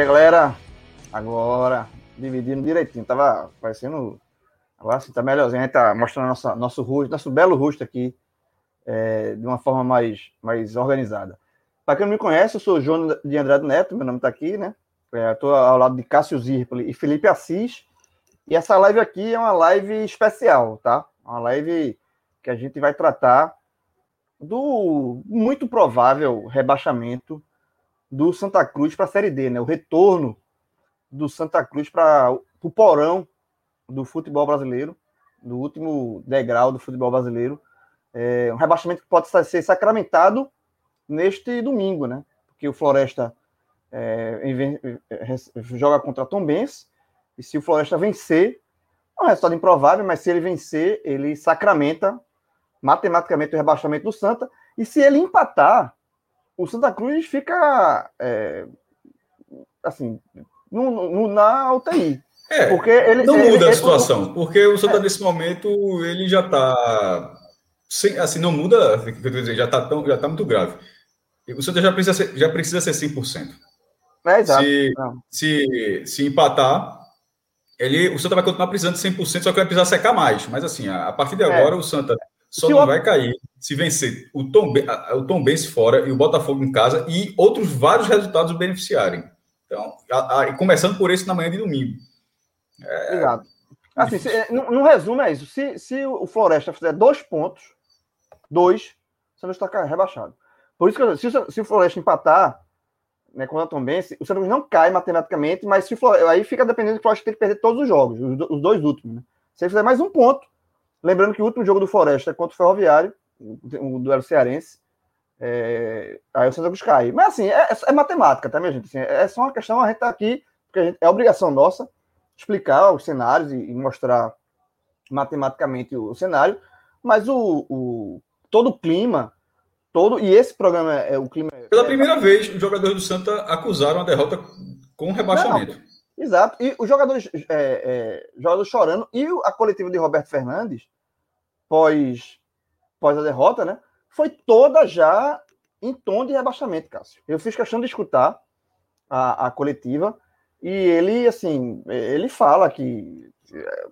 Aí, galera, agora dividindo direitinho, tava parecendo. Agora sim, tá melhorzinho. A gente tá mostrando nossa, nosso rosto, nosso belo rosto aqui, é, de uma forma mais, mais organizada. Para quem não me conhece, eu sou o João de Andrade Neto, meu nome está aqui, né? Estou ao lado de Cássio Zirpoli e Felipe Assis. E essa live aqui é uma live especial, tá? Uma live que a gente vai tratar do muito provável rebaixamento do Santa Cruz para a Série D, né? O retorno do Santa Cruz para o porão do futebol brasileiro, do último degrau do futebol brasileiro. É um rebaixamento que pode ser sacramentado neste domingo, né? Porque o Floresta é, joga contra Tom Benz, e se o Floresta vencer, é um resultado improvável, mas se ele vencer, ele sacramenta matematicamente o rebaixamento do Santa, e se ele empatar, o Santa Cruz fica é, assim no, no, na UTI. É, porque ele, não ele, muda ele, a situação, ele, porque o Santa é. nesse momento ele já está assim não muda, já está tão já tá muito grave. O Santa já precisa ser, já precisa ser 100%. É, exato. Se, se, se empatar, ele, o Santa vai continuar precisando de 100%, só que vai precisar secar mais. Mas assim, a, a partir de é. agora, é. o Santa só se não o... vai cair se vencer o Tom, o Tom Benz fora e o Botafogo em casa e outros vários resultados o beneficiarem. Então, a, a, começando por esse na manhã de domingo. É... Exato. Assim, se, no, no, resumo é isso. Se, se o Floresta fizer dois pontos, dois, você não está rebaixado. Por isso que se, se o Floresta empatar né, com o Tom Benz, o Cruz não cai matematicamente, mas se o Floresta, aí fica dependendo do Floresta tem que perder todos os jogos, os, os dois últimos. Né? Se ele fizer mais um ponto, lembrando que o último jogo do Floresta é contra o Ferroviário, o duelo cearense. É, aí o Santa Cruz cai. Mas assim, é, é, matemática, tá, minha gente? Assim, é só uma questão, a gente tá aqui, porque gente, é obrigação nossa explicar os cenários e, e mostrar matematicamente o, o, cenário, mas o, o, todo o clima, todo, e esse programa é, é o clima. Pela primeira vez, os jogadores do Santa acusaram a derrota com rebaixamento. Não, exato. E os jogadores, é, é, jogadores chorando, e a coletiva de Roberto Fernandes, pós após a derrota, né? Foi toda já em tom de rebaixamento, Cássio. Eu fiz questão de escutar a, a coletiva e ele, assim, ele fala que é,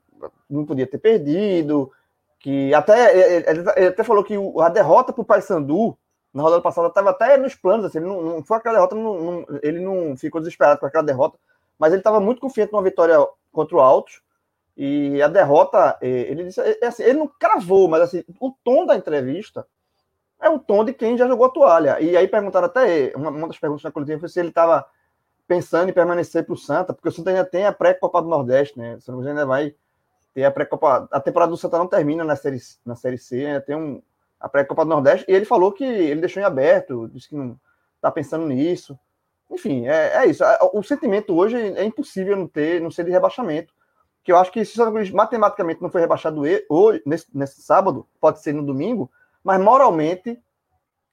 não podia ter perdido, que até ele, ele até falou que a derrota para o Paysandu na rodada passada estava até nos planos, assim, ele não, não foi aquela derrota, não, não, ele não ficou desesperado com aquela derrota, mas ele estava muito confiante numa vitória contra o Altos e a derrota, é, ele disse, é, é assim, ele não cravou, mas assim, o tom da entrevista é o tom de quem já jogou a toalha. E aí perguntaram até, uma, uma das perguntas na coletiva foi se ele estava pensando em permanecer para o Santa, porque o Santa ainda tem a pré-Copa do Nordeste, né? O Santa ainda vai ter a pré-Copa. A temporada do Santa não termina na Série, na série C, ainda tem um, a pré-Copa do Nordeste, e ele falou que ele deixou em aberto, disse que não está pensando nisso. Enfim, é, é isso. O sentimento hoje é impossível não ter, não ser de rebaixamento que eu acho que se o Santa Cruz matematicamente não foi rebaixado hoje, nesse, nesse sábado, pode ser no domingo, mas moralmente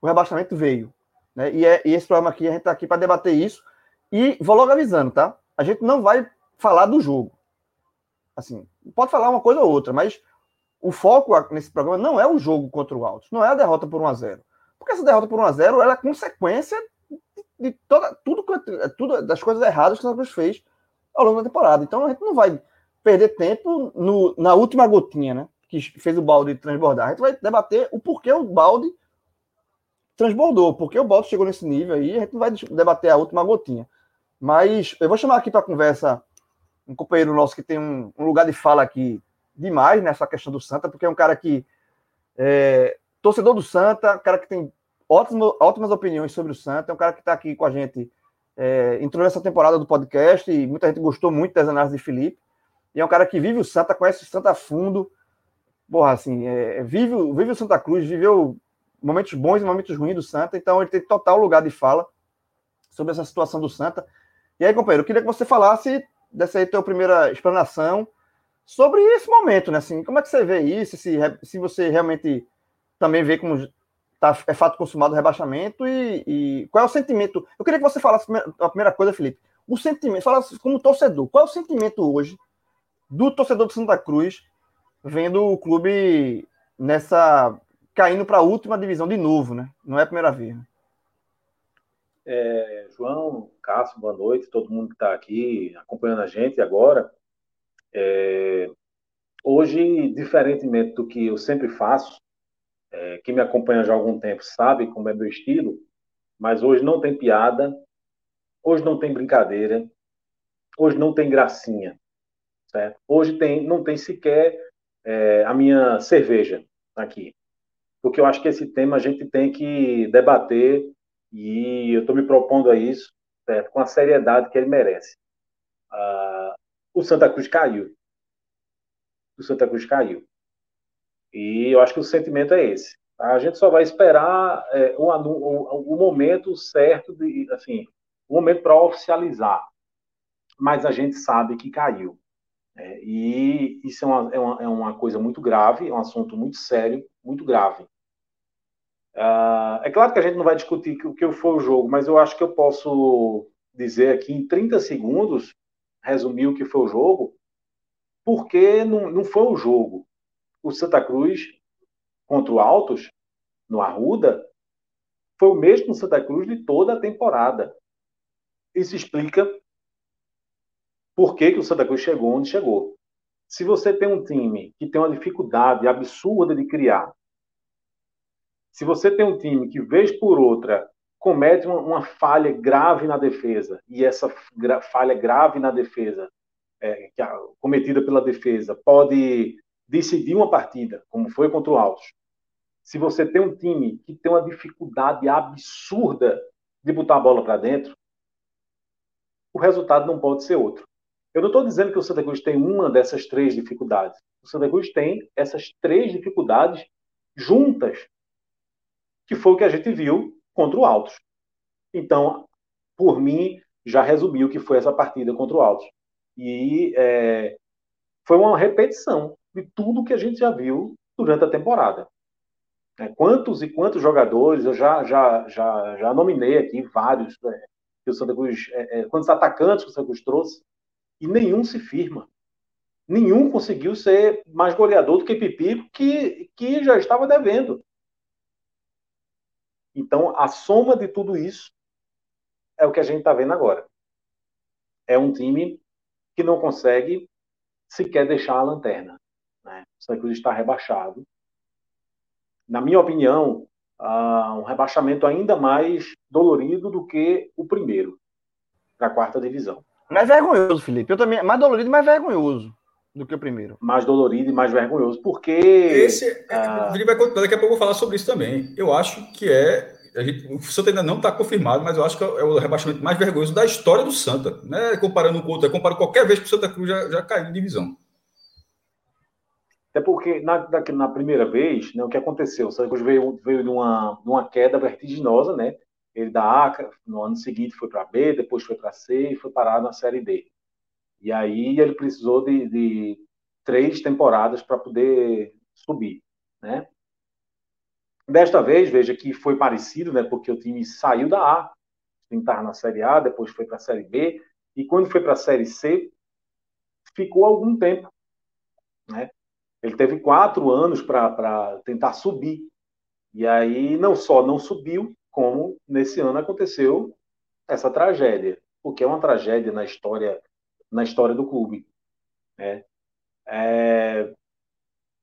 o rebaixamento veio. Né? E, é, e esse programa aqui, a gente está aqui para debater isso. E vou logo avisando, tá? A gente não vai falar do jogo. Assim, pode falar uma coisa ou outra, mas o foco nesse programa não é o jogo contra o Altos, não é a derrota por 1 a 0 Porque essa derrota por 1 a 0 ela é consequência de toda, tudo, tudo das coisas erradas que o Santa fez ao longo da temporada. Então a gente não vai perder tempo no, na última gotinha, né? Que fez o balde transbordar. A gente vai debater o porquê o balde transbordou, porque o balde chegou nesse nível aí, a gente não vai debater a última gotinha. Mas eu vou chamar aqui para conversa um companheiro nosso que tem um, um, lugar de fala aqui demais nessa questão do Santa, porque é um cara que é, torcedor do Santa, cara que tem ótimo, ótimas opiniões sobre o Santa, é um cara que está aqui com a gente, é, entrou nessa temporada do podcast e muita gente gostou muito das análises de Felipe. E é um cara que vive o Santa, conhece o Santa a fundo. Porra, assim, é, vive, vive o Santa Cruz, viveu momentos bons e momentos ruins do Santa, então ele tem total lugar de fala sobre essa situação do Santa. E aí, companheiro, eu queria que você falasse dessa aí tua primeira explanação sobre esse momento, né? Assim, como é que você vê isso? Se, se você realmente também vê como tá, é fato consumado o rebaixamento e, e, qual é o sentimento? Eu queria que você falasse a primeira coisa, Felipe. O sentimento, fala como torcedor, qual é o sentimento hoje do torcedor do Santa Cruz vendo o clube nessa caindo para a última divisão de novo, né? Não é a primeira vez. Né? É, João, Cássio, boa noite, todo mundo que está aqui acompanhando a gente agora. É, hoje, diferentemente do que eu sempre faço, é, quem me acompanha já há algum tempo sabe como é meu estilo, mas hoje não tem piada, hoje não tem brincadeira, hoje não tem gracinha, certo? Hoje tem, não tem sequer é, a minha cerveja aqui, porque eu acho que esse tema a gente tem que debater e eu estou me propondo a isso certo? com a seriedade que ele merece. Ah, o Santa Cruz caiu. O Santa Cruz caiu. E eu acho que o sentimento é esse. A gente só vai esperar é, o, o, o, momento certo, de, assim, o momento para oficializar. Mas a gente sabe que caiu. É, e isso é uma, é, uma, é uma coisa muito grave, é um assunto muito sério, muito grave. Uh, é claro que a gente não vai discutir o que foi o jogo, mas eu acho que eu posso dizer aqui em 30 segundos, resumir o que foi o jogo, porque não, não foi o jogo o Santa Cruz contra o Altos, no Arruda, foi o mesmo Santa Cruz de toda a temporada. Isso explica por que, que o Santa Cruz chegou onde chegou. Se você tem um time que tem uma dificuldade absurda de criar, se você tem um time que, vez por outra, comete uma, uma falha grave na defesa, e essa gra falha grave na defesa, é, que, cometida pela defesa, pode decidir uma partida, como foi contra o Altos, se você tem um time que tem uma dificuldade absurda de botar a bola para dentro, o resultado não pode ser outro. Eu não estou dizendo que o Santa Cruz tem uma dessas três dificuldades. O Santa Cruz tem essas três dificuldades juntas, que foi o que a gente viu contra o Altos. Então, por mim, já resumiu o que foi essa partida contra o Altos. E é, foi uma repetição de tudo que a gente já viu durante a temporada. É, quantos e quantos jogadores, eu já, já, já, já nominei aqui vários, é, que o Santa Cruz, é, é, quantos atacantes que o Santa Cruz trouxe, e nenhum se firma. Nenhum conseguiu ser mais goleador do que Pipi, que, que já estava devendo. Então, a soma de tudo isso é o que a gente está vendo agora. É um time que não consegue sequer deixar a lanterna. Né? O Santa Cruz está rebaixado. Na minha opinião, uh, um rebaixamento ainda mais dolorido do que o primeiro, para a quarta divisão. Mais vergonhoso, Felipe. Eu também, mais dolorido, mais vergonhoso do que o primeiro. Mais dolorido e mais vergonhoso, porque. Esse, uh... Felipe vai contar, daqui a pouco eu vou falar sobre isso também. Eu acho que é. A gente, o Santa ainda não está confirmado, mas eu acho que é o rebaixamento mais vergonhoso da história do Santa. Né? Comparando com o outro, comparando qualquer vez que o Santa Cruz já, já caiu em divisão. Até porque na, na primeira vez, né, o que aconteceu? O Santa veio, veio de uma, de uma queda vertiginosa, né? Ele da A, no ano seguinte foi para B, depois foi para C e foi parar na Série D. E aí ele precisou de, de três temporadas para poder subir, né? Desta vez, veja que foi parecido, né? Porque o time saiu da A, estava na Série A, depois foi para a Série B, e quando foi para a Série C, ficou algum tempo, né? Ele teve quatro anos para tentar subir. E aí, não só não subiu, como nesse ano aconteceu essa tragédia, o que é uma tragédia na história, na história do clube. Né? É,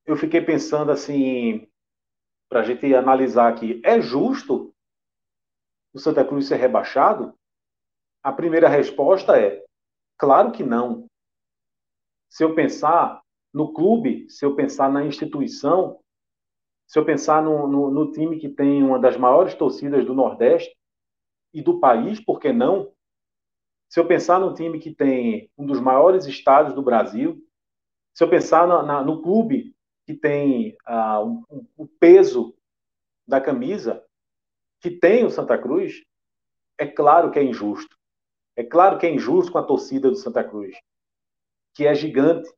eu fiquei pensando assim, para a gente analisar aqui, é justo o Santa Cruz ser rebaixado? A primeira resposta é, claro que não. Se eu pensar no clube, se eu pensar na instituição, Se eu pensar no, no, no time que tem uma das maiores torcidas do Nordeste e do país, por que não? Se eu pensar no time que tem um dos maiores estádios do Brasil, se eu pensar na, na, no clube que tem uh, um, o peso da camisa, que tem o Santa Cruz, é claro que é injusto. É claro que é injusto com a torcida do Santa Cruz, que é gigante,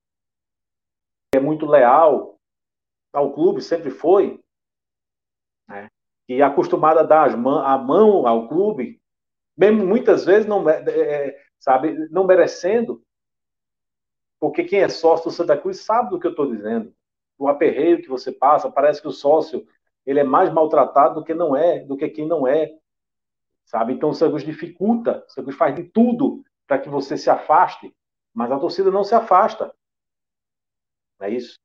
é muito leal ao clube, sempre foi, né? e é acostumada a dar a mão ao clube, mesmo muitas vezes não, é, é, sabe, não merecendo, porque quem é sócio do Santa Cruz sabe do que eu estou dizendo. O aperreio que você passa, parece que o sócio ele é mais maltratado do que não é, do que quem não é, sabe? Então o Santa dificulta, o Santa faz de tudo para que você se afaste, mas a torcida não se afasta. Não é isso?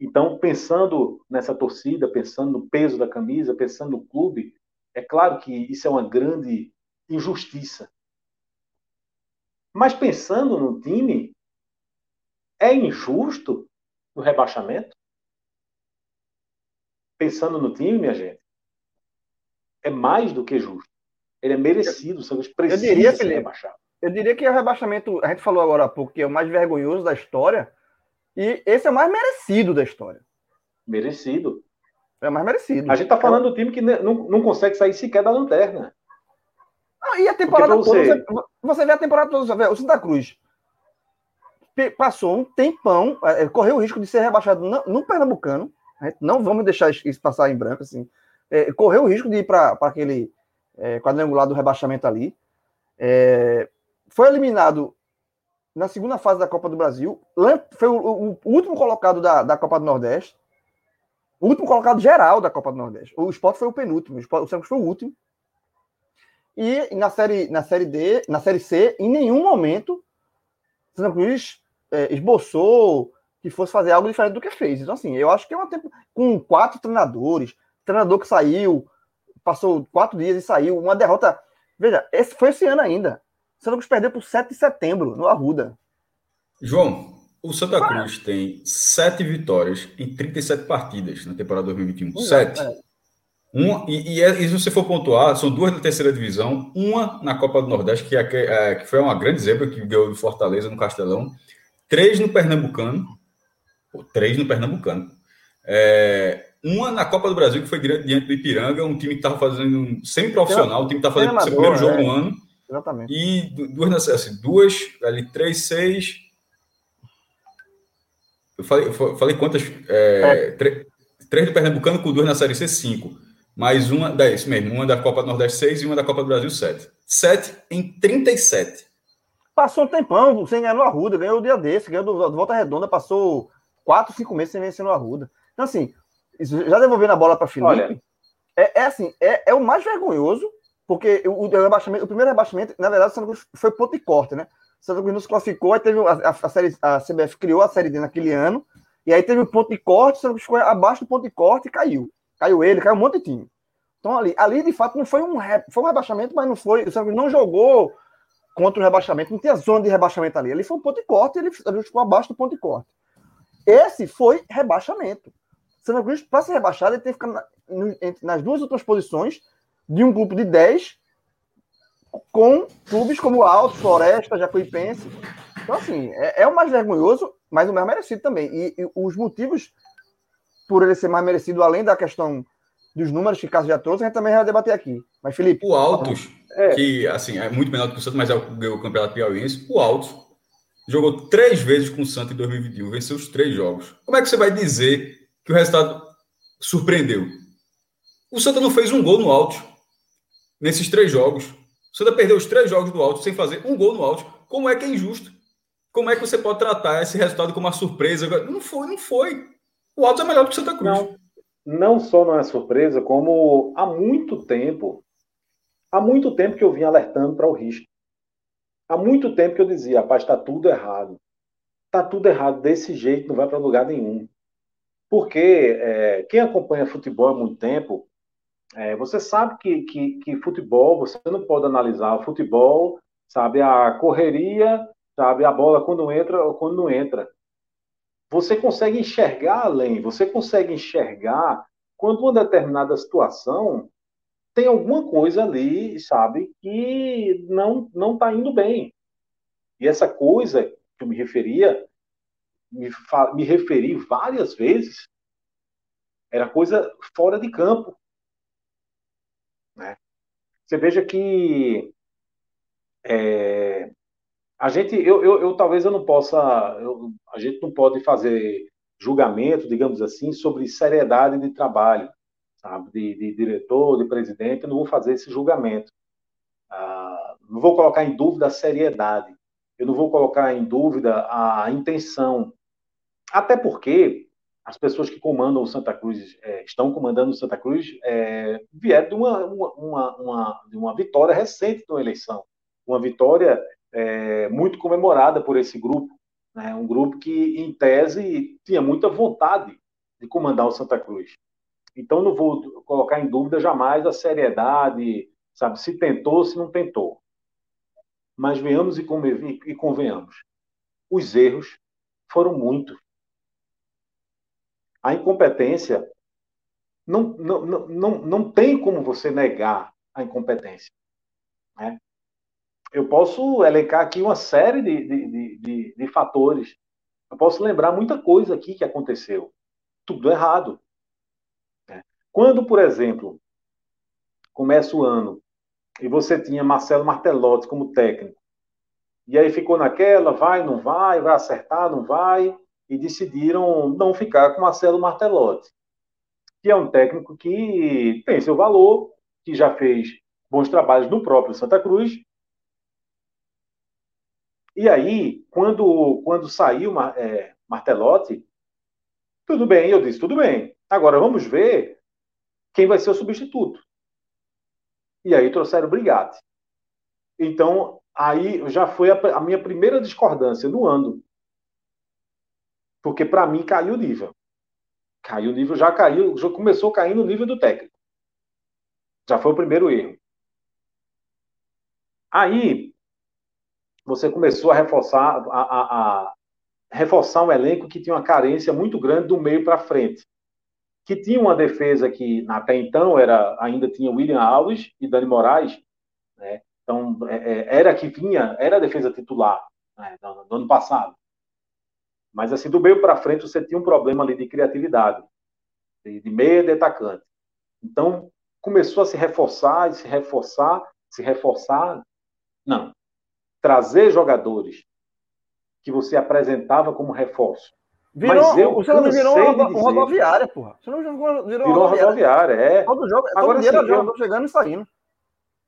Então, pensando nessa torcida, pensando no peso da camisa, pensando no clube, é claro que isso é uma grande injustiça. Mas pensando no time, é injusto o rebaixamento? Pensando no time, minha gente, é mais do que justo. Ele é merecido, o Santos precisa eu diria, ser Felipe, rebaixado. Eu diria que o rebaixamento, a gente falou agora há pouco, que é o mais vergonhoso da história, e esse é o mais merecido da história. Merecido. É o mais merecido. A gente tá falando do time que não, não consegue sair sequer da lanterna. Ah, e a temporada toda, você... você vê a temporada toda, o Santa Cruz passou um tempão, é, correu o risco de ser rebaixado no, no Pernambucano, não vamos deixar isso passar em branco, assim, é, correu o risco de ir para aquele é, quadrangular do rebaixamento ali, é, foi eliminado na segunda fase da Copa do Brasil, foi o, o, o último colocado da, da Copa do Nordeste, o último colocado geral da Copa do Nordeste. O Sport foi o penúltimo, o, Sport, o Santos foi o último. E na série, na série D, na série C, em nenhum momento Santa Cruz é, esboçou que fosse fazer algo diferente do que fez. Então, assim, eu acho que é uma tempo com quatro treinadores, treinador que saiu, passou quatro dias e saiu, uma derrota. Veja, esse foi esse ano ainda. Santa Cruz perdeu por 7 de setembro, no Arruda. João, o Santa Cruz tem sete vitórias em 37 partidas na temporada 2021. Sete. É. Uma, e, e, é, e, se você for pontuar, são duas na terceira divisão, uma na Copa do Nordeste, que, é, é, que foi uma grande zebra que ganhou do Fortaleza no Castelão, três no Pernambucano, três no Pernambucano, é, uma na Copa do Brasil, que foi diante do Ipiranga, um time que estava fazendo um semi-profissional, o time que estava fazendo o seu primeiro jogo é. no ano. Exatamente. E duas, assim, duas, ali, três, seis. Eu falei, eu falei quantas? É, é. Três do Pernambucano com duas na Série C, cinco mais uma, da, isso mesmo, uma da Copa do Nordeste 6 e uma da Copa do Brasil 7. 7 em 37. Passou um tempão sem ganhar no Arruda, ganhou o dia desse, ganhou do, do Volta Redonda, passou 4, 5 meses sem vencer no Arruda. Então, assim, já devolvendo a bola para Felipe, é, é, assim, é, é, o mais vergonhoso, porque o, o, o primeiro rebaixamento, na verdade, Santa Cruz foi ponto e corte, né? Santa Cruz não se classificou, aí teve a, a, a, série, a CBF criou a Série D naquele ano, e aí teve o ponto de corte, Santa Cruz ficou abaixo do ponto de corte e caiu. Caiu ele, caiu um monte de time. Então, ali, ali de fato, não foi um, foi um rebaixamento, mas não foi. O Santa não jogou contra o rebaixamento, não tinha zona de rebaixamento ali. Ali foi um ponto de corte, ele, ficou abaixo do ponto de corte. Esse foi rebaixamento. Santa Cruz, para ser rebaixado, ele tem que ficar na, nas duas outras posições de um grupo de 10 com clubes como Alto, Floresta, Jacuipense. Então, assim, é, é, o mais vergonhoso, mas o mais merecido também. E, e os motivos por ele ser mais merecido, além da questão dos números que Cássio já trouxe, a gente também vai debater aqui. Mas, Felipe. O Altos, é. que assim, é muito menor do que o Santos, mas é o, o campeonato piauiense. O Altos jogou três vezes com o Santos em 2021, venceu os três jogos. Como é que você vai dizer que o resultado surpreendeu? O Santa não fez um gol no Altos nesses três jogos. O Santa perdeu os três jogos do Altos sem fazer um gol no Altos. Como é que é injusto? Como é que você pode tratar esse resultado como uma surpresa? Não foi, não foi. O Altos é melhor do que o Santa Cruz. Não, não só não é surpresa, como há muito tempo, há muito tempo que eu vim alertando para o risco. Há muito tempo que eu dizia, rapaz, está tudo errado. Está tudo errado desse jeito, não vai para lugar nenhum. Porque é, quem acompanha futebol há muito tempo, é, você sabe que, que, que futebol, você não pode analisar o futebol, sabe, a correria, sabe, a bola quando entra ou quando não entra você consegue enxergar além, você consegue enxergar quando uma determinada situação tem alguma coisa ali, sabe, que não não está indo bem. E essa coisa que eu me referia, me, me referi várias vezes, era coisa fora de campo. Você veja que é, a gente, eu, eu, eu, talvez eu não possa, eu, a gente não pode fazer julgamento, digamos assim, sobre seriedade de trabalho, sabe, de, de diretor, de presidente, eu não vou fazer esse julgamento. Ah, não vou colocar em dúvida a seriedade, eu não vou colocar em dúvida a intenção, até porque as pessoas que comandam o Santa Cruz, é, estão comandando o Santa Cruz, é, vieram de uma, uma, uma, de uma vitória recente eleição. Uma vitória é, muito comemorada por esse grupo. Né? Um grupo que, em tese, tinha muita vontade de comandar o Santa Cruz. Então, não vou colocar em dúvida jamais a seriedade, sabe, se tentou, se não tentou. Mas venhamos e convenhamos, os erros foram muitos a incompetência não, não, não, não tem como você negar a incompetência. Né? Eu posso elencar aqui uma série de, de, de, de, fatores. Eu posso lembrar muita coisa aqui que aconteceu. Tudo errado. Né? Quando, por exemplo, começa o ano e você tinha Marcelo Martelotti como técnico, e aí ficou naquela, vai, não vai, vai acertar, não vai, e decidiram não ficar com Marcelo Martelotti, que é um técnico que tem seu valor, que já fez bons trabalhos no próprio Santa Cruz. E aí, quando, quando saiu é, Martelotti, tudo bem, eu disse, tudo bem. Agora vamos ver quem vai ser o substituto. E aí trouxeram o Brigatti. Então, aí já foi a, a minha primeira discordância no ano. Porque para mim caiu o nível. Caiu o nível, já caiu, já começou caindo o nível do técnico. Já foi o primeiro erro. Aí você começou a reforçar a, a, a reforçar um elenco que tinha uma carência muito grande do meio para frente. Que tinha uma defesa que até então era ainda tinha William Alves e Dani Moraes, né? Então é, é era que vinha, era a defesa titular né? ano passado. Mas assim, do meio para frente você tinha um problema ali de criatividade, de, de meia de atacante. Então, começou a se reforçar, se reforçar, se reforçar. Não. Trazer jogadores que você apresentava como reforço. Virou, Mas eu você não virou uma, uma rodoviária, porra. Você não virou, virou uma rodoviária, rodoviária é. Todo jogo, Agora, todo dia assim, eu, chegando e saindo.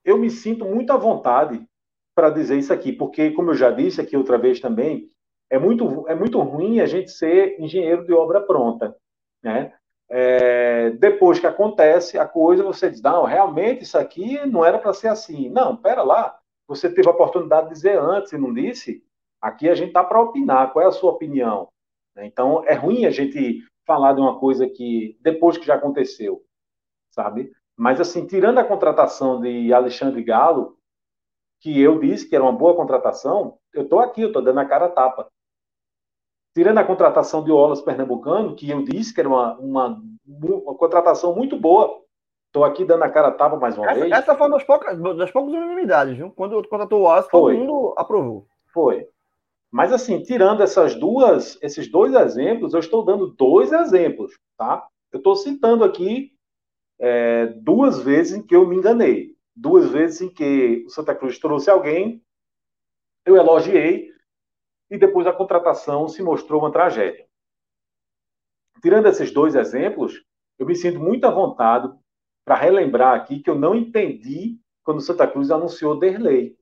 Eu me sinto muito à vontade para dizer isso aqui, porque, como eu já disse aqui outra vez também, é muito, é muito ruim a gente ser engenheiro de obra pronta, né? É, depois que acontece a coisa, você diz, não, realmente isso aqui não era para ser assim. Não, pera lá, você teve a oportunidade de dizer antes e não disse. Aqui a gente está para opinar, qual é a sua opinião? Então, é ruim a gente falar de uma coisa que depois que já aconteceu, sabe? Mas, assim, tirando a contratação de Alexandre Galo, que eu disse que era uma boa contratação, eu estou aqui, eu estou dando a cara a tapa tirando a contratação de Olas Pernambucano, que eu disse que era uma, uma, uma contratação muito boa. Estou aqui dando a cara a tapa mais uma essa, vez. Essa foi uma das poucas, das poucas unanimidades, viu? Quando contratou o Olas, todo mundo aprovou. Foi. Mas assim, tirando essas duas, esses dois exemplos, eu estou dando dois exemplos, tá? Eu estou citando aqui é, duas vezes em que eu me enganei, duas vezes em que o Santa Cruz trouxe alguém, eu elogiei, e depois a contratação se mostrou uma tragédia. Tirando esses dois exemplos, eu me sinto muito à vontade para relembrar aqui que eu não entendi quando Santa Cruz anunciou Derlei.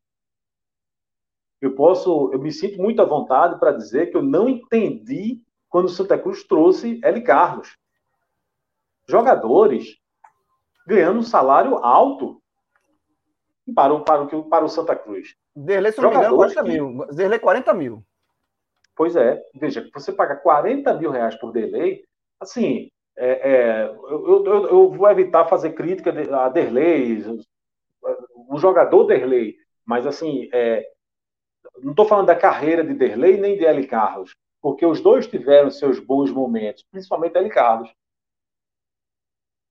Eu posso, eu me sinto muito à vontade para dizer que eu não entendi quando Santa Cruz trouxe L. Carlos. Jogadores ganhando um salário alto para o, para o, para o Santa Cruz. Derlei, se não me engano, 40 mil. Derlei, 40 mil. Pois é, veja, você paga 40 mil reais por delay, assim, é, é, eu, eu, eu, vou evitar fazer crítica a Derlei, o jogador Derlei, mas assim, é, não estou falando da carreira de Derlei nem de L. Carlos, porque os dois tiveram seus bons momentos, principalmente L. Carlos.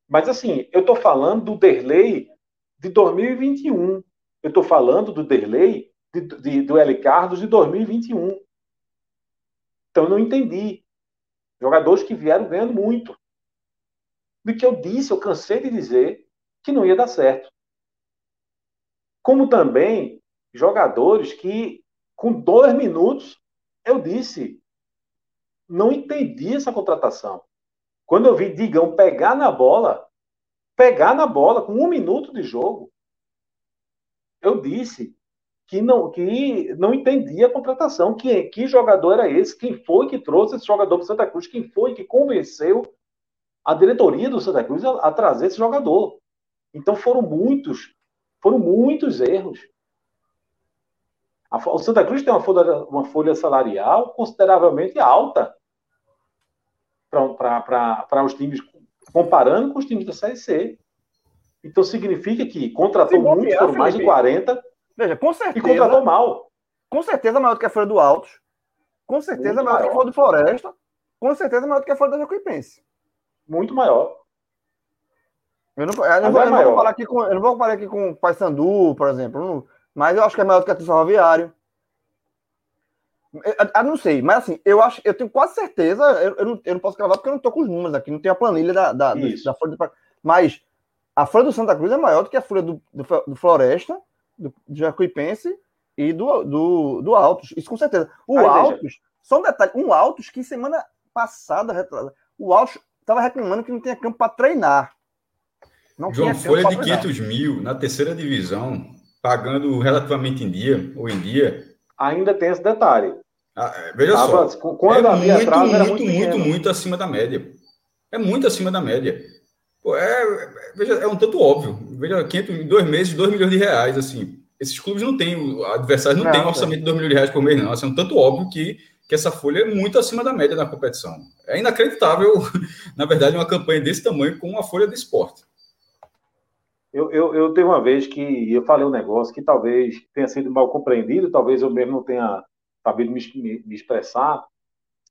Mas assim, eu estou falando do Derlei de 2021. Eu estou falando do Derlei de, de, do L. Carlos de 2021. Então eu não entendi. Jogadores que vieram ganhando muito. Do que eu disse, eu cansei de dizer que não ia dar certo. Como também jogadores que, com dois minutos, eu disse, não entendi essa contratação. Quando eu vi Digão pegar na bola, pegar na bola com um minuto de jogo, eu disse que não, que não entendia a contratação. Que, que jogador era esse? Quem foi que trouxe esse jogador para Santa Cruz? Quem foi que convenceu a diretoria do Santa Cruz a, a trazer esse jogador? Então foram muitos, foram muitos erros. A, o Santa Cruz tem uma folha, uma folha salarial consideravelmente alta para os times, comparando com os times da Série C. Então significa que contratou muito, foram mais de 40, Veja, com certeza. e contratou mal. Com certeza maior do que a folha do Altos. Com certeza muito maior, maior do que a folha do Floresta. Com certeza maior do que a folha da Jacuipense. Muito maior. Eu não, eu não, vou, é eu não vou comparar aqui com, eu não vou comparar aqui com o Paysandu, por exemplo. mas eu acho que é maior do que a do Ferroviário. Eu, eu, não sei, mas assim, eu acho, eu tenho quase certeza, eu, não, eu não posso gravar porque eu não tô com os números aqui, não tenho a planilha da, da, da folha do, Mas a folha do Santa Cruz é maior do que a folha do, do, do Floresta, do, do Jacuipense e do, do, do Altos. Isso com certeza. O Aí, Altos, veja. só um detalhe, um Altos que semana passada, o Altos estava reclamando que não tinha campo para treinar. Não João, folha de 500 mil na terceira divisão, pagando relativamente em dia, ou em dia, ainda tem esse detalhe. Ah, veja Tava, só. Quando é muito, atrás, muito, muito, muito, muito, acima da média. É muito acima da média. Pô, é, veja, é um tanto óbvio. Veja, 500, em dois meses, 2 milhões de reais, assim. Esses clubes não têm, adversários não, têm orçamento de 2 milhões de reais por mês, não. Assim, é um tanto óbvio que, que essa folha é muito acima da média na competição. É inacreditável, na verdade, uma campanha desse tamanho com uma folha de esporte. Eu, eu, eu teve uma vez que eu falei um negócio que talvez tenha sido mal compreendido, talvez eu mesmo não tenha sabido me, me, me expressar,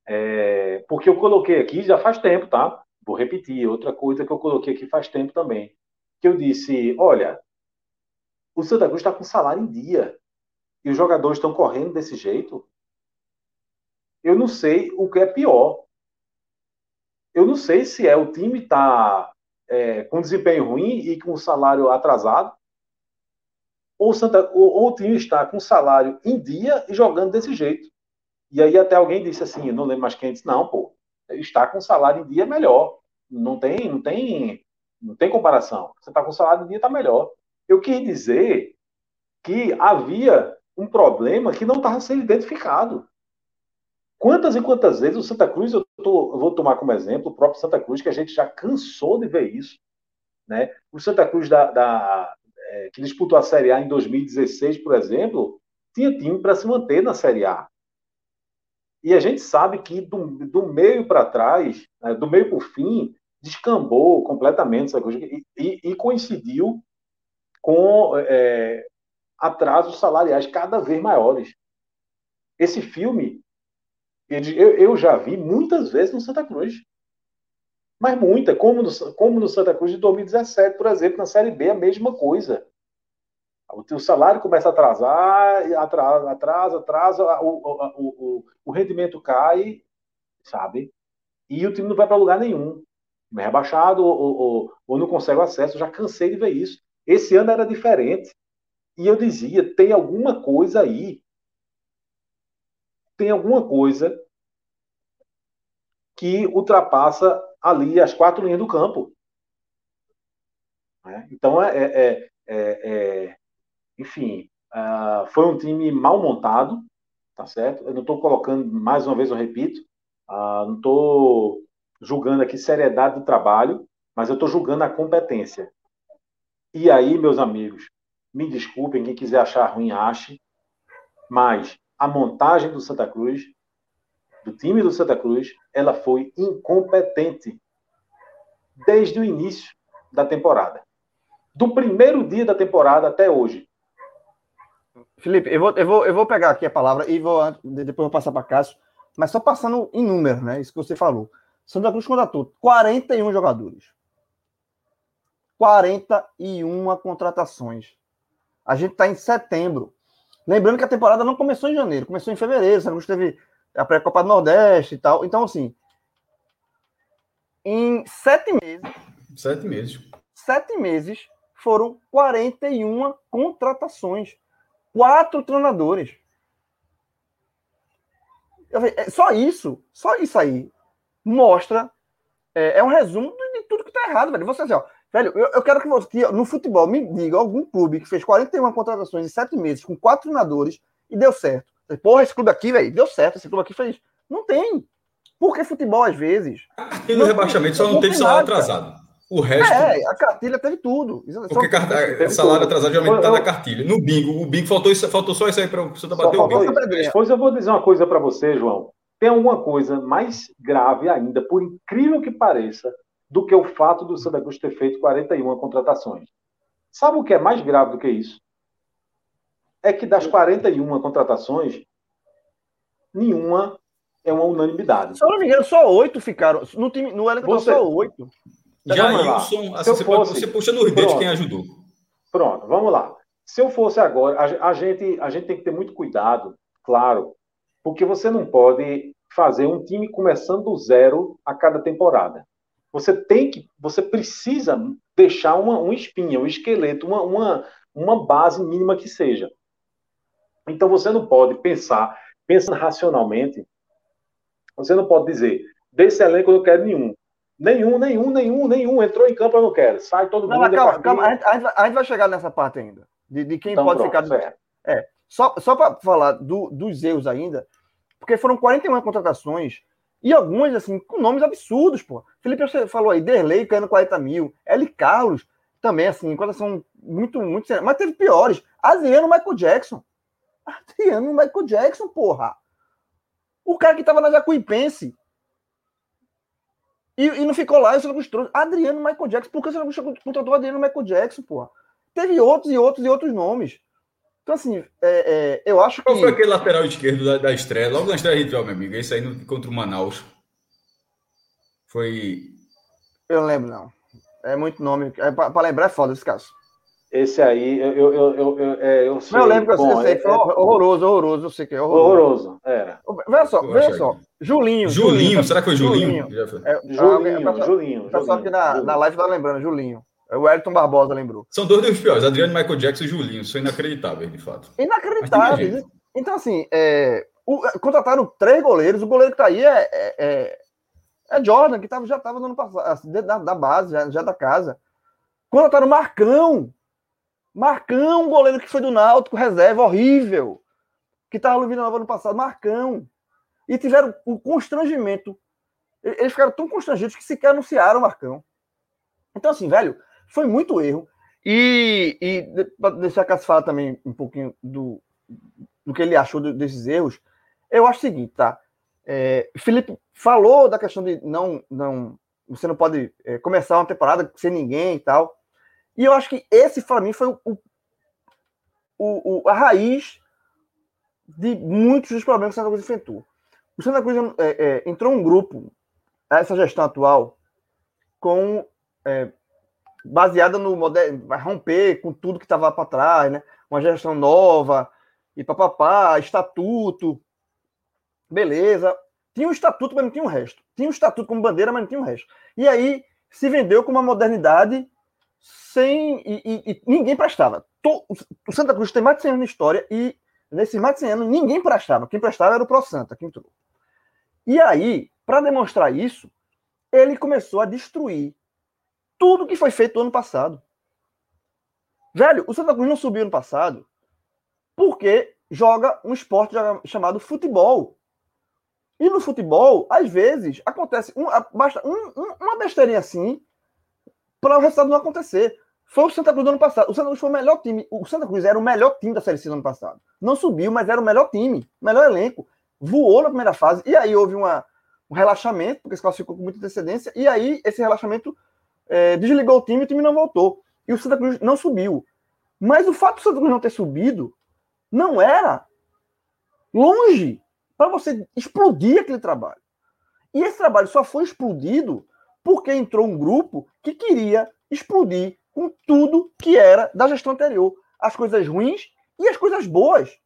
é, porque eu coloquei aqui já faz tempo, tá? Vou repetir, outra coisa que eu coloquei aqui faz tempo também, que eu disse, olha, o Santa Cruz está com salário em dia e os jogadores estão correndo desse jeito. Eu não sei o que é pior. Eu não sei se é o time tá é, com desempenho ruim e com salário atrasado, ou, Santa, ou, ou, o time está com salário em dia e jogando desse jeito. E aí até alguém disse assim, eu não lembro mais quem disse, não, pô, está com salário em dia melhor. Não tem, não tem, não tem comparação. Você está com salário em dia, está melhor. Eu quis dizer que havia um problema que não estava sendo identificado. Quantas e quantas vezes o Santa Cruz, eu, tô, eu, vou tomar como exemplo o próprio Santa Cruz, que a gente já cansou de ver isso. Né? O Santa Cruz da, da é, que disputou a Série A em 2016, por exemplo, tinha time para se manter na Série A. E a gente sabe que do, do meio para trás, né, do meio para o fim, descambou completamente essa coisa e, e, coincidiu com é, atrasos salariais cada vez maiores. Esse filme eu, eu já vi muitas vezes no Santa Cruz. Mas muita, como no, como no Santa Cruz de 2017, por exemplo, na Série B, a mesma coisa. O salário começa a atrasar, atrasa, atrasa, atrasa o, o, o, o rendimento cai, sabe? E o time não vai para lugar nenhum. É rebaixado ou, ou, ou não consegue acesso. Já cansei de ver isso. Esse ano era diferente. E eu dizia: tem alguma coisa aí tem alguma coisa que ultrapassa ali as quatro linhas do campo. Né? Então, é, é, é, é enfim, uh, foi um time mal montado, tá certo? Eu não estou colocando, mais uma vez eu repito, uh, não estou julgando aqui seriedade do trabalho, mas eu estou julgando a competência. E aí, meus amigos, me desculpem, quem quiser achar ruim, ache, mas a montagem do Santa Cruz, do time do Santa Cruz, ela foi incompetente desde o início da temporada. Do primeiro dia da temporada até hoje. Felipe, eu vou, eu vou, eu vou pegar aqui a palavra e vou depois vou passar para Cássio, mas só passando em número, né? Isso que você falou. Santa Cruz contratou 41 jogadores. 41 contratações. A gente está em setembro. Lembrando que a temporada não começou em janeiro, começou em fevereiro. Você teve a pré-copa do Nordeste e tal. Então, assim, em sete meses. Sete meses. Sete meses foram 41 contratações. Quatro treinadores. É, só isso, só isso aí mostra. É, é um resumo de, tudo que tá errado, velho. Você assim, ó, velho, eu, eu quero que você que no futebol me diga algum clube que fez 41 contratações em sete meses com quatro treinadores e deu certo. Porra, esse clube aqui, velho, deu certo. Esse clube aqui fez. Não tem. Porque futebol, às vezes. E no rebaixamento só não, não teve salário atrasado. O resto. É, a cartilha teve tudo. Porque car... teve salário tudo. atrasado geralmente está na cartilha. No bingo, o bingo faltou, isso, faltou só isso aí para você bater o bingo. Depois eu vou dizer uma coisa para você, João. Tem alguma coisa mais grave ainda, por incrível que pareça, do que o fato do Santa Cruz ter feito 41 contratações. Sabe o que é mais grave do que isso? É que das 41 contratações, nenhuma é uma unanimidade. Se eu não me engano, só oito ficaram. No, time, no elenco você... só oito. Jailson, assim, você, fosse... você puxa nos dedos quem ajudou. Pronto, vamos lá. Se eu fosse agora, a, a, gente, a gente tem que ter muito cuidado, claro, porque você não pode fazer um time começando do zero a cada temporada. Você tem que, você precisa deixar uma, uma espinha, um esqueleto, uma, uma, uma base mínima que seja. Então você não pode pensar, pensando racionalmente, você não pode dizer, desse elenco eu não quero nenhum. Nenhum, nenhum, nenhum, nenhum. Entrou em campo, eu não quero. Sai todo mundo. Não, calma, calma. A, gente, a, gente, vai chegar nessa parte ainda. De, de quem então, pode pronto, ficar. Certo. É. Só, só para falar do, dos erros ainda, porque foram 41 contratações e algumas, assim, com nomes absurdos, pô. Felipe, você falou aí, Derlei caindo 40 mil, L. Carlos também, assim, contratação muito, muito. Mas teve piores. Adriano Michael Jackson. Adriano Michael Jackson, porra. O cara que tava na Jacuipense e, e não ficou lá, e você não trouxe Adriano Michael Jackson. Por que você não contratou Adriano Michael Jackson, porra? Teve outros e outros e outros nomes. Então, assim, é, é, eu acho Qual que. Qual foi aquele lateral esquerdo da, da estreia? Logo na estreia a gente viu, meu amigo. Esse aí no, contra o Manaus. Foi. Eu lembro, não. É muito nome. É, para lembrar é foda esse caso. Esse aí, eu, eu, eu, eu, eu, é, eu sei. eu lembro que eu sei, é, foi horroroso, horroroso, eu sei que é horroroso. Horroroso, era. Veja só, veja só. Julinho. Julinho, Julinho, será que foi Julinho? Julinho, é, Julinho, Julinho. O pessoal aqui na, na live tá lembrando, Julinho. O Elton Barbosa lembrou. São dois dos piores, Adriano, Michael Jackson e Julinho. São inacreditáveis, de fato. Inacreditáveis. Então, assim, é, o, contrataram três goleiros. O goleiro que tá aí é, é, é, é Jordan, que tava, já estava no ano passado, assim, da, da base, já, já da casa. Contrataram Marcão, Marcão, goleiro que foi do Náutico, reserva, horrível. Que estava no Vila Nova no passado, Marcão. E tiveram o constrangimento. Eles ficaram tão constrangidos que sequer anunciaram o Marcão. Então, assim, velho, foi muito erro. E, e para deixar Cássio falar também um pouquinho do, do que ele achou desses erros, eu acho o seguinte, tá? É, Felipe falou da questão de não, não você não pode é, começar uma temporada sem ninguém e tal. E eu acho que esse, para mim, foi o, o, o, a raiz de muitos dos problemas que o Santa Cruz enfrentou. O Santa Cruz é, é, entrou um grupo, essa gestão atual, com é, baseada no modelo, vai romper com tudo que estava para trás, né? Uma gestão nova e papapá, estatuto, beleza. Tinha um estatuto, mas não tinha o resto. Tinha um estatuto como bandeira, mas não tinha o resto. E aí se vendeu com uma modernidade sem. E, e, e ninguém prestava. o Santa Cruz tem mais de 100 anos de história e nesses mais de 100 anos ninguém prestava. Quem prestava era o Pro Santa, que entrou. E aí, para demonstrar isso, ele começou a destruir tudo que foi feito no ano passado. Velho, o Santa Cruz não subiu no passado porque joga um esporte chamado futebol. E no futebol, às vezes, acontece um, basta um, um, uma besteirinha assim para o resultado não acontecer. Foi o Santa Cruz do ano passado. O Santa Cruz foi o melhor time. O Santa Cruz era o melhor time da Série C do ano passado. Não subiu, mas era o melhor time, melhor elenco. Voou na primeira fase. E aí houve uma, um relaxamento, porque se classificou com muita antecedência. E aí esse relaxamento é, desligou o time e o time não voltou. E o Santa Cruz não subiu. Mas o fato do Santa Cruz não ter subido não era longe para você explodir aquele trabalho. E esse trabalho só foi explodido porque entrou um grupo que queria explodir com tudo que era da gestão anterior. As coisas ruins e as coisas boas.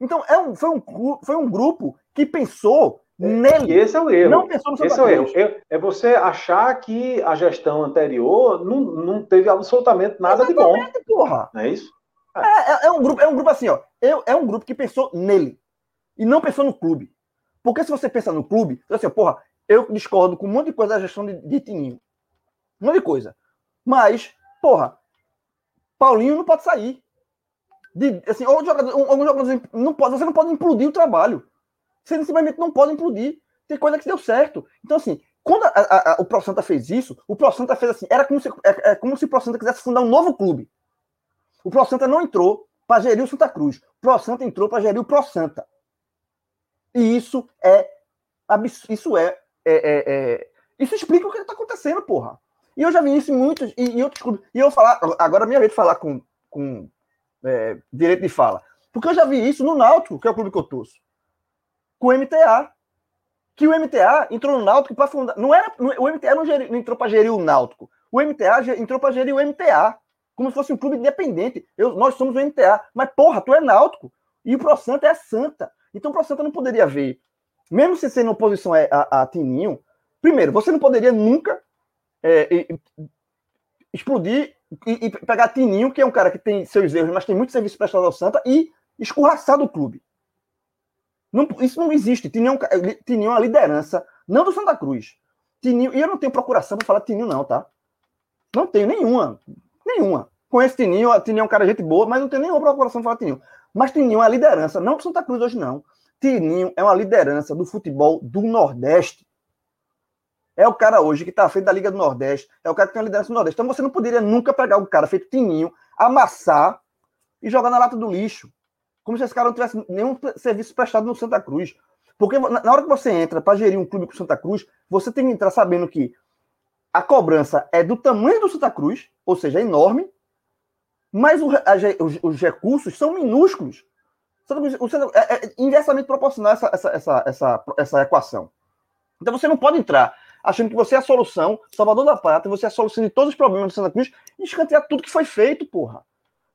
Então, é um, foi, um, foi um grupo que pensou nele. Esse é o erro. Não pensou no Santa esse é o erro. É, é, você achar que a gestão anterior não, não teve absolutamente nada Exatamente, de bom. porra. Não é isso? É. É, é, um grupo, é um grupo assim, ó. É, um grupo que pensou nele. E não pensou no clube. Porque se você pensa no clube, assim, porra, eu discordo com um monte de coisa da gestão de, de Tininho. Um monte de coisa. Mas, porra, Paulinho não pode sair. De, assim, ou jogador, alguns jogadores não pode, você não pode implodir o trabalho. Você simplesmente não pode implodir. Tem coisa que deu certo. Então, assim, quando a, a, a, o Pro Santa fez isso, o Pro Santa fez assim, era como se, é, é como se o Pro Santa quisesse fundar um novo clube. O Pro Santa não entrou para gerir o Santa Cruz. O Pro Santa entrou para gerir o Pro Santa. E isso é isso é, é, é, é, isso explica o que está acontecendo, porra. E eu já vi isso em muitos e, outros clubes. E eu falar agora é minha vez de falar com, com é, direito de fala, porque eu já vi isso no Náutico, que é o clube que eu torço, com o MTA, que o MTA entrou no Náutico para fundar. Não era o MTA não, geri, não entrou para gerir o Náutico. O MTA entrou para gerir o MTA, como se fosse um clube independente. Eu, nós somos o MTA, mas porra, tu é Náutico e o Pro Santa é Santa. Então o Pro Santa não poderia ver, mesmo se sendo oposição a, a, a Tininho, primeiro, você não poderia nunca é, explodir e, e, pegar Tininho, que é um cara que tem seus erros, mas tem muito serviço prestado ao Santa, e escorraçar do clube. Não, isso não existe. Tininho, Tininho é uma liderança, não do Santa Cruz. Tininho, e eu não tenho procuração para falar Tininho, não, tá? Não tenho nenhuma. Nenhuma. Conheço Tininho, Tininho é um cara de gente boa, mas não tenho nenhuma procuração para falar Tininho. Mas Tininho é a liderança, não do Santa Cruz hoje, não. Tininho é uma liderança do futebol do Nordeste. É o cara hoje que está frente da Liga do Nordeste, é o cara que tem a liderança do Nordeste. Então você não poderia nunca pegar um cara feito Tininho, amassar e jogar na lata do lixo. Como se esse cara não tivesse nenhum serviço prestado no Santa Cruz. Porque na hora que você entra para gerir um clube com Santa Cruz, você tem que entrar sabendo que a cobrança é do tamanho do Santa Cruz, ou seja, é enorme, mas o, a, os, os, recursos são minúsculos. O Santa, é, é inversamente proporcional essa, essa, essa, essa, essa equação. Então você não pode entrar achando que você é a solução, Salvador da Pátria, você é a solução de todos os problemas do Santa Cruz e escantear tudo que foi feito, porra.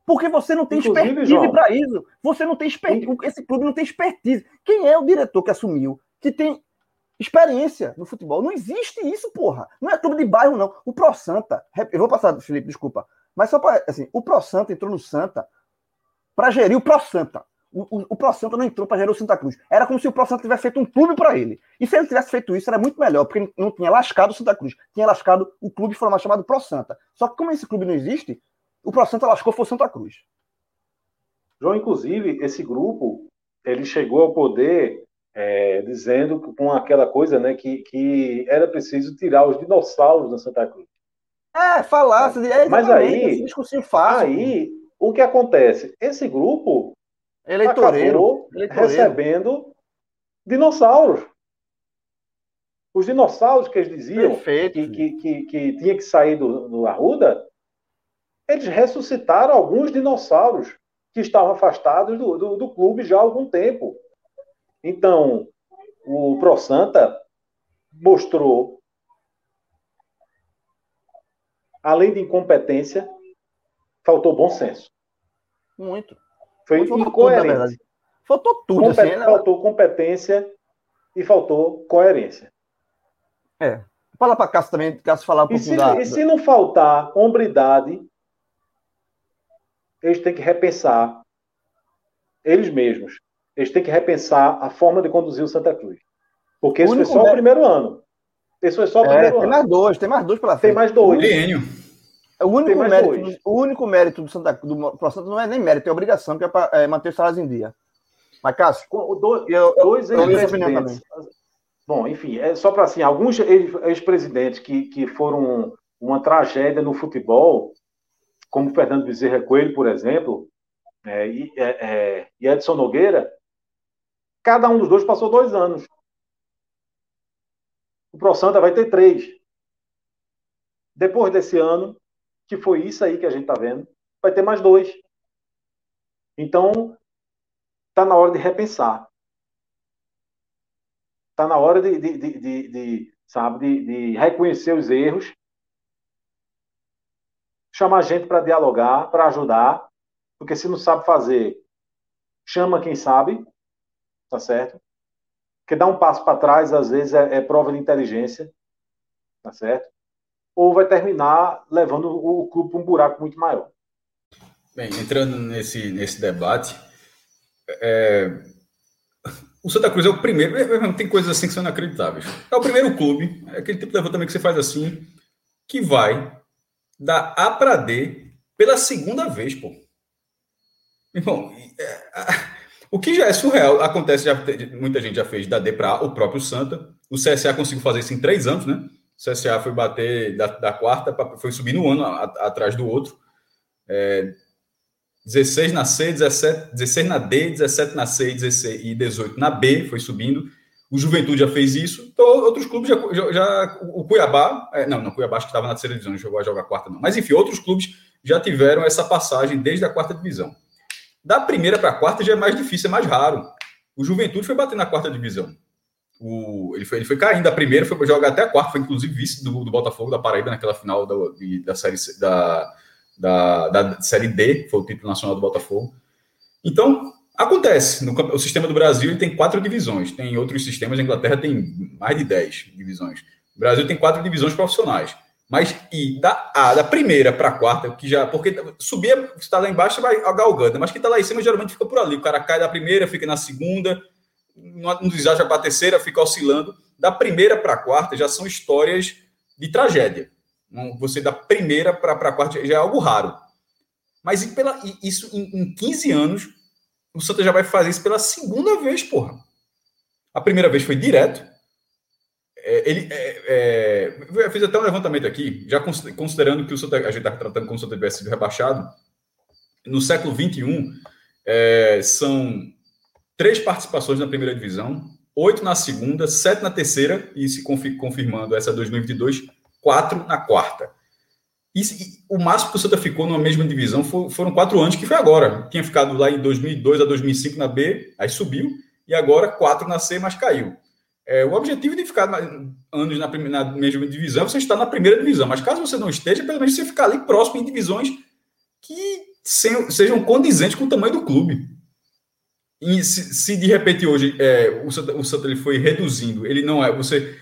Porque você não tem Inclusive, expertise para isso. Você não tem expertise. Esse clube não tem expertise. Quem é o diretor que assumiu, que tem experiência no futebol? Não existe isso, porra. Não é clube de bairro, não. O Pro Santa. Eu vou passar, Felipe, desculpa. Mas só para. Assim, o Pro Santa entrou no Santa para gerir o Pro Santa. O, o, o Pro Santa não entrou para gerir o Santa Cruz. Era como se o Pro Santa tivesse feito um clube para ele. E se ele tivesse feito isso, era muito melhor, porque não tinha lascado o Santa Cruz. Tinha lascado o clube formal chamado Pro Santa. Só que como esse clube não existe, o Pro Santa lascou foi o Santa Cruz. João, inclusive, esse grupo, ele chegou ao poder é, dizendo com aquela coisa, né, que, que era preciso tirar os dinossauros da Santa Cruz. É, falasse, é, mas aí, fácil, aí, o que acontece? Esse grupo Eleitoreiro, eleitoreiro. recebendo dinossauros. Os dinossauros que eles diziam que, que, que, que, tinha que sair do, do Arruda, eles ressuscitaram alguns dinossauros que estavam afastados do, do, do clube já há algum tempo. Então, o Pro Santa mostrou, além de incompetência, faltou bom senso. Muito. Foi Muito incoerente. Faltou tudo. Compet assim, né? faltou competência e faltou coerência. É. Fala para Cássio também, Cássio falar um pouquinho da... E se não faltar hombridade, eles têm que repensar eles mesmos. Eles têm que repensar a forma de conduzir o Santa Cruz. Porque esse foi só o primeiro ano. Esse foi só o é, primeiro tem ano. mais dois, tem mais dois pela frente. Tem mais dois. Bienio. É o único, mérito, o único mérito do Santa do Pro Santa não é nem mérito, é obrigação, que é para é, manter os salários em dia. Mas, Cássio, do, eu, dois ex-presidentes. Bom, enfim, é só para assim, alguns ex-presidentes que, que foram uma tragédia no futebol, como Fernando Bezerra Coelho, por exemplo, é, e, é, é, e Edson Nogueira, cada um dos dois passou dois anos. O Pro Santa vai ter três. Depois desse ano, que foi isso aí que a gente está vendo, vai ter mais dois. Então, está na hora de repensar. Está na hora de, de, de, de sabe, de, reconhecer os erros chama a gente para dialogar, para ajudar, porque se não sabe fazer, chama quem sabe, tá certo? Porque dar um passo para trás, às vezes, é, é prova de inteligência, tá certo? Ou vai terminar levando o clube para um buraco muito maior. Bem, entrando nesse, nesse debate, é, o Santa Cruz é o primeiro. É, é, tem coisas assim que são inacreditáveis. É o primeiro clube, é aquele tipo de levantamento que você faz assim, que vai da A para D pela segunda vez, pô. Irmão, é, o que já é surreal, acontece, já, muita gente já fez da D para A, o próprio Santa. O CSA conseguiu fazer isso em três anos, né? O CSA foi bater da, da quarta, foi subir no ano a, a, atrás do outro. É, 16 na C, 17, 16 na D, 17 na C 16, e 18 na B, foi subindo. O Juventude já fez isso. Então, outros clubes já. já, já o Cuiabá. É, não, não, Cuiabá acho que estava na terceira divisão, não chegou a jogar a quarta, não. Mas, enfim, outros clubes já tiveram essa passagem desde a quarta divisão. Da primeira para a quarta já é mais difícil, é mais raro. O Juventude foi bater na quarta divisão. O, ele, foi, ele foi caindo da primeira, foi jogar até a quarta, foi inclusive vice do, do Botafogo da Paraíba naquela final da, da série da, da, da Série D, foi o título nacional do Botafogo. Então, acontece. No, o sistema do Brasil tem quatro divisões. Tem outros sistemas, a Inglaterra tem mais de dez divisões. O Brasil tem quatro divisões profissionais. Mas e da, a, da primeira para a quarta, que já. Porque subir, está lá embaixo, vai galgando. Mas que está lá em cima geralmente fica por ali. O cara cai da primeira, fica na segunda, não desaja para a terceira, fica oscilando. Da primeira para a quarta já são histórias de tragédia. Você da primeira para a quarta já é algo raro. Mas e pela, isso em, em 15 anos, o Santa já vai fazer isso pela segunda vez, porra. A primeira vez foi direto. É, ele é, é, eu fiz até um levantamento aqui, já considerando que o Santa, a gente está tratando como se o Santa tivesse sido rebaixado. No século XXI, é, são três participações na primeira divisão, oito na segunda, sete na terceira, e se confirmando essa 2022, quatro na quarta. E, o máximo que o Santa ficou numa mesma divisão for, foram quatro anos, que foi agora. Tinha ficado lá em 2002 a 2005 na B, aí subiu, e agora quatro na C, mas caiu. É, o objetivo de ficar anos na, na mesma divisão é você estar na primeira divisão, mas caso você não esteja, pelo menos você ficar ali próximo em divisões que sejam condizentes com o tamanho do clube. E se, se de repente hoje é, o Santa, o Santa ele foi reduzindo, ele não é. Você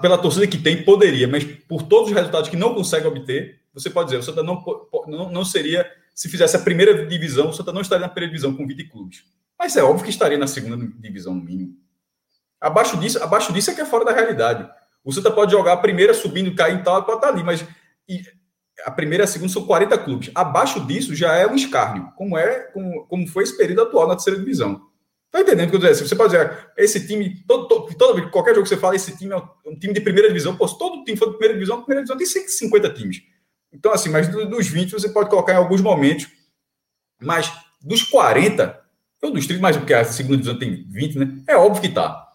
pela torcida que tem, poderia, mas por todos os resultados que não consegue obter, você pode dizer, o Santa não, não, não seria, se fizesse a primeira divisão, o Santa não estaria na primeira divisão com 20 clubes. Mas é óbvio que estaria na segunda divisão, no mínimo. Abaixo disso, abaixo disso é que é fora da realidade. O Santa pode jogar a primeira subindo, cair e tal, pode estar ali, mas a primeira e a segunda são 40 clubes. Abaixo disso já é um escárnio, como é como, como foi esse período atual na terceira divisão. Tá entendendo o que eu tô dizendo? Você pode dizer, esse time, todo, todo, toda, qualquer jogo que você fala, esse time é um, time de primeira divisão. Pô, se todo time for de primeira divisão, a primeira divisão tem 150 times. Então, assim, mas dos 20 você pode colocar em alguns momentos. Mas dos 40, ou dos 30, mas porque a segunda divisão tem 20, né? É óbvio que tá.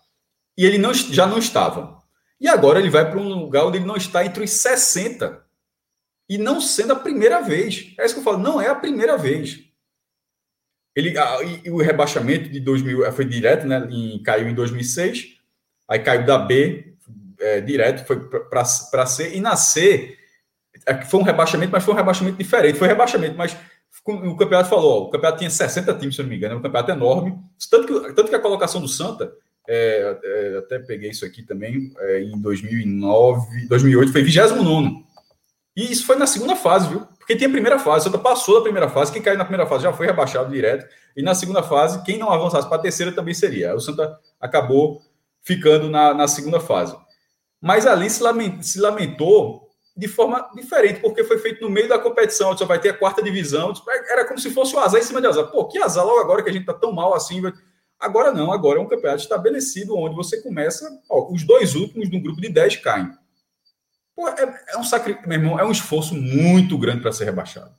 E ele não, já não estava. E agora ele vai para um lugar onde ele não está entre os 60. E não sendo a primeira vez. É isso que eu falo, não é a primeira vez. Ele, a, e, o rebaixamento de 2000 eh, foi direto, né? Em, caiu em 2006, aí caiu da B é, direto, foi para C, e na C foi um rebaixamento, mas foi um rebaixamento diferente. Foi rebaixamento, mas o campeonato falou: ó, o campeonato tinha 60 times, se não me engano, é um campeonato enorme. Tanto que, tanto que a colocação do Santa, é, é, até peguei isso aqui também, é, em 2009, 2008, foi 29. E isso foi na segunda fase, viu? Porque tem a primeira fase, Santa passou da primeira fase, quem caiu na primeira fase já foi rebaixado direto, e na segunda fase, quem não avançasse para a terceira também seria. O Santa acabou ficando na, na segunda fase. Mas ali se, lament, se lamentou de forma diferente, porque foi feito no meio da competição, só vai ter a quarta divisão, era como se fosse o azar em cima de azar. Pô, que azar logo agora que a gente está tão mal assim. Agora não, agora é um campeonato estabelecido, onde você começa, ó, os dois últimos de um grupo de 10 caem. Pô, é, é um sacrifício, meu irmão, é um esforço muito grande para ser rebaixado.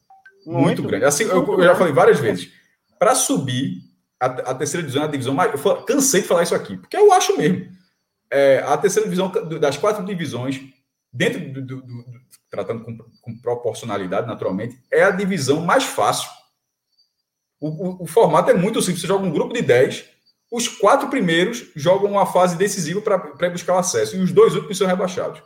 Muito, muito grande. Assim, eu, eu, já falei várias vezes. Para subir a, a, terceira divisão, a divisão mais. Eu cansei de falar isso aqui, porque eu acho mesmo. É, a terceira divisão das quatro divisões, dentro do, do, do tratando com, com, proporcionalidade, naturalmente, é a divisão mais fácil. O, o, o, formato é muito simples. Você joga um grupo de 10, os quatro primeiros jogam uma fase decisiva para buscar o acesso, e os dois últimos são rebaixados.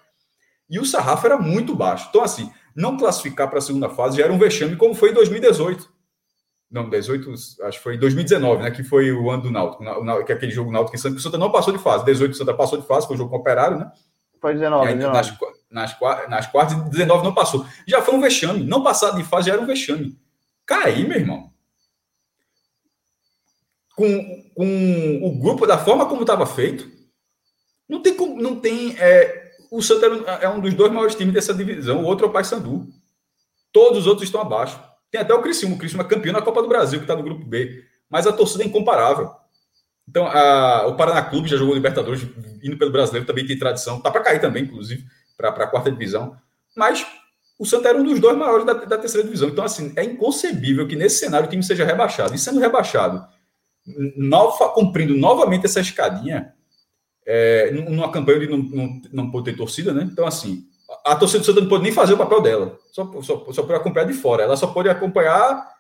E o sarrafo era muito baixo. Então, assim, não classificar para a segunda fase já era um vexame, como foi em 2018. Não, 18, acho que foi em 2019, né? Que foi o ano do Náutico, que é aquele jogo Náutico em Santa, que o Santa não passou de fase. 18 o Santa passou de fase, foi o jogo com o Operário, né? Foi 19, aí, 19. Nas, nas, nas quartas, 19 não passou. Já foi um vexame. Não passar de fase já era um vexame. Cair, meu irmão. Com, com o grupo, da forma como estava feito, não tem como. Não tem, é, o Santa é um dos dois maiores times dessa divisão. O outro é o Paysandu. Todos os outros estão abaixo. Tem até o Criciúma. O Criciúma é campeão da Copa do Brasil, que está no grupo B. Mas a torcida é incomparável. Então, a, o Paraná Clube já jogou Libertadores, indo pelo brasileiro, também tem tradição. Tá para cair também, inclusive, para a quarta divisão. Mas o Santa era um dos dois maiores da, da, terceira divisão. Então, assim, é inconcebível que nesse cenário o time seja rebaixado. E sendo rebaixado, nova, cumprindo novamente essa escadinha, é, numa campanha de não, não, não pode ter torcida, né? Então, assim, a torcida do Santa não pode nem fazer o papel dela, só, só, só pode acompanhar de fora. Ela só pode acompanhar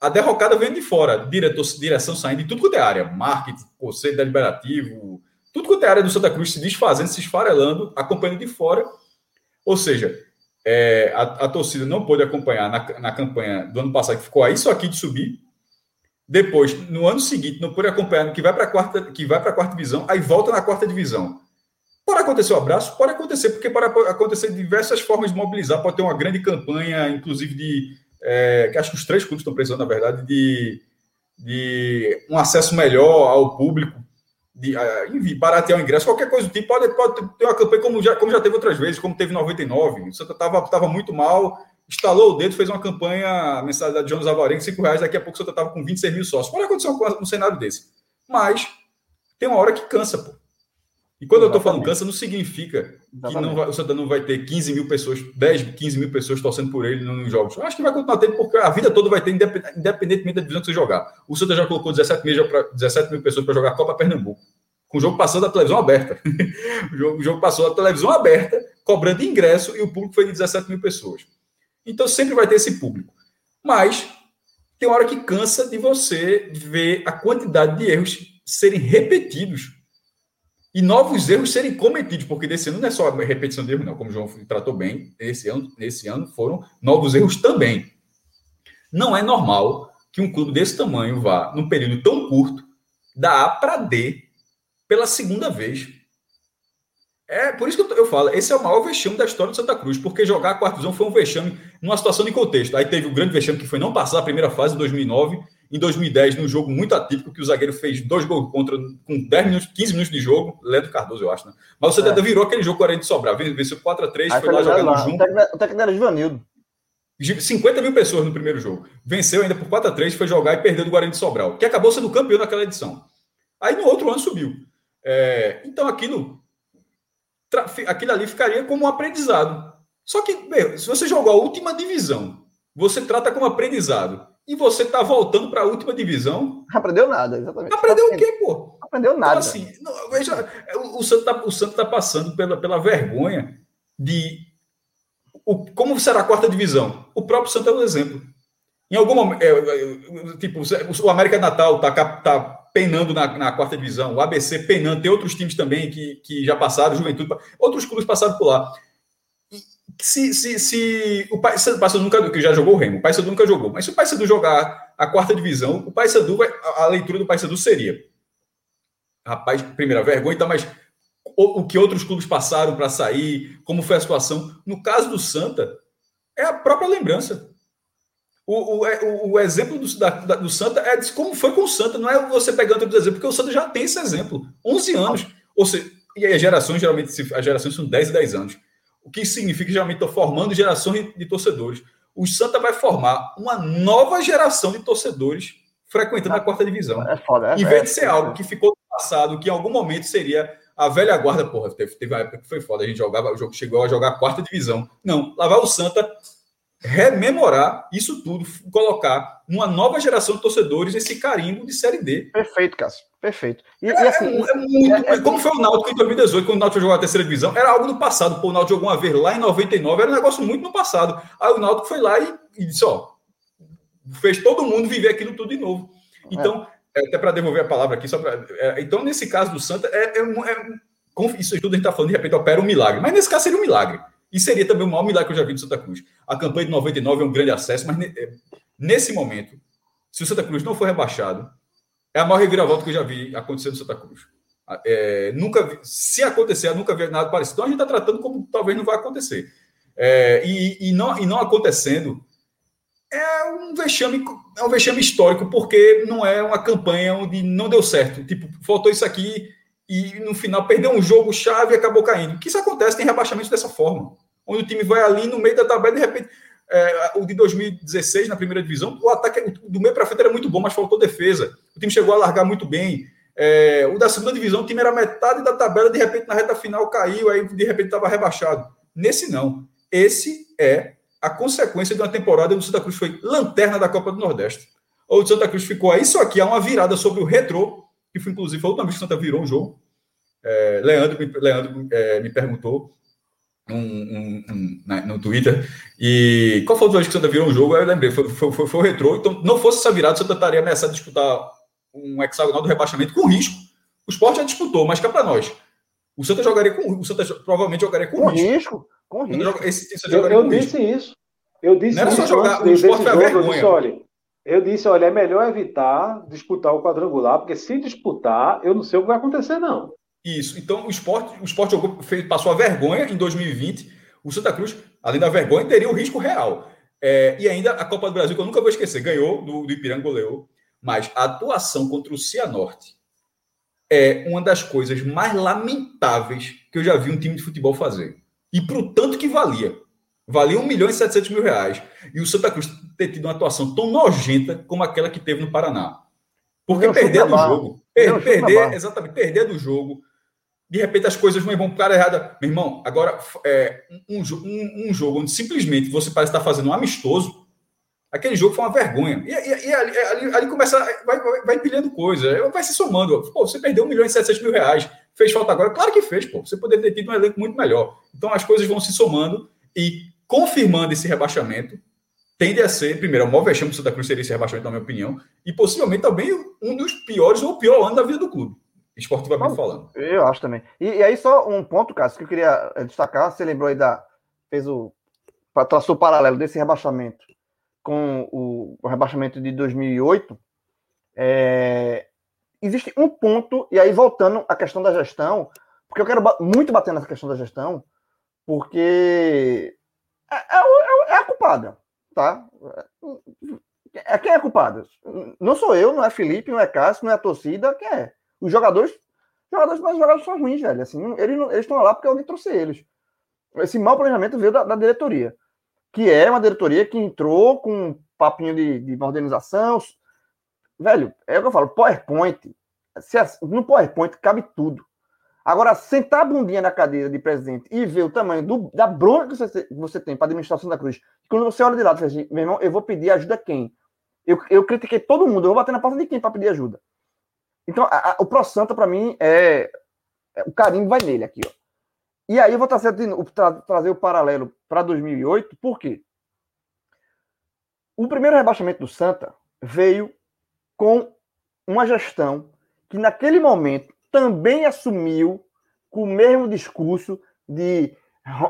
a derrocada vem de fora, diretor, direção saindo de tudo quanto é área, marketing, conselho deliberativo, tudo quanto é área do Santa Cruz se desfazendo, se esfarelando, acompanhando de fora. Ou seja, é, a, a, torcida não pôde acompanhar na, na campanha do ano passado, que ficou aí só aqui de subir. Depois, no ano seguinte, não pôde acompanhar, que vai para a quarta, que vai para a quarta divisão, aí volta na quarta divisão. Pode acontecer o um abraço? Pode acontecer, porque pode acontecer diversas formas de mobilizar, pode ter uma grande campanha, inclusive de. É, que acho que os três clubes estão precisando, na verdade, de, de um acesso melhor ao público, de uh, baratear o ingresso, qualquer coisa do tipo. Pode, pode ter uma campanha como já, como já teve outras vezes, como teve em 99. O Santa estava tava muito mal, instalou o dedo, fez uma campanha, mensalidade de Jonas Alvarenga, 5 reais, daqui a pouco o Santa estava com 26 mil sócios. Pode acontecer um, um cenário desse. Mas tem uma hora que cansa, pô. E quando Exatamente. eu estou falando cansa, não significa Exatamente. que não vai, o Santa não vai ter 15 mil pessoas, 10, 15 mil pessoas torcendo por ele nos jogos. Eu acho que vai continuar tendo, porque a vida toda vai ter, independentemente da divisão que você jogar. O Santa já colocou 17 mil, 17 mil pessoas para jogar a Copa Pernambuco, com o jogo passando da televisão aberta. o, jogo, o jogo passou da televisão aberta, cobrando ingresso, e o público foi de 17 mil pessoas. Então sempre vai ter esse público. Mas tem hora que cansa de você ver a quantidade de erros serem repetidos e novos erros serem cometidos, porque desse ano não é só repetição de erros, não, como o João tratou bem, esse ano, nesse ano foram novos erros também. Não é normal que um clube desse tamanho vá, num período tão curto, da A para D pela segunda vez. É por isso que eu falo, esse é o maior vexame da história do Santa Cruz, porque jogar a quarta divisão foi um vexame numa situação de contexto. Aí teve o grande vexame que foi não passar a primeira fase de 2009 em 2010, num jogo muito atípico, que o zagueiro fez dois gols contra com 10 minutos, 15 minutos de jogo, Leandro Cardoso, eu acho, né? Mas o Santa é. virou aquele jogo com a de Sobrar, venceu 4x3, foi lá jogando junto. O técnico era Givanildo. 50 mil pessoas no primeiro jogo. Venceu ainda por 4x3, foi jogar e perdeu do Guarani de Sobral, que acabou sendo campeão naquela edição. Aí no outro ano subiu. É, então aquilo, aquilo ali ficaria como um aprendizado. Só que, meu, se você jogou a última divisão, você trata como aprendizado e você está voltando para a última divisão. Aprendeu nada, exatamente. Aprendeu o quê, pô? Aprendeu nada. Então, assim, não, veja, o Santos está tá passando pela, pela vergonha de. O, como será a quarta divisão? O próprio Santos é um exemplo. Em algum momento, é, é, tipo, o América Natal está tá penando na, na, quarta divisão, o ABC penando, tem outros times também que, que já passaram, Juventude, outros clubes passaram por lá se, se, se o Paysandu nunca que já jogou o Remo, o Paysandu nunca jogou, mas se o Paysandu jogar a quarta divisão, o Paysandu vai a, a leitura do Paysandu seria rapaz, primeira vergonha, mas o, o que outros clubes passaram para sair, como foi a situação. No caso do Santa, é a própria lembrança. O, o, é, o, exemplo do, da, do Santa é como foi com o Santa, não é você pegando outro exemplo, porque o Santa já tem esse exemplo. 11 anos. Ou seja, e as gerações, geralmente, as gerações são 10 e 10 anos. O que significa que geralmente estou formando gerações de torcedores. O Santa vai formar uma nova geração de torcedores frequentando a quarta divisão. É foda, é, em vez de ser é, algo que ficou no passado, que em algum momento seria a velha guarda, porra, teve, teve uma época que foi foda, a gente jogava, o jogo chegou a jogar a quarta divisão. Não, lá vai o Santa rememorar isso tudo, colocar numa nova geração de torcedores esse carimbo de Série D. Perfeito, Cássio. Perfeito. E, é, e assim, é, é muito, é, como foi o Náutico em 2018, quando o Náutico jogou a terceira divisão, era algo do passado. Pô, o Náutico jogou uma vez lá em 99, era um negócio muito no passado. Aí o Náutico foi lá e, e disse, ó, fez todo mundo viver aquilo tudo de novo. Então, é. até para devolver a palavra aqui, só pra, é, então nesse caso do Santa, é, é, é isso tudo a gente está falando, de repente opera um milagre. Mas nesse caso seria um milagre. E seria também o maior milagre que eu já vi do Santa Cruz. A campanha de 99 é um grande acesso, mas é, nesse momento, se o Santa Cruz não for rebaixado, é a maior reviravolta que eu já vi acontecer no Santa Cruz. É, nunca vi, se acontecer, nunca vi nada parecido. Então a gente está tratando como talvez não vai acontecer. É, e, e, não, e não acontecendo é um vexame, é um vexame histórico, porque não é uma campanha onde não deu certo. Tipo, faltou isso aqui e no final perdeu um jogo chave e acabou caindo. Que isso acontece, tem rebaixamento dessa forma. Onde o time vai ali no meio da tabela e de repente. É, o de 2016 na primeira divisão, o ataque do meio para frente era muito bom, mas faltou defesa. O time chegou a largar muito bem. É, o da segunda divisão, o time era metade da tabela, de repente na reta final caiu, aí de repente estava rebaixado. Nesse não. Esse é a consequência de uma temporada onde o Santa Cruz foi lanterna da Copa do Nordeste. Ou o Santa Cruz ficou aí, isso aqui é uma virada sobre o retrô, que foi inclusive a última vez que o Santa virou um jogo. É, Leandro, me, Leandro é, me perguntou um, um, um, né, no Twitter, e qual foi a última vez que o Santa virou um jogo? Eu lembrei, foi, foi, foi, foi o retrô. Então, não fosse essa virada, o Santa estaria ameaçado de disputar um hexagonal do rebaixamento com risco. O esporte já disputou, mas cá para nós. O Santa jogaria com o Santa provavelmente jogaria com, com risco. risco. Com risco. Esse, esse eu, eu disse risco. isso. Eu disse não era só jogar, o esporte foi a vergonha. Disse, olha, eu disse, olha, é melhor evitar disputar o quadrangular, porque se disputar, eu não sei o que vai acontecer, não. Isso. Então, o esporte, o esporte fez, passou a vergonha em 2020. O Santa Cruz, além da vergonha, teria o risco real. É, e ainda a Copa do Brasil, que eu nunca vou esquecer, ganhou do, do Ipiranga, goleou. Mas a atuação contra o Cianorte é uma das coisas mais lamentáveis que eu já vi um time de futebol fazer. E para o tanto que valia. Valia 1 milhão e 700 mil reais. E o Santa Cruz ter tido uma atuação tão nojenta como aquela que teve no Paraná. Porque perder do jogo. Per perder, exatamente, perder do jogo. De repente as coisas vão para o cara errada. Meu irmão, agora é, um, um, um, jogo onde simplesmente você parece estar fazendo um amistoso Aquele jogo foi uma vergonha. E, e, e ali, ali, ali, começa, vai, vai, vai empilhando coisa, vai se somando. Pô, você perdeu 1 milhão e 700 mil reais. Fez falta agora? Claro que fez, pô. Você poderia ter tido um elenco muito melhor. Então as coisas vão se somando e confirmando esse rebaixamento, tende a ser, primeiro, o maior vexame do Santa Cruz seria esse rebaixamento, na minha opinião, e possivelmente também um dos piores ou pior ano da vida do clube, esportivamente falando. Eu acho também. E, e, aí, só um ponto, Cássio, que eu queria destacar, você lembrou aí da. fez o. traçou o paralelo desse rebaixamento com o, o rebaixamento de 2008, é, existe um ponto, e aí voltando à questão da gestão, porque eu quero muito bater nessa questão da gestão, porque é, é, é, é a culpada, tá? É quem é culpada? Não sou eu, não é Felipe, não é Cássio, não é a torcida, quem é? Os jogadores, jogadores, mas os jogadores são ruins, velho. Assim, eles, eles estão lá porque alguém trouxe eles. Esse mau planejamento veio da, da diretoria que é uma diretoria que entrou com um papinho de, de modernização. Velho, é o que eu falo, PowerPoint. Se, no PowerPoint cabe tudo. Agora, sentar a bundinha na cadeira de presidente e ver o tamanho do, da bronca que você, você tem para a administração da Cruz, quando você olha de lado fala assim, meu irmão, eu vou pedir ajuda a quem? Eu, eu critiquei todo mundo, eu vou bater na porta de quem para pedir ajuda? Então, a, a, o Pro Santa, para mim, é, é, O carinho vai nele aqui, ó. E aí eu vou trazer, tra, trazer o paralelo para 2008, por quê? O primeiro rebaixamento do Santa veio com uma gestão que, naquele momento, também assumiu com o mesmo discurso de,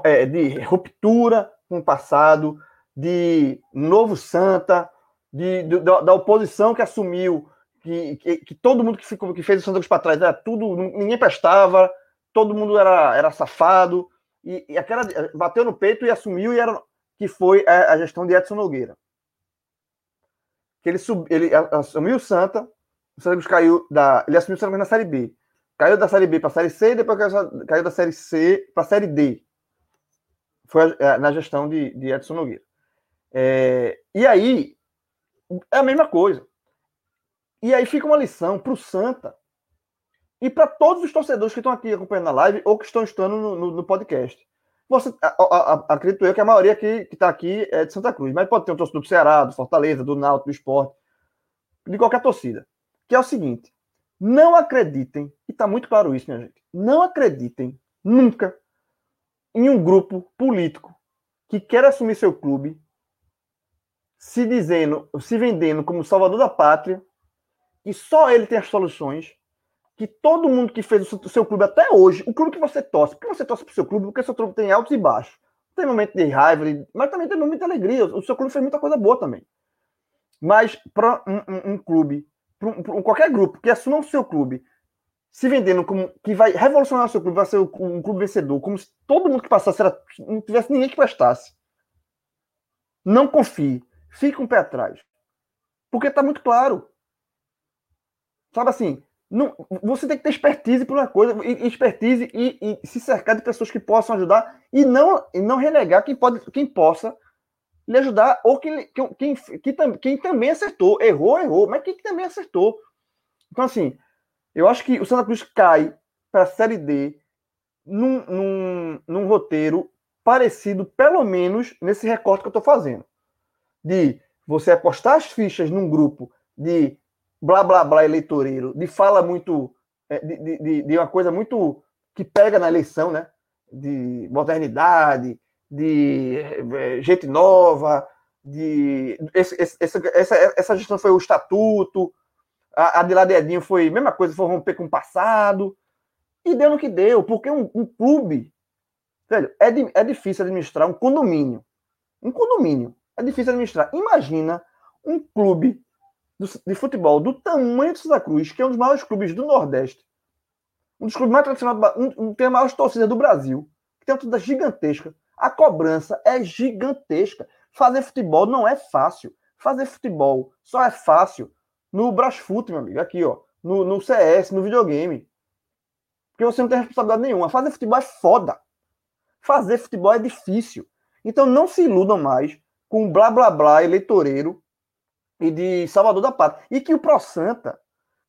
é, de ruptura com o passado, de novo Santa, de, de da, da, oposição que assumiu que, que, que, todo mundo que, ficou, que fez o Santa Cruz para trás era tudo, ninguém prestava, todo mundo era, era safado, e, e aquela bateu no peito e assumiu, e era, que foi a, a gestão de Edson Nogueira. Que ele, sub, ele assumiu o Santa, o Santa Cruz caiu da. Ele assumiu o Santa Cruz na Série B. Caiu da Série B para a Série C, e depois caiu, da Série C para a Série D. Foi a, na gestão de, de Edson Nogueira. É, e aí, é a mesma coisa. E aí fica uma lição para o Santa e para todos os torcedores que estão aqui acompanhando a live ou que estão estando no, no, no podcast. Você, a, a, a, acredito eu que a maioria que está aqui é de Santa Cruz, mas pode ter um torcedor do Ceará, do Fortaleza, do Náutico, do Esporte, de qualquer torcida. Que é o seguinte: não acreditem, está muito claro isso, minha gente, não acreditem nunca em um grupo político que quer assumir seu clube se dizendo, se vendendo como salvador da pátria, que só ele tem as soluções que todo mundo que fez o seu clube até hoje, o clube que você torce, porque você torce para o seu clube, porque seu clube tem altos e baixos. tem momento de raiva, mas também tem momento de alegria. O seu clube fez muita coisa boa também. Mas para um, um, um, clube, pra um, qualquer grupo que assuma o seu clube, se vendendo como que vai revolucionar o seu clube, vai ser um clube vencedor, como se todo mundo que passasse era, não tivesse ninguém que prestasse. Não confie. Fique um pé atrás. Porque está muito claro. Sabe assim, não, você tem que ter expertise por uma coisa, expertise e, e, se cercar de pessoas que possam ajudar e não, e não renegar quem, pode, quem possa lhe ajudar ou quem, quem, quem, quem também acertou. Errou, errou, mas quem também acertou. Então, assim, eu acho que o Santa Cruz cai para a Série D num, num, num roteiro parecido, pelo menos, nesse recorte que eu estou fazendo. De você apostar as fichas num grupo de blá blá blá eleitoreiro, de fala muito, é, de, de, de uma coisa muito que pega na eleição, né? De modernidade, de é, gente nova, de esse, esse, essa, essa gestão foi o estatuto, a, a de Ladedinho foi a mesma coisa, foi romper com o passado, e deu no que deu, porque um, um clube, velho, é, de, é difícil administrar um condomínio, um condomínio, é difícil administrar. Imagina um clube de futebol do tamanho do Santa Cruz, que é um dos maiores clubes do Nordeste, um dos clubes mais tradicionais, um, um tem a maior torcida do Brasil, que tem uma torcida gigantesca. A cobrança é gigantesca. Fazer futebol não é fácil. Fazer futebol só é fácil no Brasfoot, meu amigo, aqui, ó, no, no CS, no videogame. Porque você não tem responsabilidade nenhuma. Fazer futebol é foda. Fazer futebol é difícil. Então não se iludam mais com blá blá blá eleitoreiro e de Salvador da Pátria. E que o Pro Santa,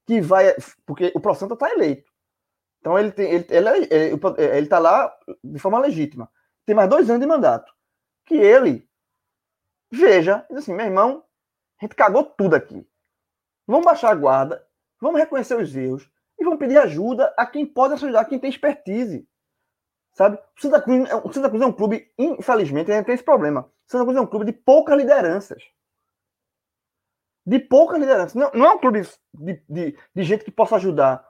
que vai. Porque o Pro Santa está eleito. Então ele tem, ele, ele, ele, ele tá lá de forma legítima. Tem mais dois anos de mandato. Que ele veja, diz assim, meu irmão, a gente cagou tudo aqui. Vamos baixar a guarda, vamos reconhecer os erros e vamos pedir ajuda a quem pode ajudar, quem tem expertise. Sabe? O Santa Cruz, é o Santa Cruz é um clube, infelizmente, tem esse problema. O Santa Cruz é um clube de poucas lideranças de pouca liderança. Não, não é um clube de, de, de gente que possa ajudar.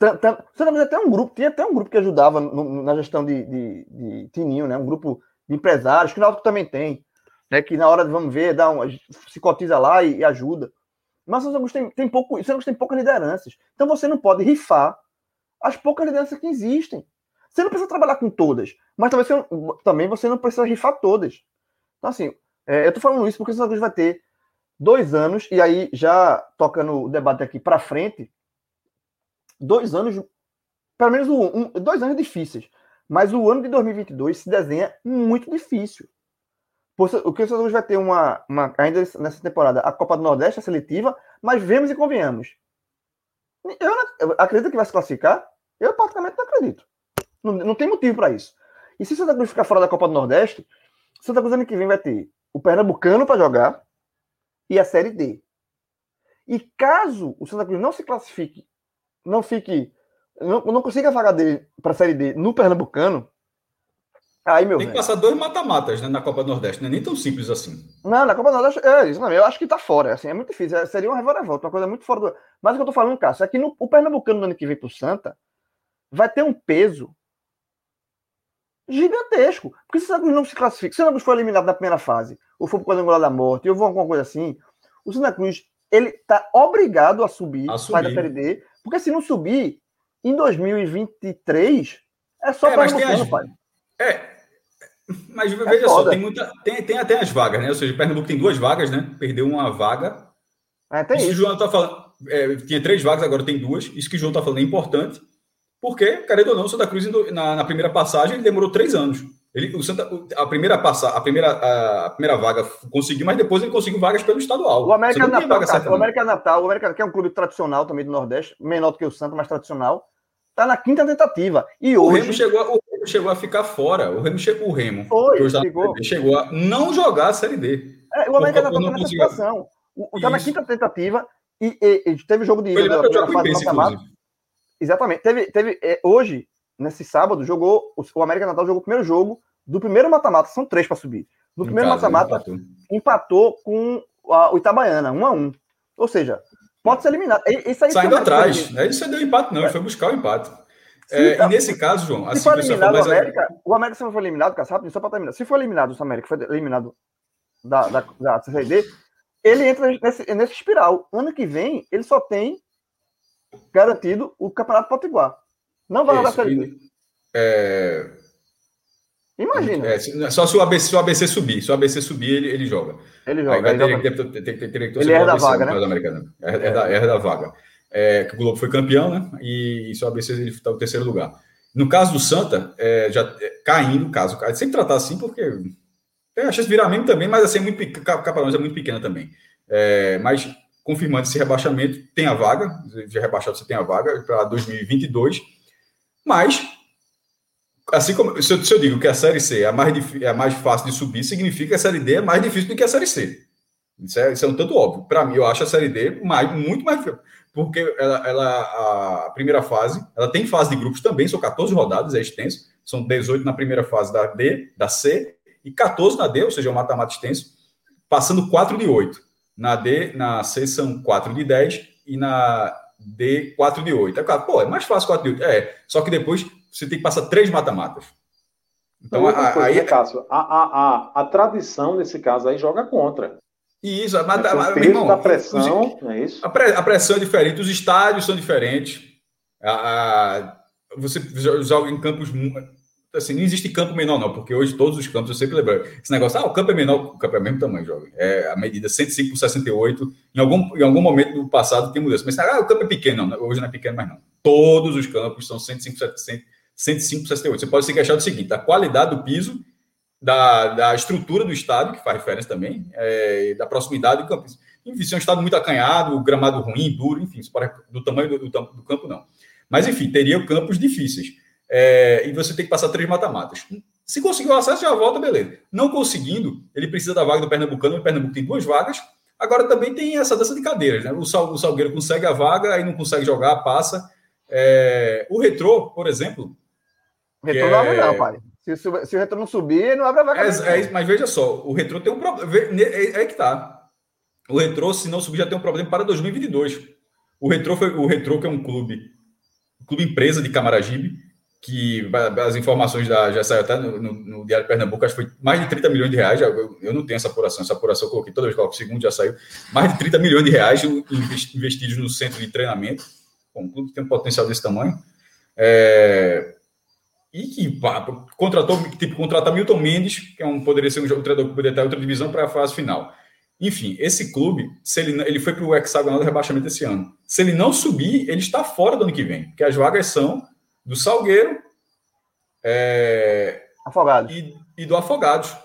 Você também até um grupo, tinha até um grupo que ajudava no, na gestão de, de, de, Tininho, né? Um grupo de empresários, que o Náutico também tem, né? Que na hora de vamos ver, dá um, se cotiza lá e, e ajuda. Mas o Santa tem, tem pouco, o Santa tem poucas lideranças. Então você não pode rifar as poucas lideranças que existem. Você não precisa trabalhar com todas, mas também você, também você não precisa rifar todas. Então, assim, é, eu estou falando isso porque o Santa vai ter dois anos, e aí já tocando o debate aqui para frente, dois anos, pelo menos um, dois anos difíceis, mas o ano de 2022 se desenha muito difícil. O que o vai ter uma, uma, ainda nessa temporada a Copa do Nordeste, a seletiva, mas vemos e convenhamos. Eu, não, eu acredito que vai se classificar? Eu praticamente não acredito. Não, não tem motivo para isso. E se o Santa Cruz ficar fora da Copa do Nordeste, Santa Cruz ano que vem vai ter o Pernambucano para jogar, e a Série D. E caso o Santa Cruz não se classifique, não fique, não, não consiga a vaga dele para a Série D no Pernambucano, aí, meu Tem que passar dois mata-matas né, na Copa do Nordeste, não é nem tão simples assim. Não, na Copa do Nordeste, é isso eu acho que tá fora, assim, é muito difícil, é, seria uma reviravolta, uma coisa muito fora do... Mas o que eu tô falando, Cássio, é que no, o Pernambucano do ano que vem pro Santa vai ter um peso gigantesco. Porque se o Santa Cruz não se classifica, se o Santa Cruz for eliminado na primeira fase, ou for para o quadrangular da morte, ou for alguma coisa assim, o Santa Cruz ele está obrigado a subir, a subir. da Série D, porque se não subir, em 2023, é só é, para Pernambucano, as... pai. É, mas é veja só, tem, muita, tem, tem até as vagas, né? Ou seja, Pernambuco tem duas vagas, né? Perdeu uma vaga. É, tem isso. isso. O João tá falando, é, tinha três vagas, agora tem duas. Isso que o João está falando é importante. Porque, querendo ou não, o Santa Cruz, na, na primeira passagem, ele demorou três anos. Ele, o Santa, a primeira passa, a primeira, a, primeira vaga conseguiu, mas depois ele conseguiu vagas pelo estadual. O América Natal, cara, o América Natal, o América que é um clube tradicional também do Nordeste, menor do que o Santa, mas tradicional, está na quinta tentativa. E o hoje Remo chegou, a, o Remo chegou a ficar fora. O Remo chegou, o Remo, Foi, chegou. chegou a não jogar a Série D. É, o América está nessa situação. Está na quinta tentativa e, e, e teve jogo de da primeira fase Exatamente. Teve, teve, é, hoje, nesse sábado, jogou. O, o América Natal jogou o primeiro jogo do primeiro mata-mata. São três para subir. No primeiro mata-mata, empatou. empatou com a, o Itabaiana, um a um. Ou seja, pode ser eliminado. Isso aí Saindo atrás. Né? Isso aí deu empate, não. Ele foi buscar o empate. É, tá, e nesse caso, João, assim, se for eliminado o América, o América se foi eliminado, Caçap, só para terminar. Se for eliminado o América, foi eliminado da, da, da CCD, ele entra nesse, nesse espiral. Ano que vem, ele só tem garantido o Campeonato Potiguar. Não vai jogar a Série B. É... Imagina. É, só se o, ABC, se o ABC subir. Se o ABC subir, ele, ele joga. Ele joga. Aí vai ter, ter, ter, ter, ter, ele é da vaga, né? É, é, da, é da vaga. É, que o Globo foi campeão, né? E, e se o ABC ele está no terceiro lugar. No caso do Santa, é, já é, caindo, caso, sempre tratar assim, porque tem a chance de virar mesmo também, mas assim, é muito, Caparões é muito pequena também. É, mas confirmando esse rebaixamento, tem a vaga, já rebaixado você tem a vaga para 2022, mas assim como se eu, se eu, digo que a Série C é a, mais, é a mais fácil de subir, significa que a Série D é mais difícil do que a Série C. Isso é, isso é um tanto óbvio. Para mim, eu acho a Série D mais, muito mais porque ela, ela, a primeira fase, ela tem fase de grupos também, são 14 rodadas, é extenso, são 18 na primeira fase da D, da C, e 14 na D, ou seja, o mata-mata extenso, passando 4 de 8. Na D, na C são 4 de 10 e na D 4 de 8. É claro, pô, é mais fácil 4 de 8. É, só que depois você tem que passar três mata-matas. Então, a, coisa, aí, né, Cássio, a, a, a, a tradição nesse caso aí joga contra. Isso, a, mas, o peso irmão, da pressão, os, é isso? A, pre, a, pressão é diferente, os estádios são diferentes. A, você joga em campos assim, não existe campo menor, não, porque hoje todos os campos, eu sempre lembro, esse negócio, ah, o campo é menor, o campo é o mesmo tamanho, jovem. É a medida 105 por 68. Em algum, em algum momento do passado tem mudança. Mas ah, o campo é pequeno, não, hoje não é pequeno mais não. Todos os campos são 105 por 105 68. Você pode se queixar do seguinte: da qualidade do piso, da, da estrutura do estádio, que faz diferença também, é, da proximidade do campo. Enfim, se é um estado muito acanhado, gramado ruim, duro, enfim, do tamanho do, do, do campo, não. Mas, enfim, teria campos difíceis é, e você tem que passar três mata-matas. Se conseguir o acesso, já volta, beleza. Não conseguindo, ele precisa da vaga do Pernambucano, o Pernambuco tem duas vagas. Agora também tem essa dança de cadeiras, né? O, Sal, o Salgueiro consegue a vaga, aí não consegue jogar, passa. É, o Retrô, por exemplo. O Retrô não abre, não, pai. Se, se, o Retrô não subir, não abre a vaga. É, é, mas veja só, o Retrô tem um problema. É, é que tá. O Retrô, se não subir, já tem um problema para 2022. O Retrô, foi, o Retrô que é um clube, clube empresa de Camaragibe, que as informações da, já saiu até no, no, no, Diário Pernambuco, acho que foi mais de 30 milhões de reais. Eu, eu não tenho essa apuração, essa apuração eu coloquei toda vez que eu coloco segundo, já saiu. Mais de 30 milhões de reais investidos no centro de treinamento. Bom, um clube tem um potencial desse tamanho. É, e que pá, contratou, tipo, contratar Milton Mendes, que é um, poderia ser um, treinador que poderia estar outra divisão para a fase final. Enfim, esse clube, se ele, ele foi para o hexagonal do rebaixamento esse ano. Se ele não subir, ele está fora do ano que vem, porque as vagas são do Salgueiro é, Afogados. E, e, do Afogados.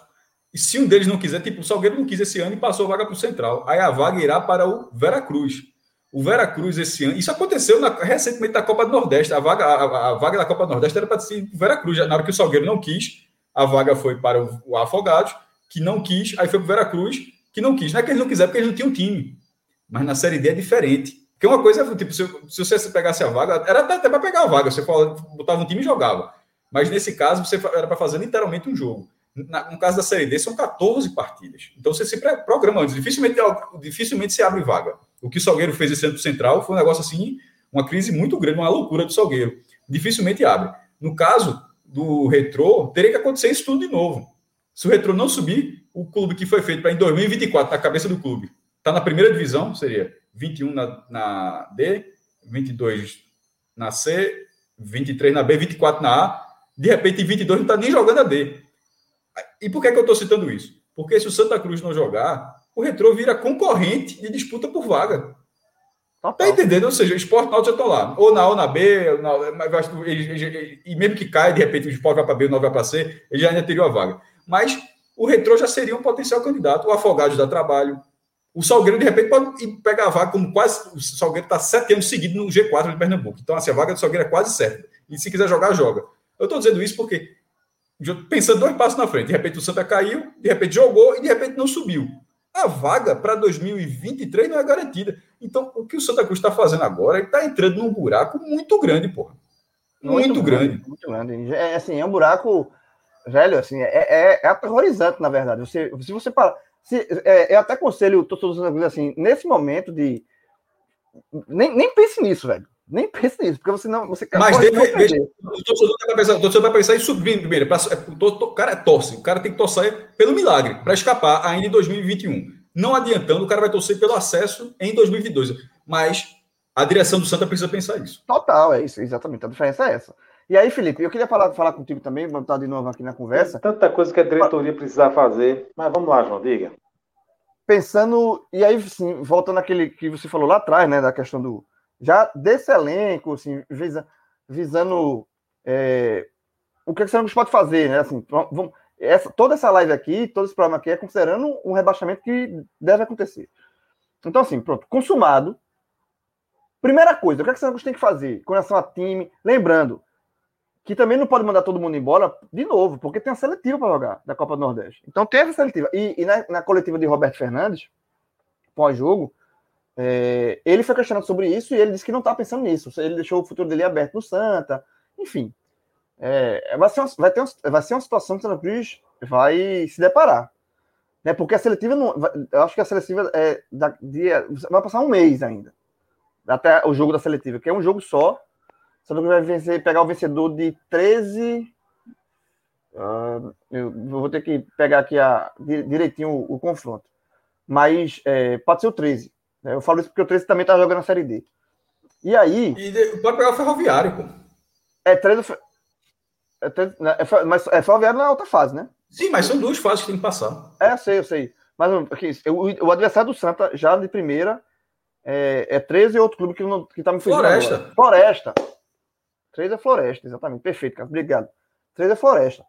E se um deles não quiser, tipo, o Salgueiro não quis esse ano e passou a vaga para o Central. Aí a vaga irá para o Veracruz. O Veracruz esse ano. Isso aconteceu na, recentemente na Copa do Nordeste. A vaga, a, a vaga da Copa do Nordeste era para ser o Veracruz. Na hora que o Salgueiro não quis, a vaga foi para o, o Afogados, que não quis, aí foi para o Veracruz, que não quis. Não é que eles não quiseram, porque eles não tinham time. Mas na Série D é diferente. Porque uma coisa é, tipo, se, se você pegasse a vaga, era até para pegar a vaga, você botava um time e jogava. Mas nesse caso, você era para fazer literalmente um jogo. Na, no caso da Série D, são 14 partidas. Então você se programa antes. Dificilmente, dificilmente se abre vaga. O que o Salgueiro fez esse ano central foi um negócio assim, uma crise muito grande, uma loucura do Salgueiro. Dificilmente abre. No caso do Retrô, teria que acontecer isso tudo de novo. Se o Retrô não subir, o clube que foi feito para em 2024, na cabeça do clube, está na primeira divisão, seria 21 na, na D, 22 na C, 23 na B, 24 na A. De repente, em 22 não está nem jogando a D. E por que, é que eu estou citando isso? Porque se o Santa Cruz não jogar, o Retrô vira concorrente de disputa por vaga. Tá entendendo? Ou seja, o esporte náutico já estão lá. Ou na A ou na B, na, e mesmo que caia, de repente o esporte vai para B, o 9 vai para C, ele já ainda teria a vaga. Mas o Retrô já seria um potencial candidato. O Afogados dá trabalho, o Salgueiro, de repente, pode pegar a vaga, como quase. O Salgueiro está sete anos seguidos no G4 de Pernambuco. Então, assim, a vaga do Salgueiro é quase certa. E se quiser jogar, joga. Eu estou dizendo isso porque, pensando dois passos na frente, de repente o Santa caiu, de repente jogou e de repente não subiu. A vaga para 2023 não é garantida. Então, o que o Santa Cruz está fazendo agora, ele está entrando num buraco muito grande, porra. Muito, muito grande, grande. Muito grande. É, assim, é um buraco, velho, assim, é, é, é aterrorizante, na verdade. Você, se você parar se, é, eu até aconselho todos os assim, nesse momento de. Nem, nem pense nisso, velho. Nem pense nisso, porque você não. Você Mas deve, veja, o torcedor vai pensar, o torcedor vai pensar em subir primeiro. Pra, é, o cara é torce, o cara tem que torcer pelo milagre, para escapar ainda em 2021. Não adiantando, o cara vai torcer pelo acesso em 2022. Mas a direção do Santa precisa pensar isso. Total, é isso, exatamente. A diferença é essa. E aí, Felipe, eu queria falar, falar contigo também, vamos estar de novo aqui na conversa. Tem tanta coisa que a diretoria precisa fazer. Mas vamos lá, João, diga. Pensando, e aí, sim, voltando àquele que você falou lá atrás, né, da questão do. Já desse elenco, assim, visa, visando é, o que, é que o Santos pode fazer, né? Assim, vamos, essa, toda essa live aqui, todo esse programa aqui é considerando um rebaixamento que deve acontecer. Então, assim, pronto, consumado. Primeira coisa, o que, é que o Santos tem que fazer com relação a time? Lembrando, que também não pode mandar todo mundo embora de novo, porque tem a seletiva para jogar da Copa do Nordeste. Então teve a seletiva. E, e na, na, coletiva de Roberto Fernandes, pós-jogo, é, ele foi questionado sobre isso e ele disse que não está pensando nisso. Ele deixou o futuro dele aberto no Santa. Enfim, é, vai, ser uma, vai, ter uma, vai ser uma situação que o Santa Cruz vai se deparar. Né? Porque a seletiva, não, eu acho que a seletiva é da, vai passar um mês ainda. Até o jogo da seletiva, que é um jogo só Santa Cruz vai vencer, pegar o vencedor de 13. Uh, ah, eu vou ter que pegar aqui a, direitinho o, o confronto. Mas é, pode ser o 13. Né? Eu falo isso porque o 13 também tá jogando a Série D. E aí. E pode pegar o Ferroviário, pô. É 13. É 13 né? é, mas é Ferroviário na outra fase, né? Sim, mas são duas fases que tem que passar. É, eu sei, eu sei. Mas o, o adversário do Santa, já de primeira, é, é 13 e outro clube que, não, que tá me fugindo. Floresta. Agora. Floresta. Três é floresta, exatamente. Perfeito, cara. Obrigado. Três é floresta.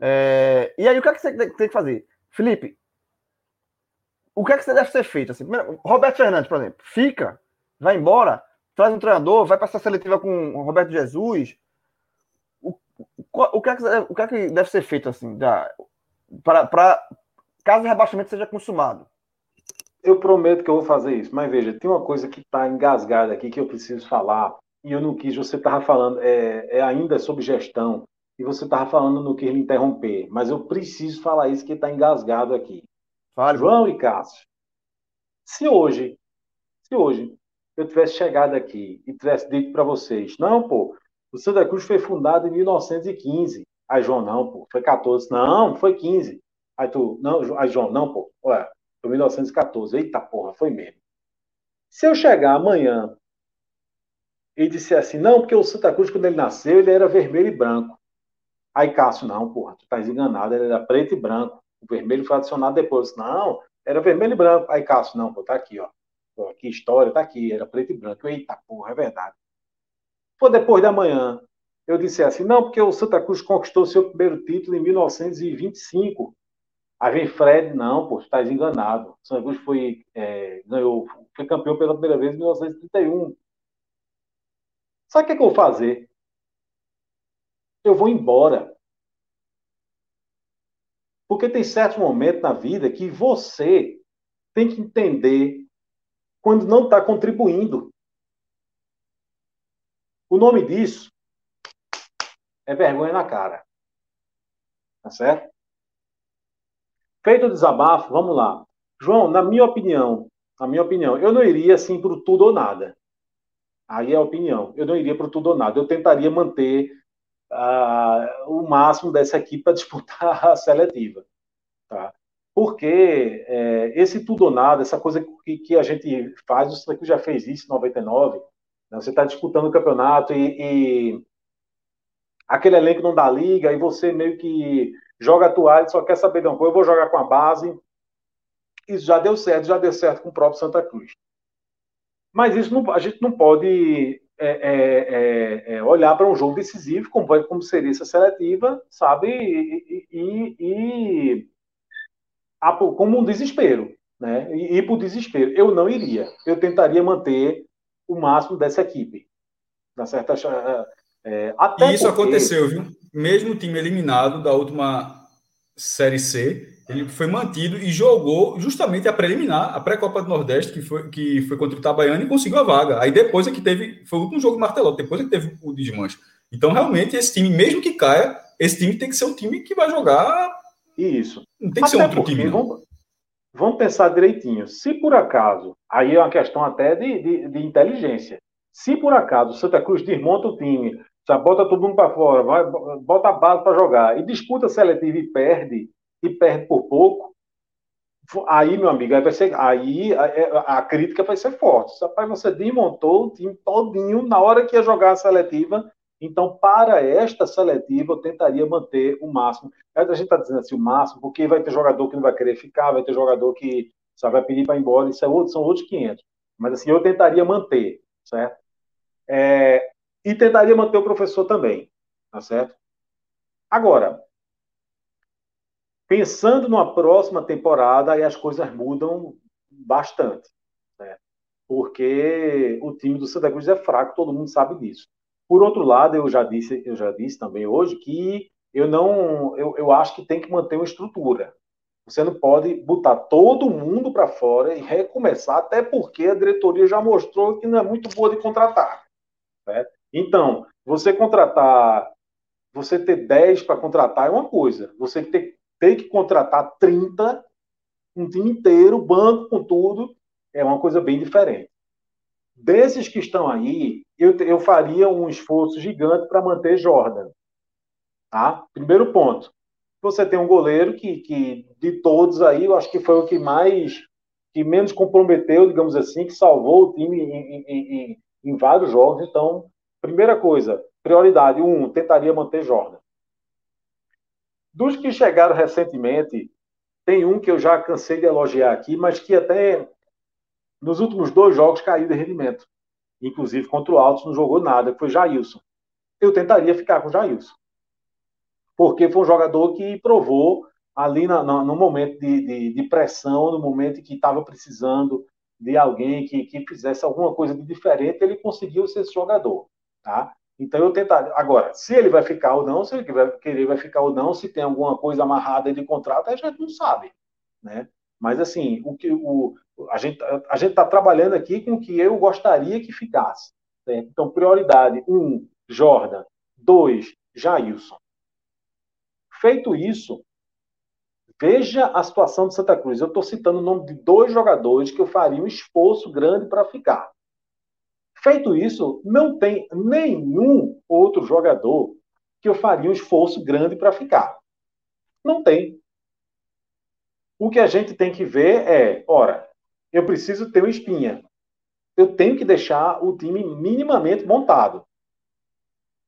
É... E aí, o que, é que você tem que fazer? Felipe, o que é que deve ser feito? Assim, Roberto Fernandes, por exemplo, fica, vai embora, traz um treinador, vai passar seletiva com o Roberto Jesus. O, o, que, é que, o que é que deve ser feito assim, para caso o rebaixamento seja consumado? Eu prometo que eu vou fazer isso, mas veja, tem uma coisa que está engasgada aqui que eu preciso falar e eu não quis, você estava falando, é, é, ainda sobre gestão, e você estava falando, não quis me interromper, mas eu preciso falar isso que está engasgado aqui. Fale. João e Cássio, se hoje, se hoje eu tivesse chegado aqui e tivesse dito para vocês, não, pô, o Santa Cruz foi fundado em 1915. Aí, João, não, pô, foi 14. Não, foi 15. Aí tu, não, aí, João, não, pô, ué, foi 1914. Eita porra, foi mesmo. Se eu chegar amanhã e disse assim, não, porque o Santa Cruz, quando ele nasceu, ele era vermelho e branco. Aí Cássio, não, porra, tu tá enganado, ele era preto e branco. O vermelho foi adicionado depois. Não, era vermelho e branco. Aí Cássio, não, pô, tá aqui, ó. Pô, aqui, história, tá aqui, era preto e branco. Eita, porra, é verdade. Foi depois da manhã. Eu disse assim, não, porque o Santa Cruz conquistou seu primeiro título em 1925. Aí vem Fred, não, pô, tu tá enganado. O Santa Cruz foi, é, ganhou, foi campeão pela primeira vez em 1931. Sabe o que, é que eu vou fazer? Eu vou embora. Porque tem certos momentos na vida que você tem que entender quando não está contribuindo. O nome disso é vergonha na cara. Tá certo? Feito o desabafo, vamos lá. João, na minha opinião, na minha opinião, eu não iria assim para tudo ou nada. Aí é a opinião. Eu não iria para tudo ou nada. Eu tentaria manter o máximo dessa equipe para disputar a seletiva. Tá? Porque é, esse tudo ou nada, essa coisa que, que a gente faz, o Santa já fez isso em 99. Né? Você está disputando o campeonato e, e, aquele elenco não dá liga e você meio que joga a toalha só quer saber, não, eu vou jogar com a base. Isso já deu certo, já deu certo com o próprio Santa Cruz. Mas isso não, a gente não pode é, é, é, é olhar para um jogo decisivo, como, vai, como seria essa seletiva, sabe? E, e, e a, como um desespero, né? E ir para o desespero. Eu não iria. Eu tentaria manter o máximo dessa equipe. Na certa, é, até e isso porque... aconteceu, viu? Mesmo o time eliminado da última Série C, ele foi mantido e jogou justamente a preliminar, a pré-copa do Nordeste, que foi, que foi contra o Itabaiana e conseguiu a vaga. Aí depois é que teve, foi o último jogo do Martelão, depois é que teve o desmanche. Então, realmente, esse time, mesmo que caia, esse time tem que ser o time que vai jogar. Isso. Não tem que até ser outro time. Vamos, vamos, pensar direitinho. Se por acaso, aí é uma questão até de, de, de inteligência. Se por acaso o Santa Cruz desmonta o time, já bota todo mundo para fora, vai, bota a base para jogar e disputa seletiva e perde, e perde por pouco, aí, meu amigo, aí, vai ser, aí a, é, a, crítica vai ser forte. Rapaz, você desmontou o time todinho na hora que ia jogar a seletiva. Então, para esta seletiva, eu tentaria manter o máximo. A gente está dizendo assim, o máximo, porque vai ter jogador que não vai querer ficar, vai ter jogador que só vai pedir para ir embora, isso é outro, são outros 500. Mas assim, eu tentaria manter, certo? É, e tentaria manter o professor também, tá certo? Agora, pensando numa próxima temporada, aí as coisas mudam bastante, né? porque o time do Santa Cruz é fraco, todo mundo sabe disso. Por outro lado, eu já disse, eu já disse também hoje que eu não, eu, eu acho que tem que manter uma estrutura. Você não pode botar todo mundo para fora e recomeçar, até porque a diretoria já mostrou que não é muito boa de contratar. Né? Então, você contratar, você ter 10 para contratar é uma coisa, você ter, ter que contratar 30, um time inteiro, banco com tudo, é uma coisa bem diferente. Desses que estão aí, eu, eu faria um esforço gigante para manter Jordan. Tá? Primeiro ponto você tem um goleiro que, que, de todos aí, eu acho que foi o que mais, que menos comprometeu, digamos assim, que salvou o time em, em, em, em vários jogos. Então, primeira coisa, prioridade, um, tentaria manter Jordan. Dos que chegaram recentemente, tem um que eu já cansei de elogiar aqui, mas que até nos últimos dois jogos caiu de rendimento. Inclusive contra o Altos não jogou nada, que foi Jailson. Eu tentaria ficar com Jailson porque foi um jogador que provou ali na, na, no momento de, de, de, pressão, no momento que estava precisando de alguém que, que fizesse alguma coisa de diferente, ele conseguiu ser esse jogador, tá? Então eu tentar agora, se ele vai ficar ou não, se ele vai querer vai ficar ou não, se tem alguma coisa amarrada de contrato, a gente não sabe, né? Mas assim, o que o a gente a gente está trabalhando aqui com o que eu gostaria que ficasse. Né? Então prioridade um, Jordan, dois, Jailson. Feito isso, veja a situação de Santa Cruz. Eu estou citando o nome de dois jogadores que eu faria um esforço grande para ficar. Feito isso, não tem nenhum outro jogador que eu faria um esforço grande para ficar. Não tem. O que a gente tem que ver é, ora, eu preciso ter uma espinha. Eu tenho que deixar o time minimamente montado.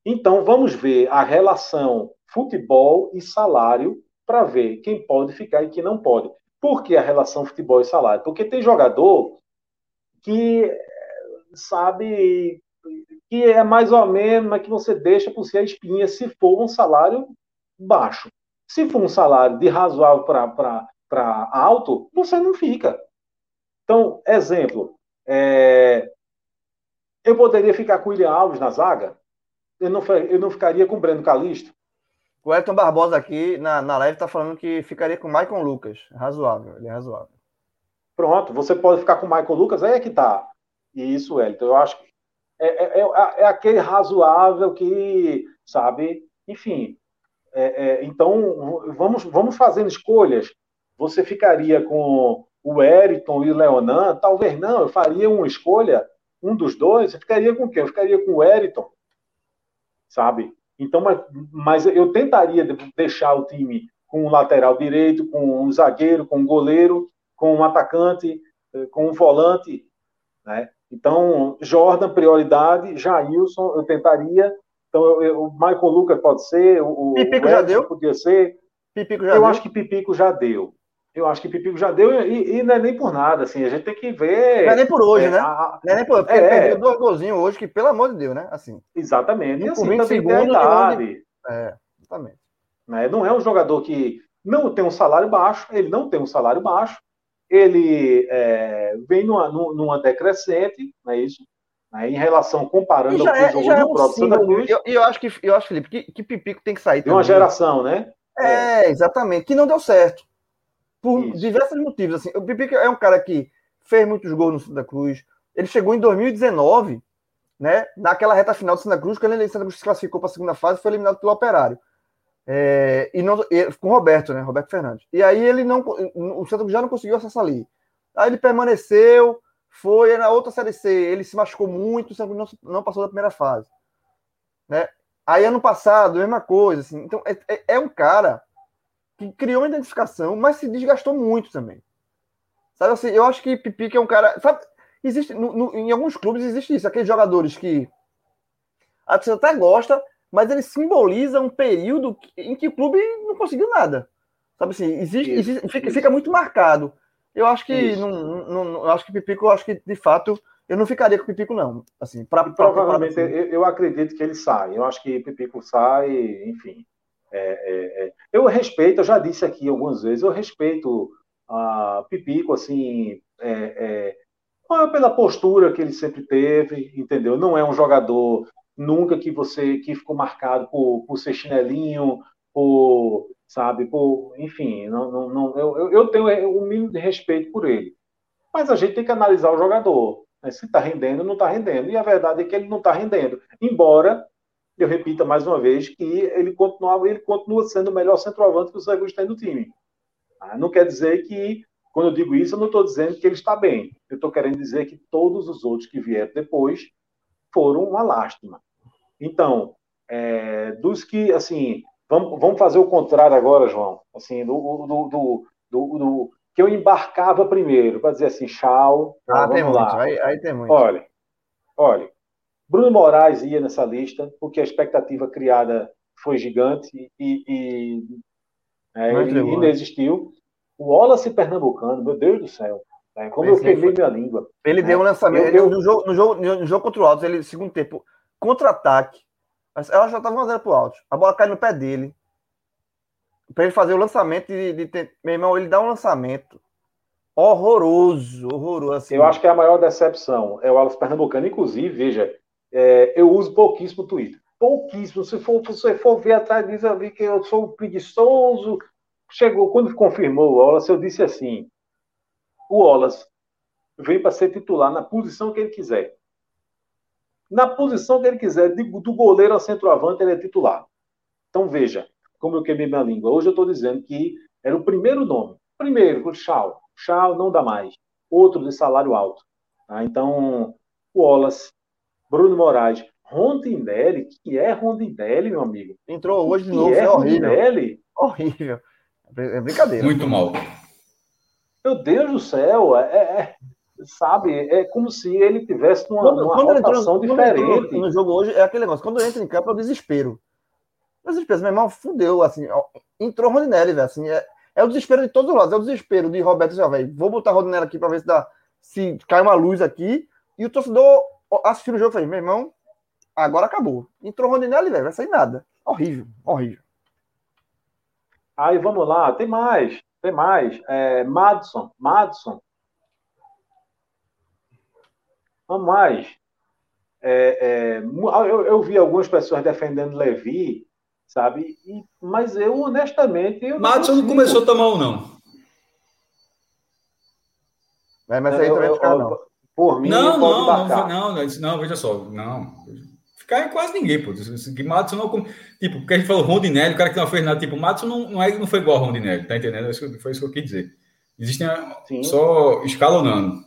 Então, vamos ver a relação futebol e salário para ver quem pode ficar e quem não pode. Por que a relação futebol e salário? Porque tem jogador que sabe que é mais ou menos, mas que você deixa por ser a espinha se for um salário baixo. Se for um salário de razoável para alto, você não fica. Então, exemplo, é... eu poderia ficar com o William Alves na zaga? eu não, eu não ficaria com o Breno Calisto. O Elton Barbosa aqui na, na live está falando que ficaria com o Michael Lucas. Razoável, ele é razoável. Pronto, você pode ficar com o Michael Lucas, aí é que tá. Isso, Elton, eu acho que é, é, é, é aquele razoável que, sabe, enfim. É, é, então, vamos, vamos fazendo escolhas. Você ficaria com o Eriton e o Leonan? Talvez não, eu faria uma escolha, um dos dois. Você ficaria com quem? Eu ficaria com o Eriton sabe? Então, mas, mas eu tentaria deixar o time com um lateral direito, com um zagueiro, com um goleiro, com um atacante, eh, com um volante, né? Então, Jordan, prioridade, Jailson, eu tentaria. Então, eu, eu, o Michael Lucas pode ser, o, Pipico o já deu? podia ser. Pipico já eu deu? acho que Pipico já deu. Eu acho que Pipico já deu e, e, não é nem por nada, assim, a gente tem que ver. Não é nem por hoje, é, né? A, não é nem por porque é, perdeu dois golzinhos hoje, que pelo amor de Deus, né? Assim. Exatamente. E assim, também tem a idade. É, exatamente. Né? Não é um jogador que não tem um salário baixo, ele não tem um salário baixo, ele é, vem numa, numa decrescente, não é isso? Né? Em relação, comparando ao que é, jogou no é próprio Santa Cruz. Eu, eu, acho que, eu acho, Felipe, que, que Pipico tem que sair. De uma geração, né? É, exatamente, que não deu certo por Isso. diversos motivos. Assim, o Pipico é um cara que fez muitos gols no Santa Cruz. Ele chegou em 2019, né, naquela reta final do Santa Cruz, quando ele Santa Cruz se classificou para a segunda fase, foi eliminado pelo Operário. É, e não, com o Roberto, né, Roberto Fernandes. E aí ele não, o Cruz já não conseguiu acessar ali. Aí ele permaneceu, Foi na outra Série C, ele se machucou muito, não, não passou da primeira fase. Né? Aí ano passado, mesma coisa. Assim. Então, é, é, é um cara que criou uma identificação, mas se desgastou muito também. Sabe assim, eu acho que Pipique é um cara. Sabe, existe, no, no, em alguns clubes existe isso, aqueles jogadores que a torcida até gosta, mas ele simboliza um período em que o clube não conseguiu nada. Sabe assim, existe, isso, existe fica, fica, muito marcado. Eu acho que não, não, não, acho que Pipico, eu acho que de fato eu não ficaria com o Pipico não. Assim, pra, pra provavelmente pra... Eu, eu, acredito que ele sai. Eu acho que Pipico sai, enfim. É, é, é. Eu respeito, eu já disse aqui algumas vezes, eu respeito a Pipico assim, é, é, pela postura que ele sempre teve, entendeu? Não é um jogador nunca que você que ficou marcado por, por ser chinelinho, por sabe? Por, enfim, não, não, não eu, eu tenho o um mínimo de respeito por ele. Mas a gente tem que analisar o jogador. Né? Se está rendendo, não está rendendo. E a verdade é que ele não está rendendo. Embora, eu repita mais uma vez, que ele continua, ele continua sendo o melhor centroavante que o Zé tem no time. Ah, não quer dizer que, quando eu digo isso, eu não estou dizendo que ele está bem. Eu estou querendo dizer que todos os outros que vieram depois foram uma lástima. Então, é, dos que, assim, Vamos, vamos fazer o contrário agora, João. Assim, do, do, do, do, do que eu embarcava primeiro, para dizer assim, tchau. Ah, tem muito, aí, aí, tem muito. Olha, olha, Bruno Moraes ia nessa lista, porque a expectativa criada foi gigante e, e é, ele ainda né? existiu. O Wallace Pernambucano, meu Deus do céu. É, como Esse eu queimei minha língua. Ele deu um é, lançamento eu, eu, no, jogo, no, jogo, no jogo contra o Altos, ele, segundo tempo, contra-ataque, ela já estava 1x0 pro alto. A bola cai no pé dele. Para ele fazer o lançamento de, de, de, Meu irmão, ele dá um lançamento horroroso, horroroso. Assim. Eu acho que é a maior decepção é o Alas Pernambucano. Inclusive, veja, é, eu uso pouquíssimo o Twitter. Pouquíssimo. Se for, se você for ver atrás eu vi que eu sou preguiçoso. Chegou, quando confirmou o Wallace, eu disse assim: o Wallace vem para ser titular na posição que ele quiser. Na posição que ele quiser, do goleiro ao centroavante, ele é titular. Então veja, como eu queimei minha língua. Hoje eu estou dizendo que era o primeiro nome. Primeiro, o Chau. Chau não dá mais. Outro de salário alto. Ah, então, o Wallace, Bruno Moraes, Rondinelli, que é Rondinelli, meu amigo? Entrou hoje de novo, é, é horrível. Rondinelli? Horrível. É brincadeira. Muito mal. Meu Deus do céu, é, é, sabe? É como se ele tivesse uma, quando, uma quando rotação entrou, diferente. No jogo hoje é aquele negócio, quando entra em campo é o desespero. O desespero, meu irmão, fudeu, assim, entrou Rodinelli, velho, assim, é, é o desespero de todos os lados, é o desespero de Roberto, já, velho, vou botar Rodinelli aqui para ver se dá, se cai uma luz aqui, e o torcedor assistindo o jogo, fez, meu irmão, agora acabou. Entrou Rodinelli, velho, vai sair nada. Horrível, horrível. Aí vamos lá, tem mais, tem mais. É, Madison, Madison, Mais. É, é, eu, eu, vi algumas pessoas defendendo Levi, sabe? E, mas eu, honestamente. Eu Madison não, não começou tão mal, não. É, mas aí também ficar, não. Por mim, não, não, não, não, não, não, veja só, não. Ficar em quase ninguém, pô. Que Madison não. Tipo, porque a gente falou Rondinelli, o cara que não fez nada, tipo, Madison não, não, é, não foi igual a Rondinelli, tá entendendo? Foi isso que eu quis dizer. Existem Sim. só escalonando.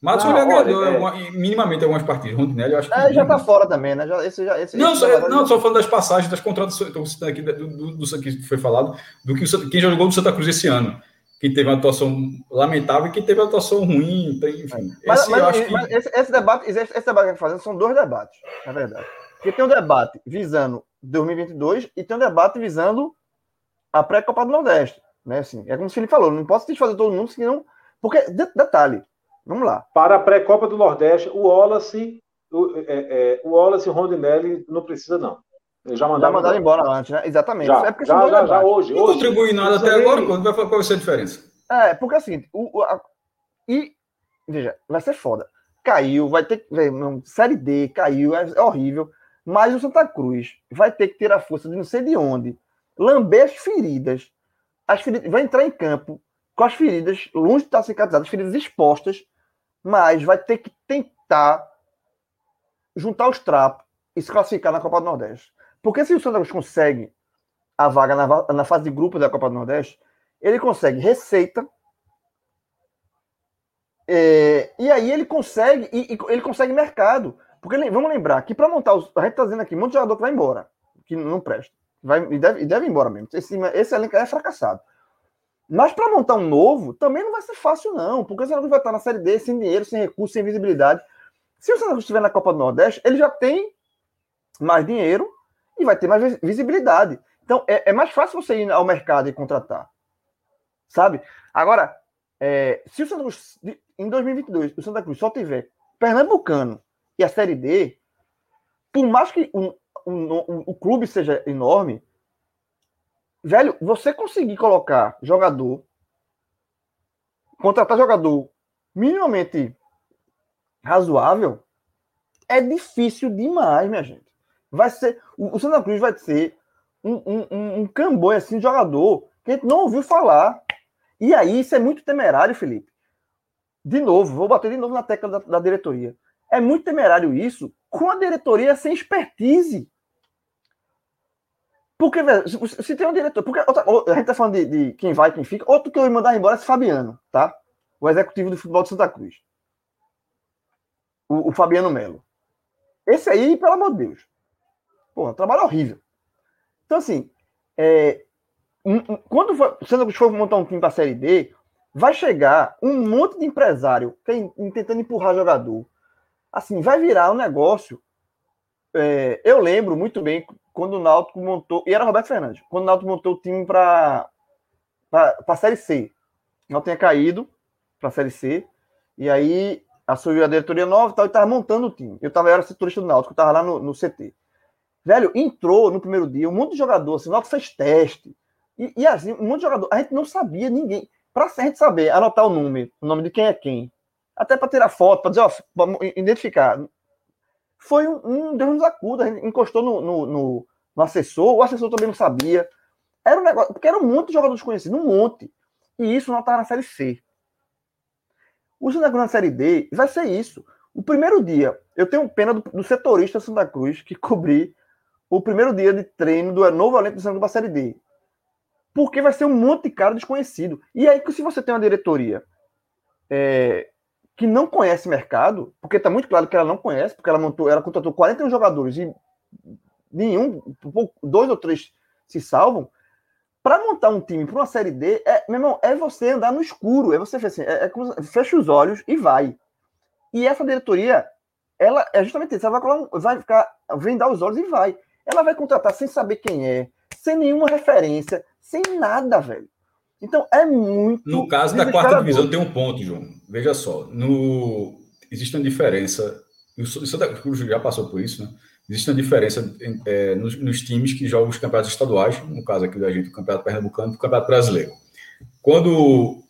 Mas ele agradou é... minimamente algumas partidas. Rondinelli, eu acho que. É, já tá fora também, né? Já, esse já, esse, não, esse só, já... não, só falando das passagens, das contratações. Estou citando aqui do, do, do, que foi falado, do que o, quem jogou do Santa Cruz esse ano. Quem teve uma atuação lamentável e quem teve uma atuação ruim. Enfim. Mas, esse, mas, que... mas esse, esse, debate, esse, esse debate que a gente fazendo são dois debates, na verdade. Porque tem um debate visando 2022 e tem um debate visando a pré-Copa do Nordeste. Né? Assim, é como se ele falou, não posso fazer todo mundo, senão. Porque, detalhe, Vamos lá. Para a pré-copa do Nordeste, o Wallace, o, é, é, o Wallace e o Rondinelli não precisa, não. já mandaram, já mandaram embora. embora antes, né? Exatamente. Já, é porque já, já, já, hoje. Não contribui nada até agora, quando vai, qual vai ser a diferença? É, porque assim, o, a, e, veja, vai ser foda. Caiu, vai ter que. Série D, caiu, é, é horrível. Mas o Santa Cruz vai ter que ter a força de não sei de onde, lamber as feridas, as feridas vai entrar em campo com as feridas, longe de estar cicatrizadas, as feridas expostas, mas vai ter que tentar juntar os trapos e se classificar na Copa do Nordeste. Porque se o Santa Cruz consegue a vaga na, na fase de grupo da Copa do Nordeste, ele consegue receita, É, e aí ele consegue, e, e, ele consegue mercado. Porque vamos lembrar que para montar os. A gente tá dizendo aqui, um monte jogador que vai embora, que não presta. Vai, e, deve, e deve ir embora mesmo. Esse, esse elenco é fracassado. Mas para montar um novo, também não vai ser fácil, não. Porque o Santa Cruz vai estar na Série D, sem dinheiro, sem recurso, sem visibilidade. Se o Santa Cruz estiver na Copa do Nordeste, ele já tem mais dinheiro e vai ter mais visibilidade. Então, é, é mais fácil você ir ao mercado e contratar. Sabe? Agora, é, se o Santa Cruz, em 2022, o Santa Cruz só tiver Pernambucano e a Série D, por mais que o clube seja enorme, velho, você conseguir colocar jogador, contratar jogador minimamente razoável, é difícil demais, minha gente. Vai ser. O, Santa Cruz vai ser um, um, um, um camboio assim de jogador que a gente não ouviu falar. E aí, isso é muito temerário, Felipe. De novo, vou bater de novo na tecla da, da diretoria. É muito temerário isso com a diretoria sem expertise. Porque, velho, se, tem um diretor. Porque outra, a gente tá falando de, de, quem vai, quem fica. Outro que eu ia mandar embora é Fabiano, tá? O executivo do futebol de Santa Cruz. O, o Fabiano Melo. Esse aí, pelo amor de Deus. Porra, trabalho horrível. Então, assim, é, quando for, o Santa Cruz for montar um time para a Série D, vai chegar um monte de empresário tentando empurrar jogador. Assim, vai virar um negócio. É, eu lembro muito bem quando o Náutico montou, e era Roberto Fernandes, quando o Náutico montou o time para a Série C. O Náutico tinha caído para a Série C, e aí assumiu a diretoria nova e tal, e estava montando o time. Eu, tava, eu era setorista do Náutico, estava lá no, no CT. Velho, entrou no primeiro dia um monte de jogador, assim, o Náutico fez teste, e, e, assim, um monte de jogador. A gente não sabia ninguém. Para a gente saber, anotar o número, o nome de quem é quem. Até para tirar foto, para dizer, ó, identificar. Foi um, um Deus nos acuda. Encostou no, no, no, no, assessor, o assessor também não sabia. Era um negócio, porque era monte de jogadores conhecidos, um monte. E isso não estava na série C. O Santa Cruz na série D vai ser isso. O primeiro dia, eu tenho pena do, do setorista Santa Cruz que cobri o primeiro dia de treino do novo elenco do Santa Cruz para a série D porque vai ser um monte de cara desconhecido. E aí, se você tem uma diretoria é, que não conhece mercado, porque está muito claro que ela não conhece, porque ela montou, ela contratou 41 jogadores e nenhum, dois ou três se salvam. Para montar um time para uma série D, é, meu irmão, é você andar no escuro, é você assim, é, é como, fecha os olhos e vai. E essa diretoria, ela é justamente isso, ela vai, vai ficar vendar os olhos e vai. Ela vai contratar sem saber quem é, sem nenhuma referência, sem nada, velho. Então é muito. No caso da quarta divisão tem um ponto, João. Veja só, no existe uma diferença. O Santa Cruz já passou por isso, né? Existe uma diferença é, nos, nos, times que jogam os campeonatos estaduais, no caso aqui da gente, o Campeonato Pernambucano e o Campeonato Brasileiro. Quando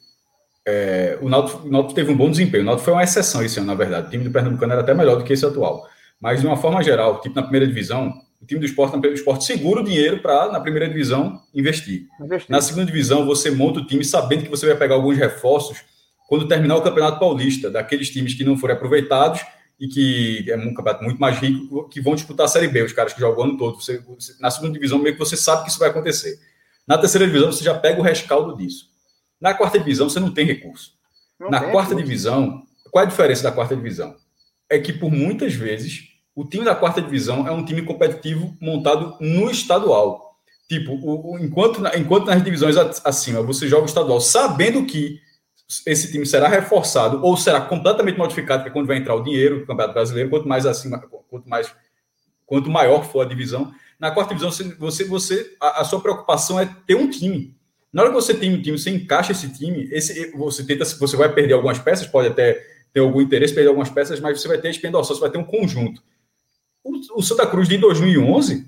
é, o, Náutico, o Náutico teve um bom desempenho, o Náutico foi uma exceção esse ano, na verdade. O time do Pernambucano era até melhor do que esse atual. Mas, de uma forma geral, tipo na primeira divisão, o time do esporte, o esporte segura o dinheiro para, na primeira divisão, investir. investir. Na segunda divisão, você monta o time sabendo que você vai pegar alguns reforços quando terminar o Campeonato Paulista, daqueles times que não forem aproveitados e que é um campeonato muito mais rico, que vão disputar a Série B, os caras que jogam o ano todo. Você, na segunda divisão, meio que você sabe que isso vai acontecer. Na terceira divisão, você já pega o rescaldo disso. Na quarta divisão, você não tem recurso. Não na tem quarta recurso. divisão, qual é a diferença da quarta divisão? É que, por muitas vezes, o time da quarta divisão é um time competitivo montado no estadual. Tipo, o, o, enquanto, enquanto nas divisões acima você joga o estadual sabendo que esse time será reforçado ou será completamente modificado, que é quando vai entrar o dinheiro do Campeonato Brasileiro, quanto mais acima, quanto mais quanto maior for a divisão. Na quarta divisão, você, você a, a sua preocupação é ter um time. Na hora que você tem um time, você encaixa esse time, esse, você tenta, você vai perder algumas peças, pode até ter algum interesse, perder algumas peças, mas você vai ter expendição, você vai ter um conjunto. O, Santa Cruz de 2011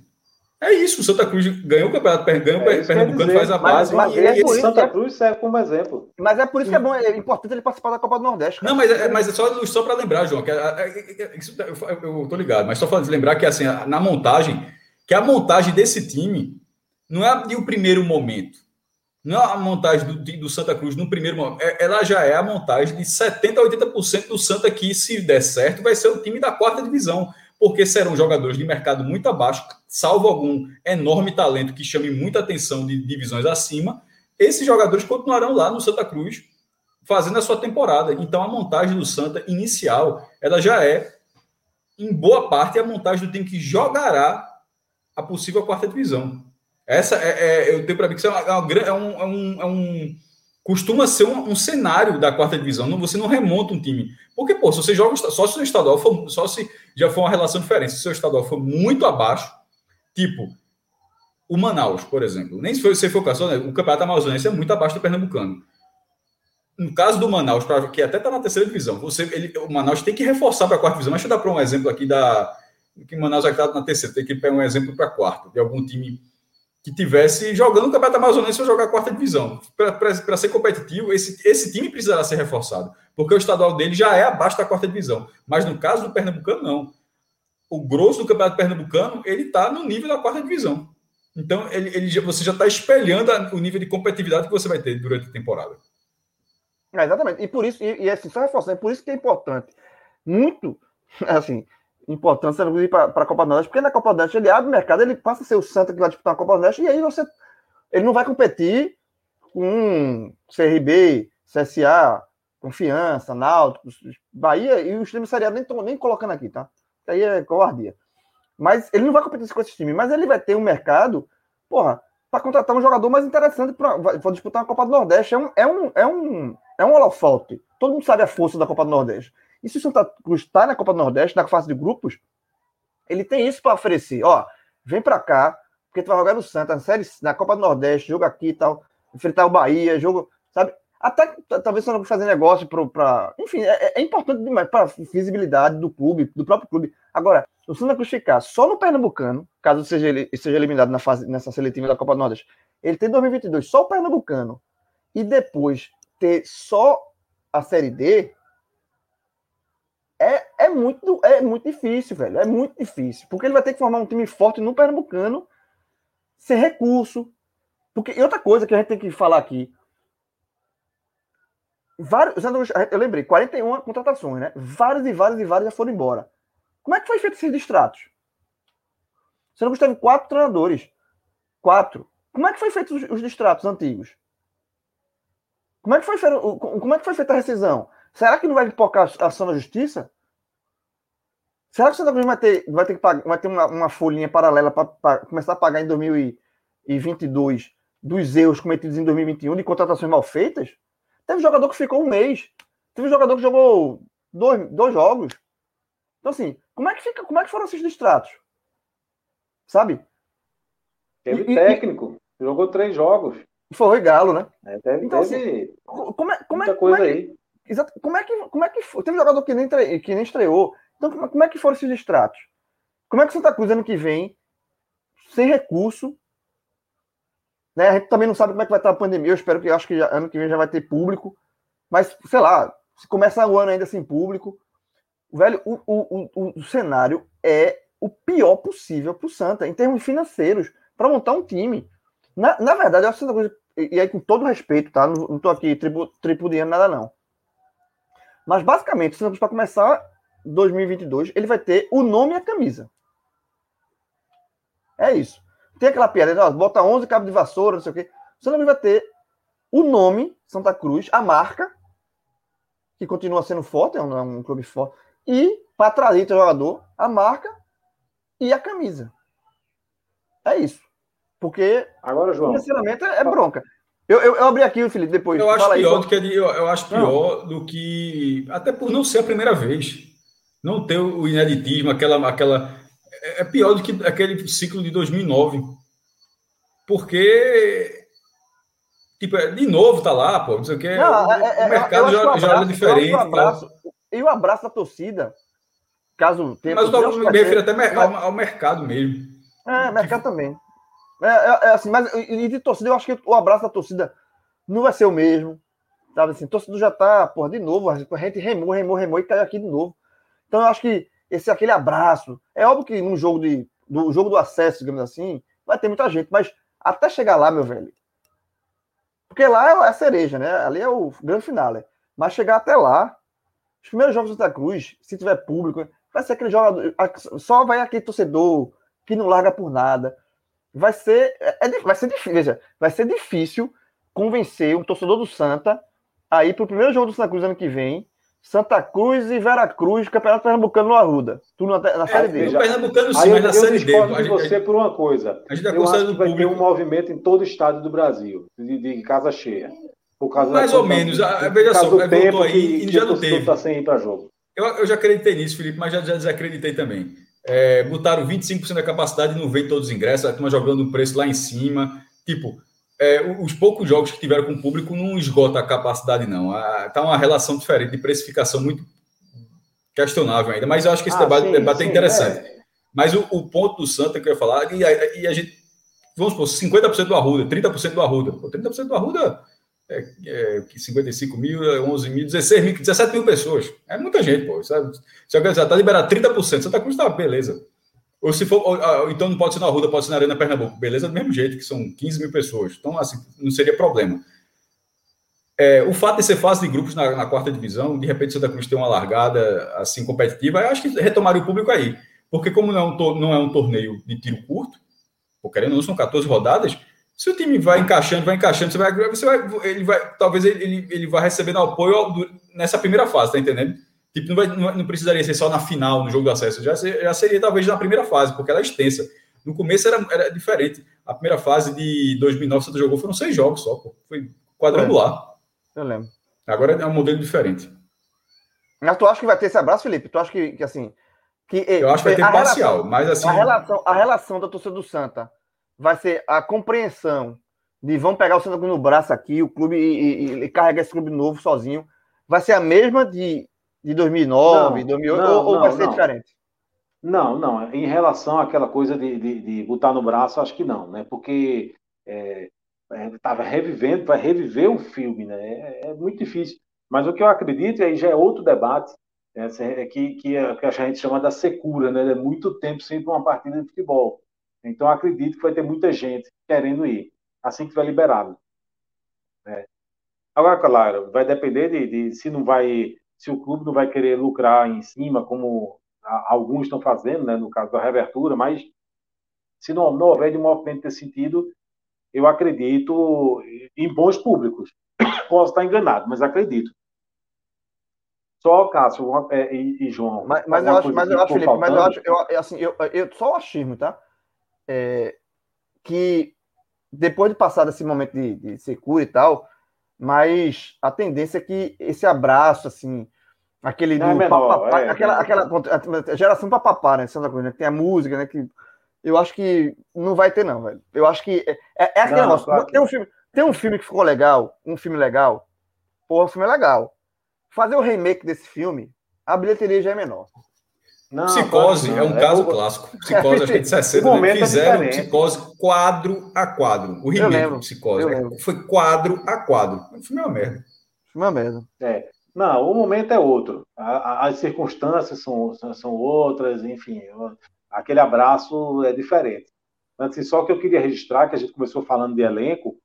é isso. O Santa Cruz ganhou o campeonato, ganhou é o Pernambucano, faz a base. Mas, mas é por Santa Cruz serve como exemplo. Mas é por isso que é bom, é importante ele participar da Copa do Nordeste. Cara. Não, mas é, mas é só, só para lembrar, João, que é, é, é, isso, eu, eu tô ligado, mas só para lembrar que assim, na montagem, que a montagem desse time não é de um primeiro momento. Não é a montagem do, do Santa Cruz no primeiro momento. Ela já é a montagem de 70% a 80% do Santa que, se der certo, vai ser o time da quarta divisão porque serão jogadores de mercado muito abaixo, salvo algum enorme talento que chame muita atenção de divisões acima. Esses jogadores continuarão lá no Santa Cruz fazendo a sua temporada. Então a montagem do Santa inicial, ela já é, em boa parte, a montagem do time que jogará a possível quarta divisão. Essa é, é eu tenho para mim que isso é, uma, é, um, é, um, é um costuma ser um, um, cenário da quarta divisão. Não, você não remonta um time. Porque, pô, se você joga só se o estadual for, só se já for uma relação diferente, se o seu estadual for muito abaixo, tipo o Manaus, por exemplo. Nem se se for o caso, né, o Campeonato Amazonense é muito abaixo do Pernambucano. No caso do Manaus, que até está na terceira divisão, você, ele, o Manaus tem que reforçar para a quarta divisão. Deixa eu dar para um exemplo aqui da. Que o Manaus está na terceira, tem que pegar um exemplo para a quarta, de algum time que tivesse jogando o Campeonato Amazonense para jogar a quarta divisão. Para ser competitivo, esse, esse time precisará ser reforçado, porque o estadual dele já é abaixo da quarta divisão. Mas no caso do Pernambucano, não. O grosso do Campeonato Pernambucano, ele está no nível da quarta divisão. Então, ele, ele, você já está espelhando o nível de competitividade que você vai ter durante a temporada. É, exatamente. E por isso, e, e assim, só reforçando, é por isso que é importante, muito, assim, ir para a Copa do Nordeste, porque na Copa do Nordeste ele abre o mercado, ele passa a ser o Santa que vai disputar a Copa do Nordeste, e aí você. Ele não vai competir com CRB, CSA, Confiança, Náutico, Bahia, e os times seriados nem nem colocando aqui, tá? Aí é covardia. Mas ele não vai competir com esses times, mas ele vai ter um mercado, porra, para contratar um jogador mais interessante para disputar a Copa do Nordeste. É um, é um, é um, é um holofote. Todo mundo sabe a força da Copa do Nordeste. E se o Santa Cruz está na Copa do Nordeste, na fase de grupos, ele tem isso para oferecer. Ó, vem para cá, porque tu vai jogar no Santa, na, série, na Copa do Nordeste, jogo aqui e tal, enfrentar o Bahia, jogo, sabe? Até talvez você não fazer negócio para. Enfim, é, é, importante demais para visibilidade do clube, do próprio clube. Agora, o Santa Cruz ficar só no Pernambucano, caso seja, ele, seja eliminado na fase, nessa seletiva da Copa do Nordeste, ele tem 2022 só o Pernambucano e depois ter só a Série D, é, é, muito, é muito difícil, velho. É muito difícil. Porque ele vai ter que formar um time forte no Pernambucano, sem recurso. Porque, e outra coisa que a gente tem que falar aqui. Vários, eu lembrei, 41 contratações, né? Vários e vários e vários já foram embora. Como é que foi feito esses distratos? Você não teve quatro treinadores. Quatro. Como é que foi feito os, os distratos antigos? Como é que foi como é que foi feita a rescisão? Será que não vai pipocar a ação da justiça? Será que o Santa Cruz vai ter, vai ter, que pagar, vai ter uma, uma folhinha paralela para começar a pagar em 2022 dos erros cometidos em 2021 de contratações mal feitas? Teve jogador que ficou um mês. Teve jogador que jogou dois, dois jogos. Então, assim, como é que, fica, como é que foram esses distratos? Sabe? Teve e, técnico. E... Jogou três jogos. Foi Galo, né? É, teve, então, teve assim, como é, como é, como é que. Exato. Como é que, como é que foi? Teve jogador que nem, que nem estreou. Então, como, é que foram esses distratos? Como é que Santa Cruz ano que vem, sem recurso, né? A gente também não sabe como é que vai estar a pandemia. Eu espero que acho que já, ano que vem já vai ter público. Mas, sei lá, se começar o ano ainda sem público, velho, o, o, o, o cenário é o pior possível para o Santa, em termos financeiros, para montar um time. Na, na verdade, eu acho que Santa Cruz, e aí com todo respeito, tá? Não, estou aqui tripu, tripudiando nada, não. Mas basicamente, para começar 2022, ele vai ter o nome e a camisa. É isso. Tem aquela piada, ó, bota 11 cabos de vassoura, não sei o quê. O Santa Cruz vai ter o nome Santa Cruz, a marca, que continua sendo forte, é um, é um clube forte, e para trazer o jogador, a marca e a camisa. É isso. Porque Agora, João, financeiramente é bronca. Eu, eu, eu, abri aqui, Felipe, depois. Eu acho pior aí, do que eu, eu acho pior não. do que. Até por não ser a primeira vez. Não ter o ineditismo, aquela. aquela é, é pior do que aquele ciclo de 2009. Porque. Tipo, é, de novo tá lá, pô, não sei o que. Não, o, é, o mercado já, já era diferente. O abraço, e o abraço da torcida, caso tenha. Mas eu me refiro até ao, ao mercado mesmo. É, mercado também. É, é, é, assim, mas e de torcida, eu acho que o abraço da torcida não vai ser o mesmo. Sabe assim, o torcedor já tá, porra, de novo, a gente remou, remou, remou e caiu aqui de novo. Então eu acho que esse aquele abraço, é óbvio que num jogo de do jogo do acesso, digamos assim, vai ter muita gente, mas até chegar lá, meu velho. Porque lá é a cereja, né? Ali é o grande finale. Mas chegar até lá, os primeiros jogos do Santa Cruz, se tiver público, vai ser aquele jogador, só vai aquele torcedor que não larga por nada vai ser, é, é vai ser difícil, veja, vai ser difícil convencer um torcedor do Santa aí pro primeiro jogo do Santa Cruz ano que vem, Santa Cruz e Veracruz, Campeonato Pernambucano no Arruda. Tu na, na série D. No Pernambucano sim, mas na série D. Eu de você por uma coisa. A gente eu acho que vai público. ter um movimento em todo o estado do Brasil, de, de casa cheia. Por causa Mais ou menos. De, ah, veja só, voltou aí que, e já não teve. Tá sem ir para jogo. Eu, eu já acreditei nisso, Felipe, mas já, já desacreditei também. É, botaram 25% da capacidade e não vem todos os ingressos, a turma jogando o preço lá em cima. Tipo, é, os poucos jogos que tiveram com o público não esgota a capacidade, não. Está uma relação diferente de precificação muito questionável ainda. Mas eu acho que esse ah, debate, sim, debate é sim, é interessante. É. Mas o, o, ponto do Santa que eu ia falar, e a, e a gente, vamos supor, 50% do Arruda, 30% do Arruda. Pô, 30% do Arruda é, é 55 mil, 11 mil, 16 mil, 17 mil pessoas. É muita gente, pô. Sabe? Se já está liberado 30%, Santa Cruz está beleza. Ou se for, ou, então não pode ser na Arruda, pode ser na Arena Pernambuco. Beleza, do mesmo jeito, que são 15 mil pessoas. Então, assim, não seria problema. É, o fato de ser fase de grupos na, na, quarta divisão, de repente Santa Cruz ter uma largada assim competitiva, eu acho que retomaria o público aí. Porque como não é um, não é um torneio de tiro curto, ou querendo não, são 14 rodadas, se o time vai encaixando, vai encaixando, você vai, você vai ele vai, talvez ele, ele vai recebendo apoio nessa primeira fase, tá entendendo? Tipo, não, vai, não, não, precisaria ser só na final, no jogo do acesso. Já, já seria talvez na primeira fase, porque ela é extensa. No começo era, era diferente. A primeira fase de 2009 você jogou foram seis jogos só, pô. Foi quadrangular. Eu lembro. Agora é um modelo diferente. Mas tu acha que vai ter esse abraço, Felipe? Tu acha que, que assim. Que, eu acho que vai ter parcial, relação, mas assim. A relação, a relação da torcida do Santa vai ser a compreensão de vamos pegar o Santa Cruz no braço aqui, o clube e, e, e carregar esse clube novo sozinho. Vai ser a mesma de de 2009, não, 2008, não, ou, ou vai ser diferente? Não, não. Em relação àquela coisa de, de, de, botar no braço, acho que não, né? Porque estava é, é, revivendo, vai reviver o filme, né? É, é, muito difícil. Mas o que eu acredito, e aí já é outro debate, é, é que, que, a, que a gente chama da secura, né? É muito tempo sem uma partida de futebol. Então acredito que vai ter muita gente querendo ir, assim que tiver liberado. Né? Agora, claro, vai depender de, de se não vai se o clube não vai querer lucrar em cima, como alguns estão fazendo, né, no caso da reabertura, mas se não, não houver de um movimento desse sentido, eu acredito em bons públicos. Posso estar enganado, mas acredito. Só Cássio é, e, e, João. Mas, mas eu acho, mas eu acho, Felipe, mas eu acho, eu, assim, eu, eu só achismo, tá? É, que depois de passar desse momento de, de secura e tal, mas a tendência é que esse abraço, assim, aquele do é menor, papapá, é, aquela, é. aquela geração papapá, né? Santa Cruz, né? Tem a música, né? Que eu acho que não vai ter, não, velho. Eu acho que é, é, é aquele não, negócio. Claro tem, um filme, tem um filme que ficou legal, um filme legal. Porra, o filme é legal. Fazer o remake desse filme, a bilheteria já é menor. Não, psicose não, é um caso clássico. Psicose, acho que é de 60, né? fizeram é psicose quadro a quadro. O remake do psicose né? foi quadro a quadro. O é uma merda. O é uma merda. É. Não, o momento é outro. As circunstâncias são, são outras, enfim. Aquele abraço é diferente. Assim, só que eu queria registrar que a gente começou falando de elenco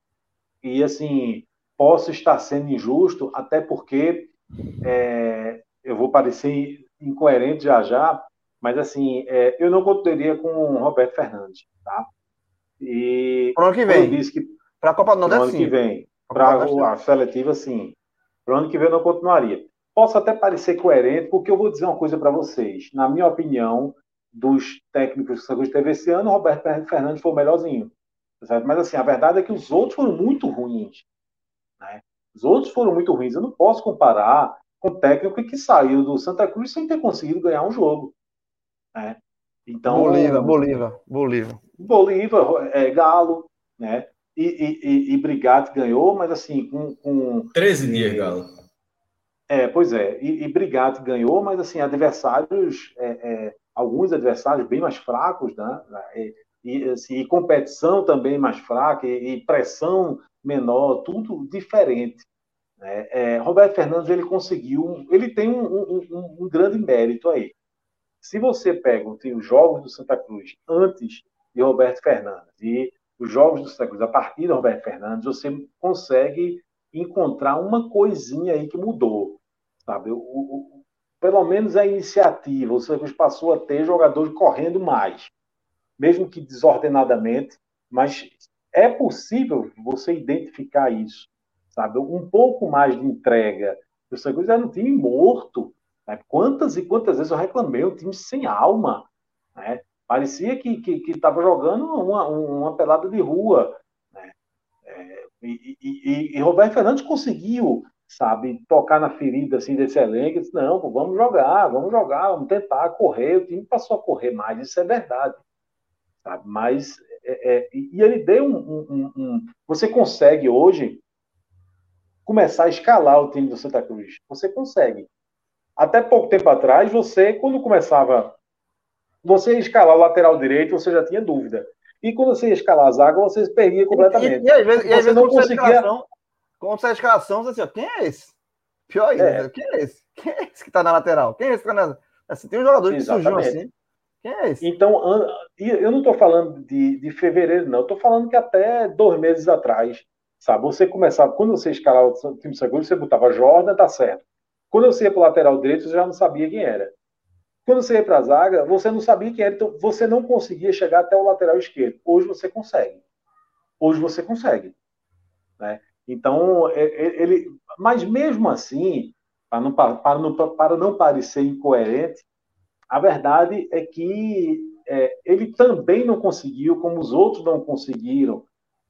e, assim, posso estar sendo injusto, até porque é, eu vou parecer incoerente já já, mas assim, é, eu não contaria com o Roberto Fernandes, tá? E o ano que vem. disse que para a Copa do Nordeste, ano que vem, para a seletiva, sim. Para o ano que vem eu não continuaria. Posso até parecer coerente, porque eu vou dizer uma coisa para vocês. Na minha opinião, dos técnicos que o teve esse ano, o Roberto Fernandes foi o melhorzinho. Certo? Mas assim, a verdade é que os outros foram muito ruins. Né? Os outros foram muito ruins. Eu não posso comparar com técnico que saiu do Santa Cruz sem ter conseguido ganhar um jogo. Né? Então, Bolívar, Bolívar, Bolívar. Bolívar, é, Galo, né? E, e, e Brigatti ganhou, mas assim, com. com 13 dias, Galo. É, pois é. E, e Brigatti ganhou, mas assim, adversários, é, é, alguns adversários bem mais fracos, né? E, e, assim, e competição também mais fraca, e, e pressão menor, tudo diferente. Né? É, Roberto Fernandes ele conseguiu, ele tem um, um, um, grande mérito aí. Se você pega os jogos do Santa Cruz antes de Roberto Fernandes e os jogos do Santa Cruz a partir de Roberto Fernandes, você consegue encontrar uma coisinha aí que mudou, sabe? O, o, pelo menos a iniciativa, o Santa Cruz passou a ter jogadores correndo mais, mesmo que desordenadamente, mas é possível você identificar isso sabe? Um pouco mais de entrega. O Santa Cruz era um time morto. Né? Quantas e quantas vezes eu reclamei, um time sem alma. Né? Parecia que estava jogando uma, uma pelada de rua. Né? É, e, e, e, Roberto Fernandes conseguiu, sabe, tocar na ferida assim, desse elenco. Disse, não, vamos jogar, vamos jogar, vamos tentar correr. O time passou a correr mais, isso é verdade. Sabe? Mas é, é, e ele deu um, um, um, Você consegue hoje começar a escalar o time do Santa Cruz. Você consegue. Até pouco tempo atrás, você, quando começava. Você ia escalar o lateral direito, você já tinha dúvida. E quando você ia escalar a zaga, você perdia completamente. E, e, e às vezes, você e às vezes não conseguia. Quando sai a escalação, você assim, quem é esse? Pior ainda, é. quem é esse? Quem é esse que tá na lateral? Quem é esse que tá na. Assim, tem um jogador que surgiu assim. Quem é esse? Então, eu não estou falando de, de fevereiro, não. Eu estou falando que até dois meses atrás, sabe? Você começava, quando você escalava o time seguro, você botava Jordan, tá certo. Quando você ia para o lateral direito, você já não sabia quem era. Quando você ia para a zaga, você não sabia quem era, então você não conseguia chegar até o lateral esquerdo. Hoje você consegue. Hoje você consegue. Né? Então, é, é, ele, mas mesmo assim, para não, para, não, para não parecer incoerente, a verdade é que é, ele também não conseguiu, como os outros não conseguiram,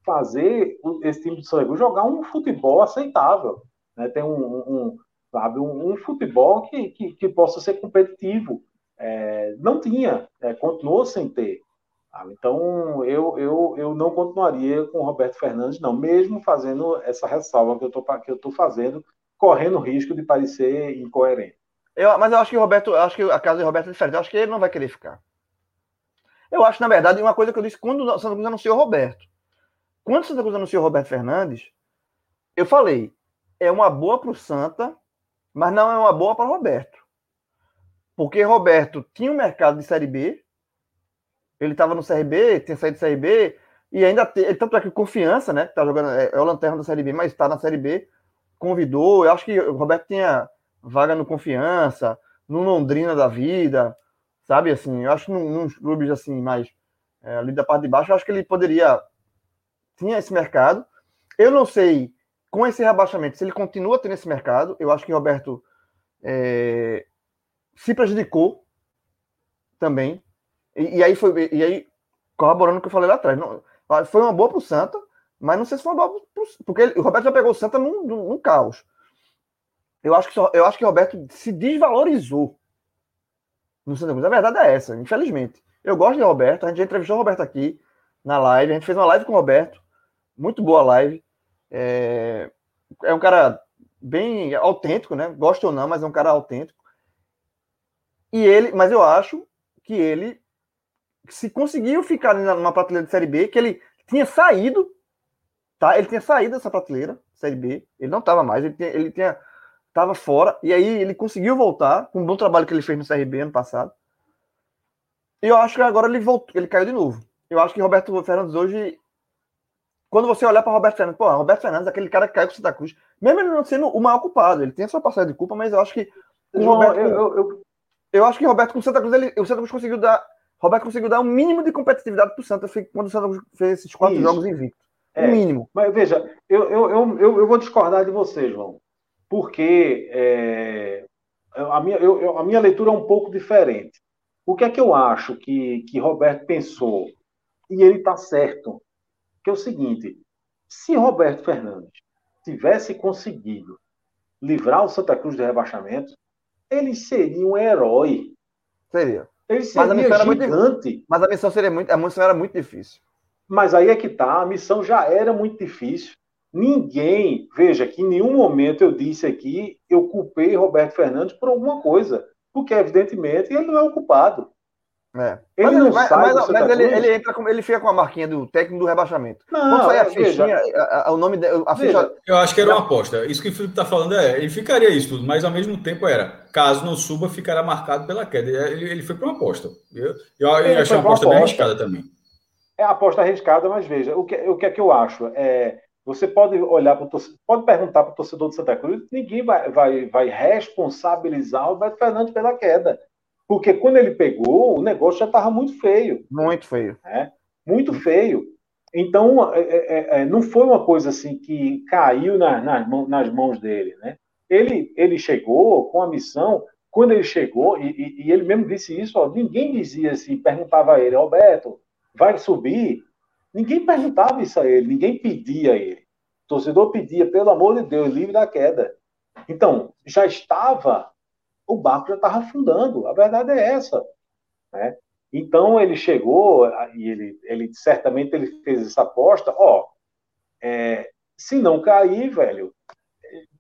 fazer esse time do São jogar um futebol aceitável. Né? Tem um, um sabe, um, um futebol que, que, que, possa ser competitivo. É, não tinha, é, continuou sem ter. Sabe? Então, eu, eu, eu não continuaria com o Roberto Fernandes, não, mesmo fazendo essa ressalva que eu estou fazendo, correndo risco de parecer incoerente. Eu, mas eu acho que o Roberto, acho que a casa de Roberto é diferente. Eu acho que ele não vai querer ficar. Eu acho, na verdade, uma coisa que eu disse quando o Cruz anunciou o Roberto. Quando o Santa Cruz anunciou Roberto Fernandes, eu falei, é uma boa para o Santa, mas não é uma boa para Roberto. Porque Roberto tinha um mercado de Série B, ele estava no CRB, tinha saído do CRB, e ainda tem, tanto é que confiança, né? Que tá jogando, é, é o lanterna da Série B, mas está na Série B, convidou. Eu acho que o Roberto tinha vaga no Confiança, no Londrina da vida, sabe? Assim, eu acho que nos clubes assim, mais é, ali da parte de baixo, eu acho que ele poderia. Tinha esse mercado. Eu não sei, com esse rebaixamento, se ele continua tendo esse mercado. Eu acho que Roberto é, se prejudicou também. E, e, aí foi. E aí, corroborando o que eu falei lá atrás. Não, foi uma boa para o Santa, mas não sei se foi uma boa pro, porque ele, o Roberto já pegou o Santa num, num, num caos. Eu acho que, eu acho que o Roberto se desvalorizou no Santa Cruz. A verdade é essa, infelizmente. Eu gosto de Roberto, a gente já entrevistou o Roberto aqui na live, a gente fez uma live com o Roberto, muito boa live. É, é um cara bem autêntico, né? Gosta ou não, mas é um cara autêntico. E ele, mas eu acho que ele se conseguiu ficar numa prateleira de Série B, que ele tinha saído, tá? Ele tinha saído dessa prateleira, Série B, ele não estava mais, ele tinha, ele tinha estava fora, e aí ele conseguiu voltar, com um bom trabalho que ele fez no CRB ano passado. E eu acho que agora ele voltou, ele caiu de novo. Eu acho que Roberto Fernandes hoje, quando você olhar para Roberto Fernandes, pô, Roberto Fernandes, aquele cara que caiu com Santa Cruz, mesmo ele não sendo o maior culpado, ele tem a sua parcela de culpa, mas eu acho que João, Roberto, eu, eu, eu... eu, acho que Roberto com Santa Cruz, ele, o Santa Cruz conseguiu dar, Roberto conseguiu dar um mínimo de competitividade para o Santa quando o Santa Cruz fez esses quatro Isso. jogos invictos. É, um mínimo. Mas veja, eu, eu, eu, eu, vou discordar de você, João porque é, a, minha, eu, a minha leitura é um pouco diferente. O que é que eu acho que, que Roberto pensou? E ele está certo. Que é o seguinte: se Roberto Fernandes tivesse conseguido livrar o Santa Cruz do rebaixamento, ele seria um herói. Seria. Ele seria mas a gigante. Muito, mas a missão seria muito, a missão era muito difícil. Mas aí é que tá, a missão já era muito difícil. Ninguém, veja que em nenhum momento eu disse aqui, eu culpei Roberto Fernandes por alguma coisa, porque evidentemente ele não é o culpado. É. Ele mas, não mas, sai mas, mas ele, ele, entra com, ele fica com a marquinha do técnico do rebaixamento. Não, Quando sai a fichinha, a, a, o nome a ficha... Eu acho que era uma aposta. Isso que o Felipe está falando é, ele ficaria isso tudo, mas ao mesmo tempo era, caso não suba, ficará marcado pela queda. Ele, ele foi para uma aposta. Eu, eu, eu achei uma aposta, aposta bem arriscada também. É aposta arriscada, mas veja, o que, o que é que eu acho? É, você pode olhar para o torcedor, pode perguntar para o torcedor de Santa Cruz, ninguém vai, vai, vai responsabilizar o Roberto Fernandes pela queda. Porque quando ele pegou, o negócio já estava muito feio. Muito feio. Né? Muito feio. Então, é, é, é, não foi uma coisa assim que caiu na, nas, mãos, nas mãos dele, né? Ele, ele chegou com a missão, quando ele chegou, e, e ele mesmo disse isso, ó, ninguém dizia assim, perguntava a ele, Roberto, vai subir? Ninguém perguntava isso a ele, ninguém pedia a ele. O torcedor pedia, pelo amor de Deus, livre da queda. Então, já estava, o barco já estava afundando, a verdade é essa. Né? Então ele chegou e ele, ele certamente ele fez essa aposta, ó, é, se não cair, velho,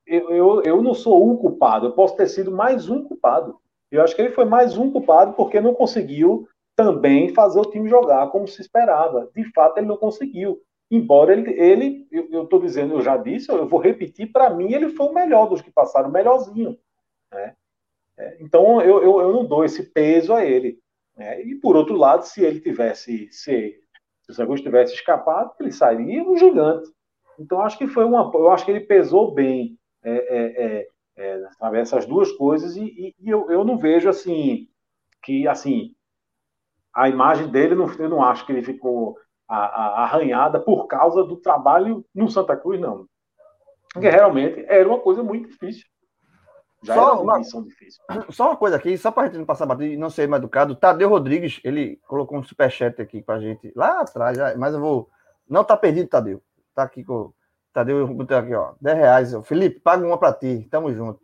eu, eu, eu não sou o culpado, eu posso ter sido mais um culpado. Eu acho que ele foi mais um culpado porque não conseguiu também fazer o time jogar como se esperava. De fato, ele não conseguiu. Embora ele, ele eu estou dizendo, eu já disse, eu vou repetir, para mim ele foi o melhor dos que passaram, o melhorzinho. Né? É, então eu, eu, eu não dou esse peso a ele. Né? E por outro lado, se ele tivesse, se, se o tivesse escapado, ele sairia um gigante. Então acho que foi uma, eu acho que ele pesou bem é, é, é, é essas duas coisas e, e, e, eu, eu não vejo assim que assim a imagem dele não, eu não acho que ele ficou a, a, arranhada por causa do trabalho no Santa Cruz não, porque realmente era uma coisa muito difícil. Já só uma. Só uma coisa aqui, só para a gente não passar batido e não ser mais educado, Tadeu Rodrigues, ele colocou um superchat aqui para a gente lá atrás, mas eu vou. Não tá perdido, Tadeu. Tá aqui com. Tadeu, eu botei aqui, ó. 10 reais. Felipe, paga uma para ti. Tamo junto.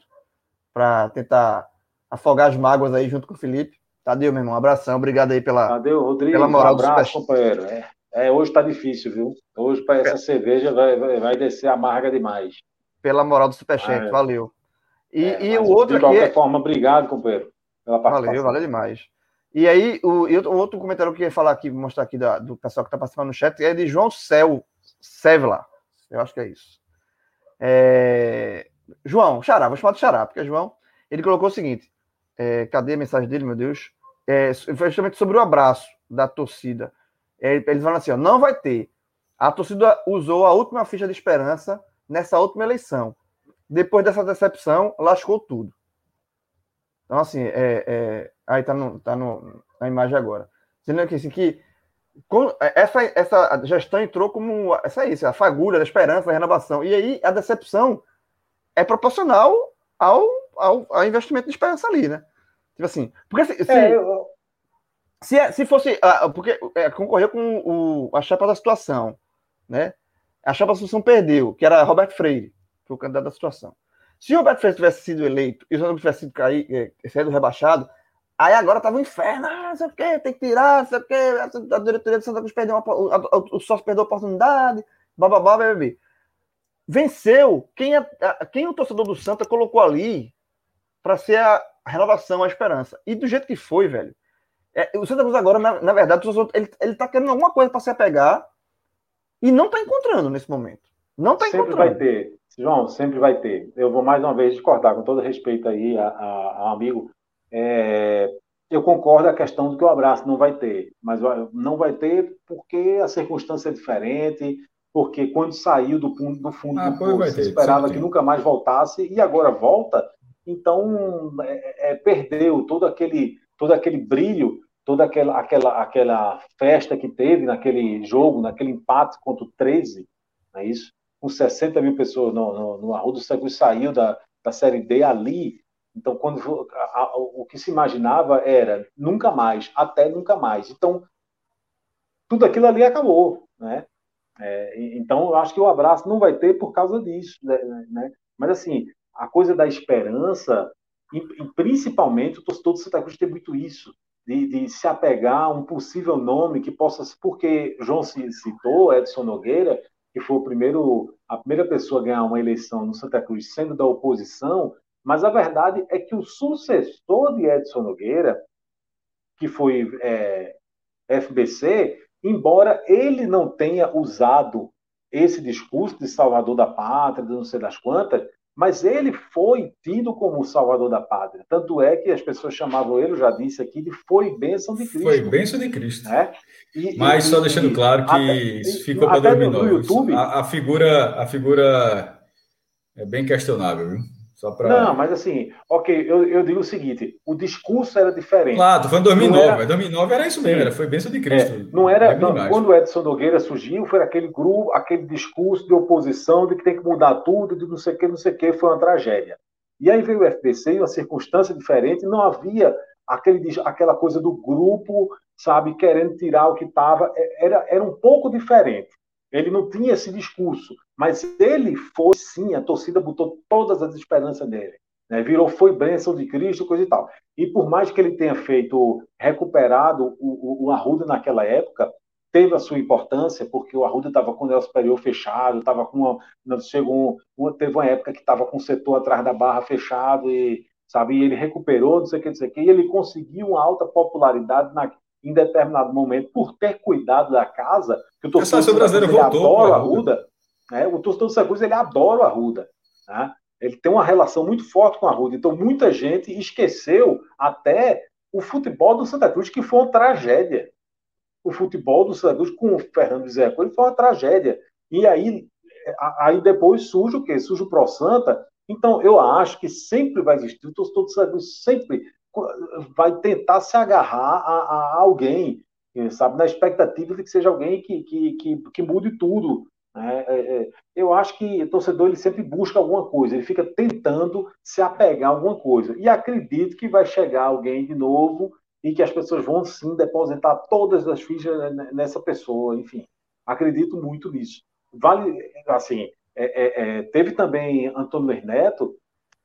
Para tentar afogar as mágoas aí junto com o Felipe. Tadeu, meu irmão, um abração. Obrigado aí pela, Tadeu, Rodrigues, pela moral um abraço, do companheiro. É, é, hoje tá difícil, viu? Hoje para essa é. cerveja vai, vai, vai descer amarga demais. Pela moral do superchat, ah, é. valeu. E, é, e o outro de qualquer aqui... forma, obrigado, companheiro, pela participação. Valeu, valeu demais. E aí, o, o outro comentário que eu ia falar aqui, mostrar aqui da, do pessoal que está participando no chat, é de João Cel, Sevla. Eu acho que é isso. É... João, Xará, vou chamar de Xará, porque João, ele colocou o seguinte, é, cadê a mensagem dele, meu Deus? É, justamente sobre o abraço da torcida. É, eles falam assim, ó, não vai ter. A torcida usou a última ficha de esperança nessa última eleição depois dessa decepção, lascou tudo. Então, assim, é, é, aí tá, no, tá no, na imagem agora. Dizendo que, assim, que essa, essa gestão entrou como essa é isso, a fagulha da esperança, da renovação. E aí a decepção é proporcional ao, ao, ao investimento de esperança ali, né? Tipo assim, porque se, se, é, eu... se, é, se, fosse. Porque é, concorreu com o, a chapa da situação, né? A chapa da situação perdeu, que era Roberto Freire foi o candidato da situação. Se o Roberto Freire tivesse sido eleito e o Santa tivesse sido cair, é, sido rebaixado, aí agora tava um inferno, ah, não sei o quê, tem que tirar, não sei o quê, a, diretoria do Santa Cruz perdeu uma, o, o sócio perdeu a oportunidade, bababá, bebê. Venceu quem, a, quem o torcedor do Santa colocou ali para ser a renovação, a esperança. E do jeito que foi, velho. É, o Santa Cruz agora, na, na verdade, ele, ele tá querendo alguma coisa para se apegar e não tá encontrando nesse momento. Não tá encontrando. Sempre vai ter. João, sempre vai ter. Eu vou mais uma vez discordar, com todo respeito aí ao amigo. É, eu concordo a questão do que o abraço não vai ter, mas não vai ter porque a circunstância é diferente, porque quando saiu do fundo do fundo ah, do poço, esperava que nunca mais voltasse e agora volta, então é, é, perdeu todo aquele todo aquele brilho, toda aquela, aquela aquela festa que teve naquele jogo, naquele empate contra o 13, não é isso? Com 60 mil pessoas no, no, no Arruda, o saiu da, da Série D ali. Então, quando a, a, o que se imaginava era nunca mais, até nunca mais. Então, tudo aquilo ali acabou, né? É, então, eu acho que o abraço não vai ter por causa disso, né? né? Mas, assim, a coisa da esperança, e, e principalmente o torcedor do Santa Cruz tem muito isso, de, de, se apegar a um possível nome que possa, porque João se citou, Edson Nogueira, que foi o primeiro, a primeira pessoa a ganhar uma eleição no Santa Cruz sendo da oposição, mas a verdade é que o sucessor de Edson Nogueira, que foi é, FBC, embora ele não tenha usado esse discurso de salvador da pátria, de não sei das quantas, mas ele foi tido como o salvador da pátria. Tanto é que as pessoas chamavam ele, eu já disse aqui, de foi bênção de Cristo. Foi bênção de Cristo. Né? E, mas e, só deixando claro que até, ficou para 2009. A, a, figura, a figura é bem questionável, viu? Só pra... Não, mas assim, ok, eu, eu digo o seguinte: o discurso era diferente. Claro, foi em 2009, era... 2009 era isso mesmo, era, foi bênção de Cristo. É, não era. Não, quando o Edson Nogueira surgiu, foi aquele grupo, aquele discurso de oposição de que tem que mudar tudo, de não sei o que, não sei o que, foi uma tragédia. E aí veio o FPC, uma circunstância diferente, não havia aquele, aquela coisa do grupo, sabe, querendo tirar o que estava. É, era, era um pouco diferente. Ele não tinha esse discurso, mas ele foi sim, a torcida botou todas as esperanças nele. Né? Virou, foi bênção de Cristo, coisa e tal. E por mais que ele tenha feito, recuperado o, o, o Arruda naquela época, teve a sua importância, porque o Arruda estava com o Nelson Superior fechado, estava com uma, chegou uma, teve uma época que estava com o setor atrás da barra fechado, e, sabe, e ele recuperou, não sei o que, não sei o que, e ele conseguiu uma alta popularidade na, em determinado momento, por ter cuidado da casa, que o torcedor brasileiro ele adora o Arruda, né? o torcedor do Santa ele adora o Arruda, né? ele tem uma relação muito forte com a Arruda, então muita gente esqueceu até o futebol do Santa Cruz, que foi uma tragédia. O futebol do Santa Cruz com o Fernando Zé Coelho foi uma tragédia. E aí, aí depois surge o quê? Surge o Pro Santa. Então, eu acho que sempre vai existir, o torcedor do Santa Cruz sempre vai tentar se agarrar a, a alguém, sabe, na expectativa de que seja alguém que, que, que, que mude tudo. Né? É, é, eu acho que o torcedor ele sempre busca alguma coisa, ele fica tentando se apegar a alguma coisa. E acredito que vai chegar alguém de novo e que as pessoas vão sim depositar todas as fichas nessa pessoa, enfim. Acredito muito nisso. Vale, assim, é, é, teve também Antônio Neto,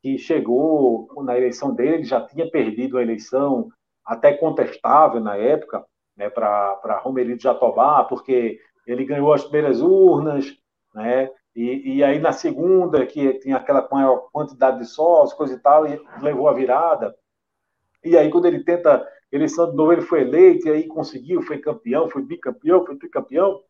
que chegou na eleição dele, já tinha perdido a eleição, até contestável na época, né, para Romerito Jatobá, porque ele ganhou as primeiras urnas, né, e, e, aí na segunda, que tinha aquela maior quantidade de sócios, coisa e tal, e levou a virada. E aí, quando ele tenta eleição de novo, ele foi eleito, e aí conseguiu, foi campeão, foi bicampeão, foi tricampeão.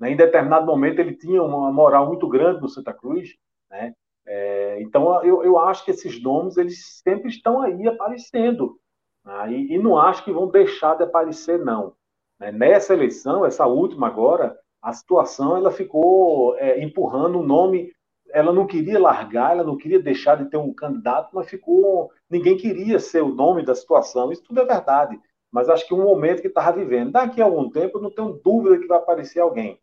Né, em determinado momento, ele tinha uma moral muito grande no Santa Cruz, né? É, então, eu, eu acho que esses nomes eles sempre estão aí aparecendo. Né? E, e, não acho que vão deixar de aparecer, não. Né? Nessa eleição, essa última agora, a situação ela ficou é, empurrando o nome. Ela não queria largar, ela não queria deixar de ter um candidato, mas ficou. Ninguém queria ser o nome da situação. Isso tudo é verdade. Mas acho que um momento que estava vivendo. Daqui a algum tempo, eu não tenho dúvida que vai aparecer alguém.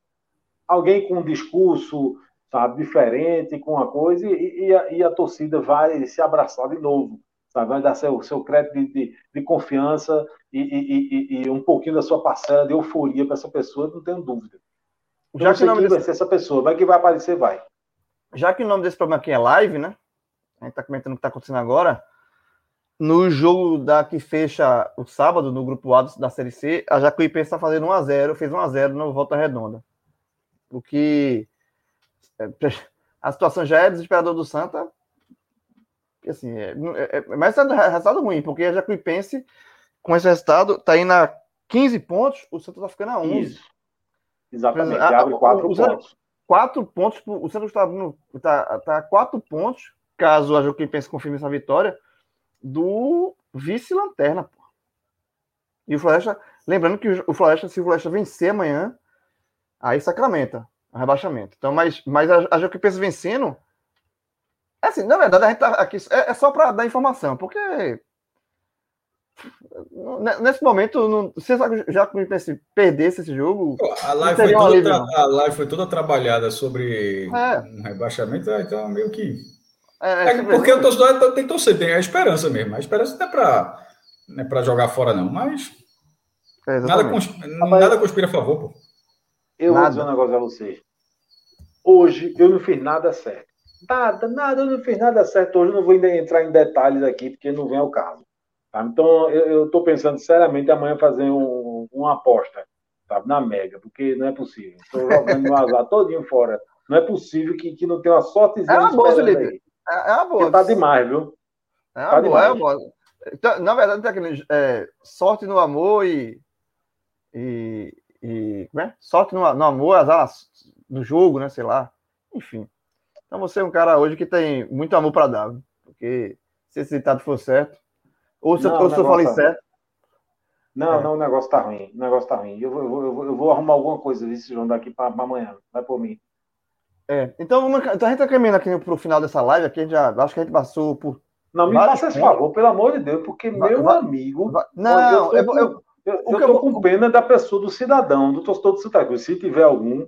Alguém com um discurso sabe, diferente com uma coisa e, e, a, e, a, torcida vai se abraçar de novo, sabe, vai dar seu, seu crédito de, de, de confiança e, e, um pouquinho da sua parcela de euforia para essa pessoa, não tenho dúvida. Já que o nome desse... vai ser essa pessoa, vai que vai aparecer, vai. Já que o nome desse programa aqui é live, né? A gente está comentando o que está acontecendo agora. No jogo da que fecha o sábado, no grupo A da Série C, a Jacuipense está fazendo 1x0, fez 1x0 no Volta Redonda. O que a situação já é desesperadora do Santa. Assim, é, é, é, mas é resultado ruim, porque a Jacuipense, com esse resultado, está indo a 15 pontos, o Santa está ficando a 11. Isso. Exatamente, a, abre 4 pontos. 4 pontos, o Santa está tá, tá a 4 pontos, caso a Jacuipense confirme essa vitória, do vice-lanterna. E o Floresta, lembrando que o Floresta, se o Floresta vencer amanhã, aí sacramenta rebaixamento. Então, mas, mas a, a Jacuipense vencendo. É assim, na verdade, a gente tá aqui. É, é só para dar informação, porque. Nesse momento, não, se a Jacuipense perdesse esse jogo. A live, foi toda, tra... a live foi toda trabalhada sobre é. um rebaixamento, é, então meio que. É, é, é porque o torcedor tem que torcer, tem a esperança mesmo. A esperança não é para não é jogar fora, não, mas. É, nada, conspira, nada conspira a favor, pô. Eu nada. vou dizer um negócio a vocês. Hoje eu não fiz nada certo. Nada, nada, eu não fiz nada certo. Hoje eu não vou entrar em detalhes aqui, porque não vem ao caso. Tá? Então eu estou pensando seriamente amanhã fazer um, uma aposta tá? na Mega, porque não é possível. Estou jogando meu azar todinho fora. Não é possível que, que não tenha uma sortezinha. É uma boa, Felipe. É, é uma boa. Porque tá demais, viu? É uma tá boa, demais. é uma boa. Então, na verdade, tem aquele, é, sorte no amor e, e, e é? sorte no, no amor, azar do jogo, né? Sei lá. Enfim. Então você é um cara hoje que tem muito amor para dar, porque se esse ditado for certo, ou se, não, ou se eu falei tá certo. Não, é. não, o negócio tá ruim. O negócio tá ruim. Eu vou, eu vou, eu vou arrumar alguma coisa desse João daqui para amanhã. Vai por mim. É, então, vamos, então a gente tá caminhando aqui pro final dessa live aqui, já, acho que a gente passou por. Não, me faça esse favor, pelo amor de Deus, porque vai, meu vai, amigo. Vai, não, eu, eu, eu, eu, eu tô com pena da pessoa, do cidadão, do torcedor do Santa Cruz. Se tiver algum,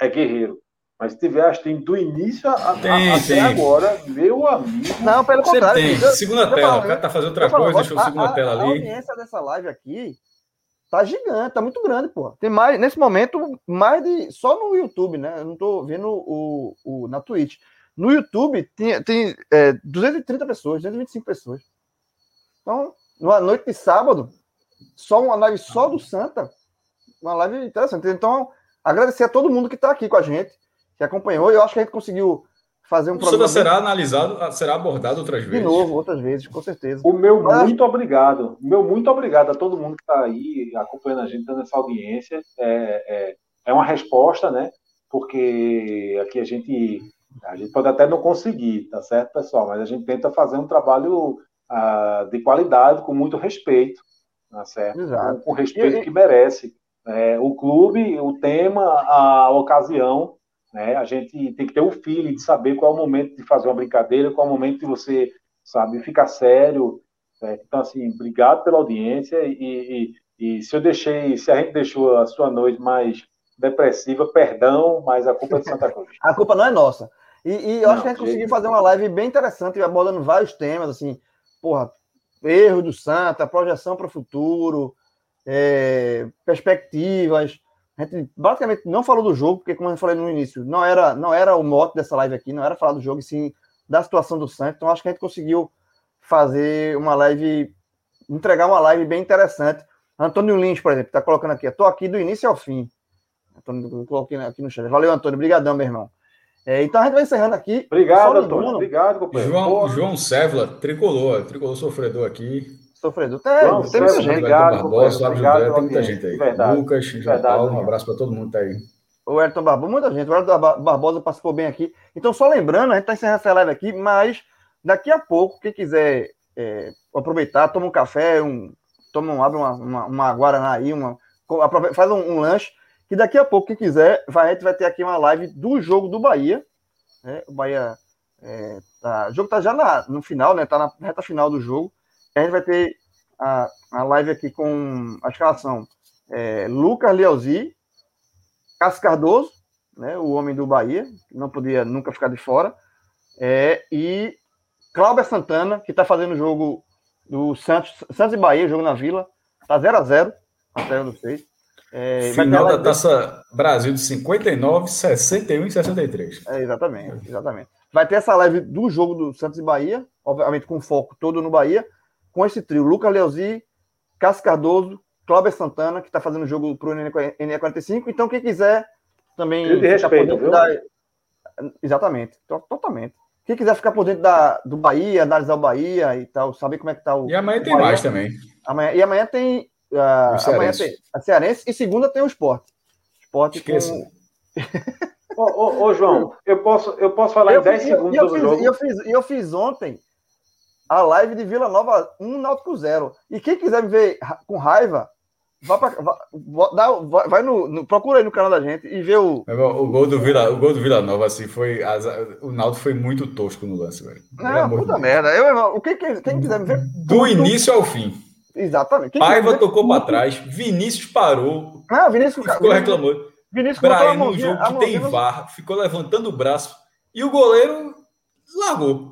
é guerreiro. Mas se tiver, acho que tem do início a, tem, a, até tem. agora, meu amigo. Não, pelo Você contrário. Tem. segunda tela, o cara tá fazendo outra coisa, deixou a segunda tela ali. A audiência dessa live aqui tá gigante, tá muito grande, pô. Tem mais, nesse momento, mais de. Só no YouTube, né? Eu não tô vendo o, o, na Twitch. No YouTube tem, tem é, 230 pessoas, 225 pessoas. Então, numa noite de sábado, só uma live só do Santa, uma live interessante. Então, agradecer a todo mundo que está aqui com a gente que acompanhou. Eu acho que a gente conseguiu fazer um o programa. será analisado, será abordado outras vezes. De novo, outras vezes, com certeza. O meu Mas... muito obrigado. O meu muito obrigado a todo mundo que está aí acompanhando a gente, dando essa audiência. É, é, é uma resposta, né? Porque aqui a gente, a gente pode até não conseguir, tá certo, pessoal? Mas a gente tenta fazer um trabalho uh, de qualidade, com muito respeito, tá certo? Exato. Com, o respeito e, que merece. É, o clube, o tema, a ocasião né? A gente tem que ter o feeling de saber qual é o momento de fazer uma brincadeira, qual é o momento de você, sabe, ficar sério. Né? Então, assim, obrigado pela audiência e, e, e, se eu deixei, se a gente deixou a sua noite mais depressiva, perdão, mas a culpa é de Santa Cruz. a culpa não é nossa. E, e eu não, acho que a gente conseguiu fazer uma live bem interessante, abordando vários temas, assim, porra, erro do Santa, projeção para o futuro, é, perspectivas, a gente basicamente não falou do jogo, porque, como eu falei no início, não era, não era o mote dessa live aqui, não era falar do jogo, e sim da situação do Santos. Então, acho que a gente conseguiu fazer uma live, entregar uma live bem interessante. Antônio Lins, por exemplo, está colocando aqui, estou aqui do início ao fim. Antônio, coloquei aqui no chat. Valeu, Antônio, obrigadão, meu irmão. É, então a gente vai encerrando aqui. Obrigado, Antônio. Obrigado, companheiro. João, João Sévula, tricolor, tricolor sofredor aqui. Sofredor. Tem, Não, tem muita gente. Obrigado, Barbosa, obrigado, tem muita gente aí. Verdade, Lucas, João Paulo, um abraço para todo mundo que tá aí. O Ayrton Barbosa, muita gente. O Ayrton Barbosa participou bem aqui. Então, só lembrando, a gente está encerrando essa live aqui, mas daqui a pouco, quem quiser é, aproveitar, toma um café, um, toma um, abre uma, uma, uma Guaraná aí, uma, faz um, um, lanche, que daqui a pouco, quem quiser, vai, a gente vai ter aqui uma live do jogo do Bahia. Né? O Bahia. É, tá, o jogo está já na, no final, né? Tá na reta final do jogo a gente vai ter a, a live aqui com a escalação é, Lucas Leozzi, Cássio Cardoso, né, o homem do Bahia, que não podia nunca ficar de fora, é, e Cláudio Santana, que está fazendo o jogo do Santos, Santos e Bahia, jogo na Vila, está 0 a 0 até eu não sei. É, Final da Taça Brasil de 59, 61 e 63. É, exatamente, exatamente. Vai ter essa live do jogo do Santos e Bahia, obviamente com foco todo no Bahia, com esse trio, Lucas Leozzi, Cássio Cardoso, Cláudio Santana, que está fazendo o jogo para o NE45. Então, quem quiser também. De respeito, viu? Da... Exatamente, totalmente. Quem quiser ficar por dentro da, do Bahia, analisar o Bahia e tal, saber como é que tá o. E amanhã tem Bahia. mais também. Amanhã, e amanhã tem. Uh, amanhã tem a Cearense e segunda tem o esporte. Esporte Esqueça. Com... ô, ô, ô, João, eu posso, eu posso falar eu em 10 segundos eu, eu fiz, jogo. Eu fiz, eu fiz ontem a live de Vila Nova 1 Náutico 0. E quem quiser me ver com raiva, vá pra, vai, vai no, no, procura aí no canal da gente e vê o. O gol do Vila, o gol do Vila Nova, assim, foi. o Náutico foi muito tosco no lance, velho. Não, puta de merda. Eu, o que, quem quiser me ver. Do início ao fim. Exatamente. Quem Paiva tocou para trás, Vinícius parou. Não, Vinícius ficou reclamando. Vinícius Brian, no jogo que tem VAR, ficou levantando o braço e o goleiro largou.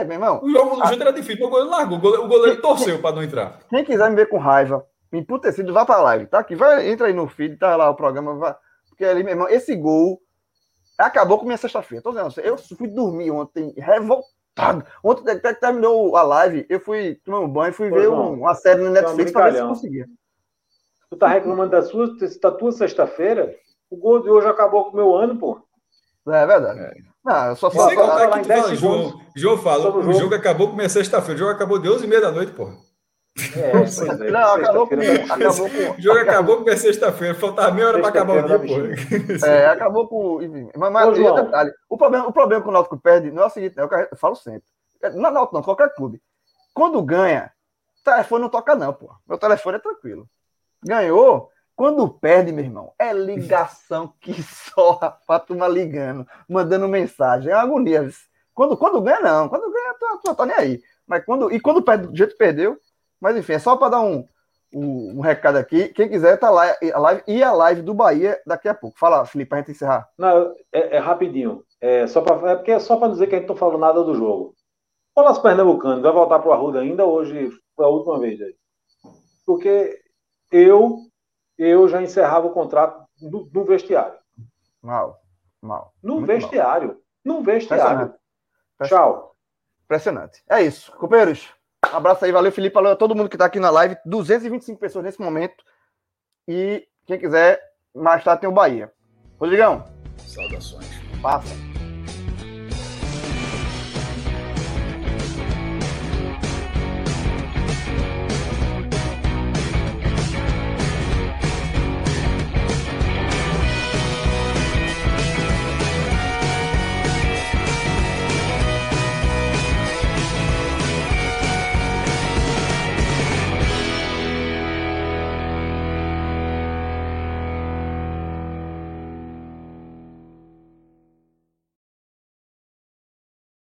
É, meu irmão. O jogo do jeito era difícil, o goleiro largou. O goleiro, o goleiro torceu para não entrar. Quem quiser me ver com raiva, emputecido, vá pra live, tá aqui. Vai, entra aí no feed, tá lá o programa. Vai, porque ali, meu irmão, esse gol acabou com minha sexta-feira. Tô dizendo, eu fui dormir ontem revoltado. Ontem, até que terminou a live, eu fui tomar um banho, fui ver um, uma série no Netflix para ver se conseguia. Tu tá reclamando da sua, da tua sexta-feira? O gol de hoje acabou com o meu ano, pô. É verdade. É. Não, eu só falo. Falar, que fala, João, João fala, o jogo. jogo acabou com minha sexta-feira. O jogo acabou de 11h30 da noite, porra. É, é, não, acabou com, acabou com. O jogo acabou com minha sexta-feira. Faltava meia hora para acabar o dia, porra. É, acabou com. Mas, mas Ô, detalhe, o, problema, o problema com o Náutico perde não é o seguinte, né, eu falo sempre. Não é Náutico, não, qualquer clube. Quando ganha, o telefone não toca, não, pô. Meu telefone é tranquilo. Ganhou, Quando perde, meu irmão, é ligação que só a turma ligando, mandando mensagem. É uma agonia. Quando, quando ganha, não. Quando ganha, tu, tu tá nem aí. Mas quando. E quando perde do jeito que perdeu. Mas enfim, é só para dar um, um, um, recado aqui. Quem quiser, tá lá a live e a live do Bahia daqui a pouco. Fala, Felipe, pra gente encerrar. Não, é, é rapidinho. É, só pra, é porque é só para dizer que a gente não falou nada do jogo. O Las Pernambucano vai voltar pro Arruda ainda hoje, foi a última vez aí. Porque eu eu já encerrava o contrato no, no vestiário. Mal, mal. No Muito vestiário. Mal. No vestiário. Tchau. Impressionante. É isso. Companheiros, um abraço aí. Valeu, Felipe. Valeu a todo mundo que está aqui na live. 225 pessoas nesse momento. E quem quiser, mais tarde tem o Bahia. Rodrigão. Saudações. Passa.